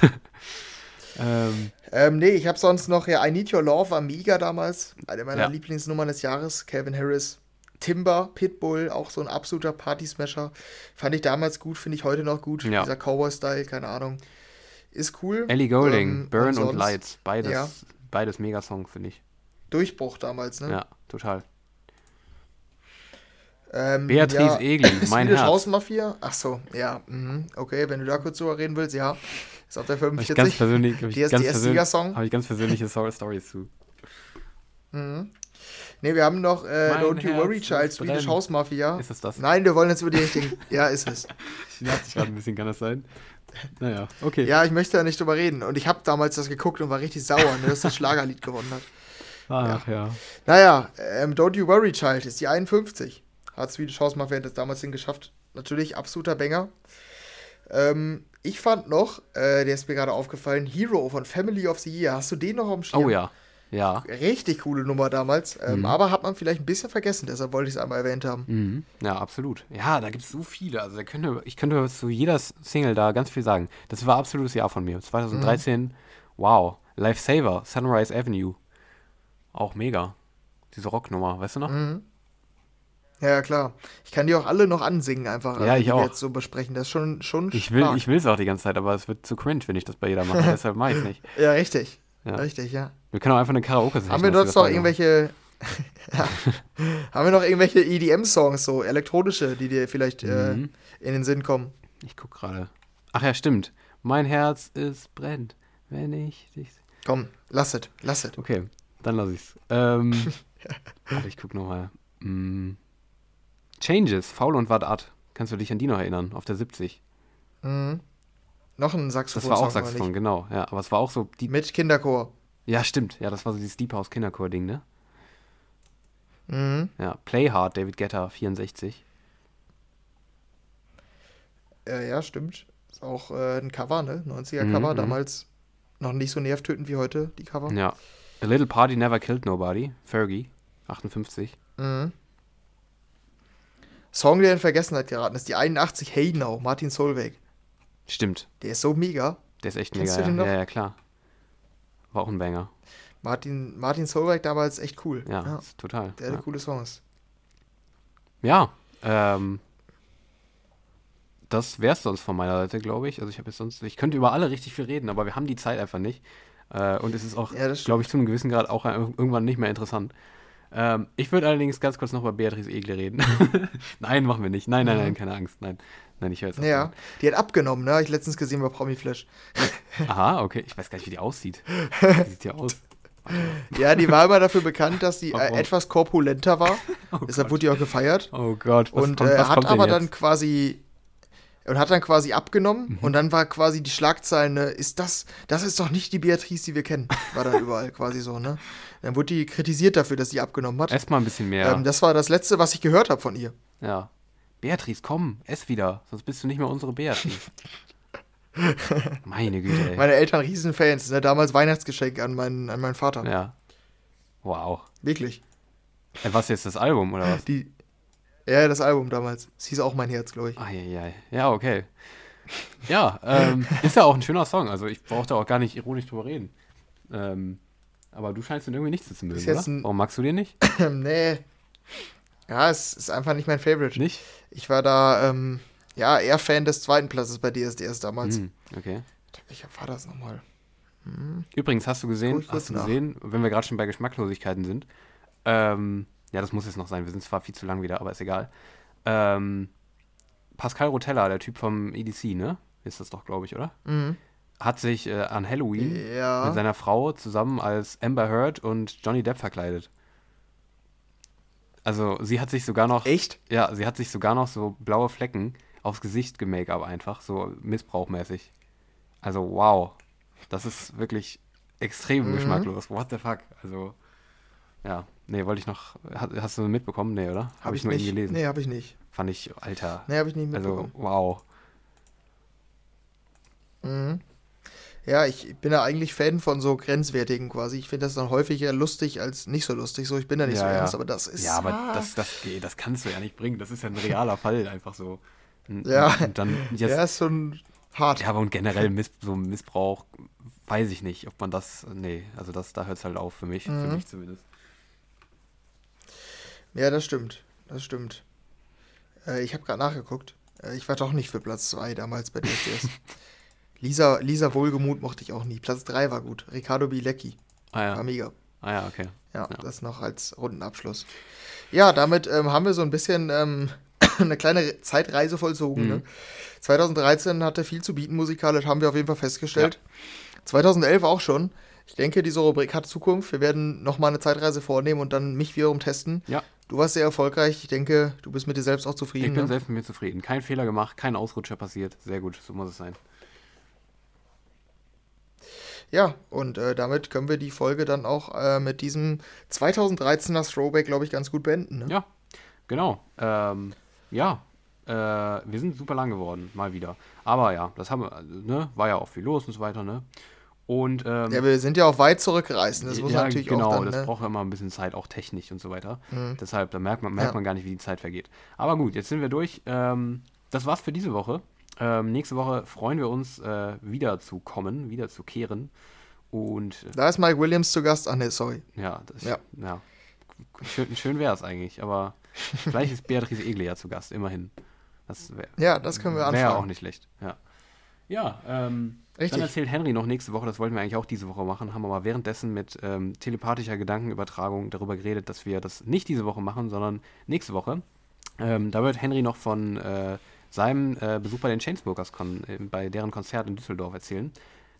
ähm, Ähm, nee, ich habe sonst noch, ja, I Need Your Love war mega damals. Eine meiner Ja. Lieblingsnummern des Jahres. Calvin Harris. Timber, Pitbull, auch so ein absoluter Party-Smasher. Fand ich damals gut, finde ich heute noch gut. Ja. Dieser Cowboy-Style, keine Ahnung. Ist cool. Ellie Golding, Ähm, Burn und, sonst Lights, beides, ja. beides Megasong, finde ich. Durchbruch damals, ne? Ja, total. Ähm, Beatrice ja, Egli, mein Swedish Herz. House Mafia. Ach so, ja. Mhm. Okay, wenn du da kurz drüber reden willst, ja. Ist auf der Habe ich ganz 45. persönlich, hab ich ganz persönlich, DSDS-Sieger-Song. hab ich ganz persönliche Stories zu. Mhm. Ne, wir haben noch äh, Mein Don't You Herz Worry Child, Swedish. House Mafia. Ist es das? Nein, wir wollen jetzt über die richtigen. ja, ist es. Ich dich gerade ein bisschen, kann das sein? Naja, okay. Ja, ich möchte da nicht drüber reden. Und ich habe damals das geguckt und war richtig sauer, ne, dass das Schlagerlied gewonnen hat. Ach ja. Naja, ähm, Don't You Worry Child ist die 51. Hat Swedish House Mafia das damals hingeschafft. Natürlich absoluter Banger. Ähm, ich fand noch, äh, der ist mir gerade aufgefallen, Hero von Family of the Year. Hast du den noch auf dem Schirm? Oh ja. Ja. Richtig coole Nummer damals. Ähm, Mhm. Aber hat man vielleicht ein bisschen vergessen, deshalb wollte ich es einmal erwähnt haben. Mhm. Ja, absolut. Ja, da gibt es so viele. Also könnte, ich könnte zu jeder Single da ganz viel sagen. Das war absolutes Jahr von mir. 2013, wow. Lifesaver, Sunrise Avenue. Auch mega. Diese Rocknummer, weißt du noch? Mhm. Ja, klar. Ich kann die auch alle noch ansingen, einfach. Ja, äh, ich die auch. Wir jetzt so besprechen. Das ist schon, schon Ich will stark. ich es auch die ganze Zeit, aber es wird zu cringe, wenn ich das bei jeder mache. Deshalb mache ich es nicht. Ja, richtig. Ja. Richtig, ja. Wir können auch einfach eine Karaoke-Session Haben wir sonst noch irgendwelche. ja. Haben wir noch irgendwelche EDM-Songs, so elektronische, die dir vielleicht äh, Mhm. in den Sinn kommen? Ich guck gerade. Ach ja, stimmt. Mein Herz ist brennt, wenn ich dich. Komm, lass es, lass es. Okay, dann lass ich's. Ähm, warte, ich guck nochmal. Mm. Changes, Faul und Wad Ad. Kannst du dich an die noch erinnern? Auf der 70. Mhm. Noch ein Das Saxophon. war auch Saxophon, genau. Ja, aber es war auch so die. Mit Kinderchor. Ja, stimmt. Ja, das war so dieses Deep House Kinderchor-Ding, ne? Mhm. Ja, Play Hard, David Guetta, 64. Äh, ja, stimmt. Ist auch äh, ein Cover, ne? 90er Mhm, Cover. mhm. Damals noch nicht so nervtötend wie heute, die Cover. Ja. A Little Party Never Killed Nobody, Fergie, 58. Mhm. Song, der in Vergessenheit geraten ist, die 81 Hey Now, Martin Solveig. Stimmt, Der ist so mega. der ist echt Kennst mega. du den ja. noch? ja, ja, klar. War auch ein Banger. Martin, Martin Solveig damals echt cool. Ja, ist total. der hatte ja. coole Songs. Ja, ähm, das wär's sonst von meiner Seite, glaube ich. Also ich habe jetzt sonst, ich könnte über alle richtig viel reden, aber wir haben die Zeit einfach nicht. Äh, und es ist auch, Ja, glaube ich, zu einem gewissen Grad auch ir- irgendwann nicht mehr interessant. Ähm, ich würde allerdings ganz kurz noch über Beatrice Egli reden. nein, machen wir nicht. Nein, nein, nein, keine Angst. Nein, nein, ich höre auf. Ja, die hat abgenommen, ne? Hab ich letztens gesehen bei Promi Flash. Aha, okay. Ich weiß gar nicht, wie die aussieht. Wie sieht die aus? Ja, die war immer dafür bekannt, dass sie äh, Warum? etwas korpulenter war. Oh Deshalb Gott. wurde die auch gefeiert. Oh Gott, was und kommt, äh, was hat kommt denn aber jetzt? dann quasi und hat dann quasi abgenommen Mhm. und dann war quasi die Schlagzeile, ne, ist das, das ist doch nicht die Beatrice, die wir kennen. War dann überall quasi so, ne? Dann wurde die kritisiert dafür, dass sie abgenommen hat. Ess mal ein bisschen mehr. Ähm, das war das Letzte, was ich gehört habe von ihr. ja. Beatrice, komm, ess wieder. Sonst bist du nicht mehr unsere Beatrice. Meine Güte, ey. Meine Eltern Riesenfans, ne? Damals Weihnachtsgeschenk an meinen, an meinen Vater. Ja. Wow. Wirklich. Ey, was jetzt das Album oder was? Die, ja, das Album damals. Es hieß auch mein Herz, glaube ich. Eieiei. Ja, okay. Ja, ähm, ist ja auch ein schöner Song. Also ich brauche da auch gar nicht ironisch drüber reden. Ähm, aber du scheinst ihn irgendwie nicht zu mögen, oder? Warum magst du den nicht? nee. Ja, es ist einfach nicht mein Favorite. Nicht? Ich war da, ähm, ja, eher Fan des zweiten Platzes bei DSDS damals. Hm, okay. Welcher war das nochmal? Übrigens, hast du gesehen, hast du gesehen, wenn wir gerade schon bei Geschmacklosigkeiten sind, ähm, ja, das muss jetzt noch sein, wir sind zwar viel zu lang wieder, aber ist egal. Ähm, Pascal Rotella, der Typ vom EDC, ne? Ist das doch, glaube ich, oder? Mhm. hat sich äh, an Halloween Ja. mit seiner Frau zusammen als Amber Heard und Johnny Depp verkleidet. Also sie hat sich sogar noch, Echt? ja, sie hat sich sogar noch so blaue Flecken aufs Gesicht gemake-up einfach, so missbrauchmäßig. Also wow, das ist wirklich extrem Mhm. geschmacklos. What the fuck? Also ja, nee, wollte ich noch, hast, du mitbekommen? Nee, oder? Habe ich, nur nicht. eben gelesen. Nee, habe ich nicht. Fand ich, Alter. Nee, habe ich nicht also mitbekommen. wow. Mhm. Ja, ich bin ja eigentlich Fan von so grenzwertigen quasi. Ich finde das dann häufig eher lustig als nicht so lustig. So, ich bin da nicht so Ja, ja. ernst, aber das ist. Ja, aber ah. das, das, geht, das kannst du ja nicht bringen. Das ist ja ein realer Fall, einfach so. Und, Ja. Und dann jetzt, Ja, ist schon hart. Ja, aber und generell Miss, so Missbrauch, weiß ich nicht, ob man das. Nee, also das, da hört es halt auf für mich, für Mhm. mich zumindest. Ja, das stimmt. Das stimmt. Äh, ich habe gerade nachgeguckt. Äh, ich war doch nicht für Platz 2 damals bei DSDS. Lisa, Lisa Wohlgemuth mochte ich auch nie. Platz 3 war gut. Ricardo Bilecki. Ah War ja, mega. ah, ja okay. Ja, Ja. das noch als Rundenabschluss. Ja, damit ähm, haben wir so ein bisschen ähm, eine kleine Zeitreise vollzogen. Mhm. Ne? 2013 hatte viel zu bieten musikalisch, haben wir auf jeden Fall festgestellt. 2011 auch schon. Ich denke, diese Rubrik hat Zukunft. Wir werden nochmal eine Zeitreise vornehmen und dann mich wiederum testen. Ja, Du warst sehr erfolgreich. Ich denke, du bist mit dir selbst auch zufrieden. ich bin ne? selbst mit mir zufrieden. Kein Fehler gemacht, kein Ausrutscher passiert. Sehr gut, so muss es sein. Ja, und äh, damit können wir die Folge dann auch äh, mit diesem 2013er Throwback, glaube ich, ganz gut beenden. Ne? Ja, genau. Ähm, ja, äh, wir sind super lang geworden, mal wieder. Aber ja, das haben wir, ne, war ja auch viel los und so weiter, ne? Und ähm, Ja, wir sind ja auch weit zurückgereist. Das muss ja, natürlich genau, auch dann, das ne? braucht ja immer ein bisschen Zeit, auch technisch und so weiter. Mhm. Deshalb, da merkt man, merkt Ja. man gar nicht, wie die Zeit vergeht. Aber gut, jetzt sind wir durch. Ähm, das war's für diese Woche. Ähm, nächste Woche freuen wir uns, äh, wieder zu kommen, wieder zu kehren. Und äh, Da ist Mike Williams zu Gast. Ach ne, sorry. ja, das, Ja. ja. Schön, schön wäre es eigentlich, aber vielleicht ist Beatrice Egle ja zu Gast, immerhin. Das wäre Ja, das können wir wär anfangen. auch nicht schlecht. Ja, ja ähm, Richtig. dann erzählt Henry noch nächste Woche, das wollten wir eigentlich auch diese Woche machen, haben aber währenddessen mit ähm, telepathischer Gedankenübertragung darüber geredet, dass wir das nicht diese Woche machen, sondern nächste Woche. Ähm, da wird Henry noch von äh, seinem äh, Besuch bei den Chainsmokers äh, bei deren Konzert in Düsseldorf erzählen.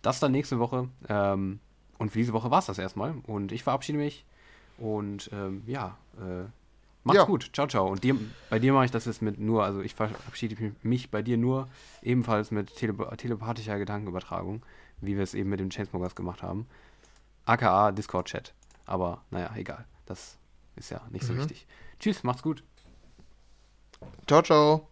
Das dann nächste Woche. Ähm, und für diese Woche war es das erstmal. Und ich verabschiede mich. Und ähm, ja, äh, macht's Ja. gut. Ciao, ciao. Und dir, bei dir mache ich das jetzt mit nur, also ich verabschiede mich- bei dir nur ebenfalls mit tele telepathischer Gedankenübertragung, wie wir es eben mit dem Chainsmokers gemacht haben. AKA Discord-Chat. Aber naja, egal. Das ist ja nicht so Mhm. wichtig. Tschüss, macht's gut. Ciao, ciao.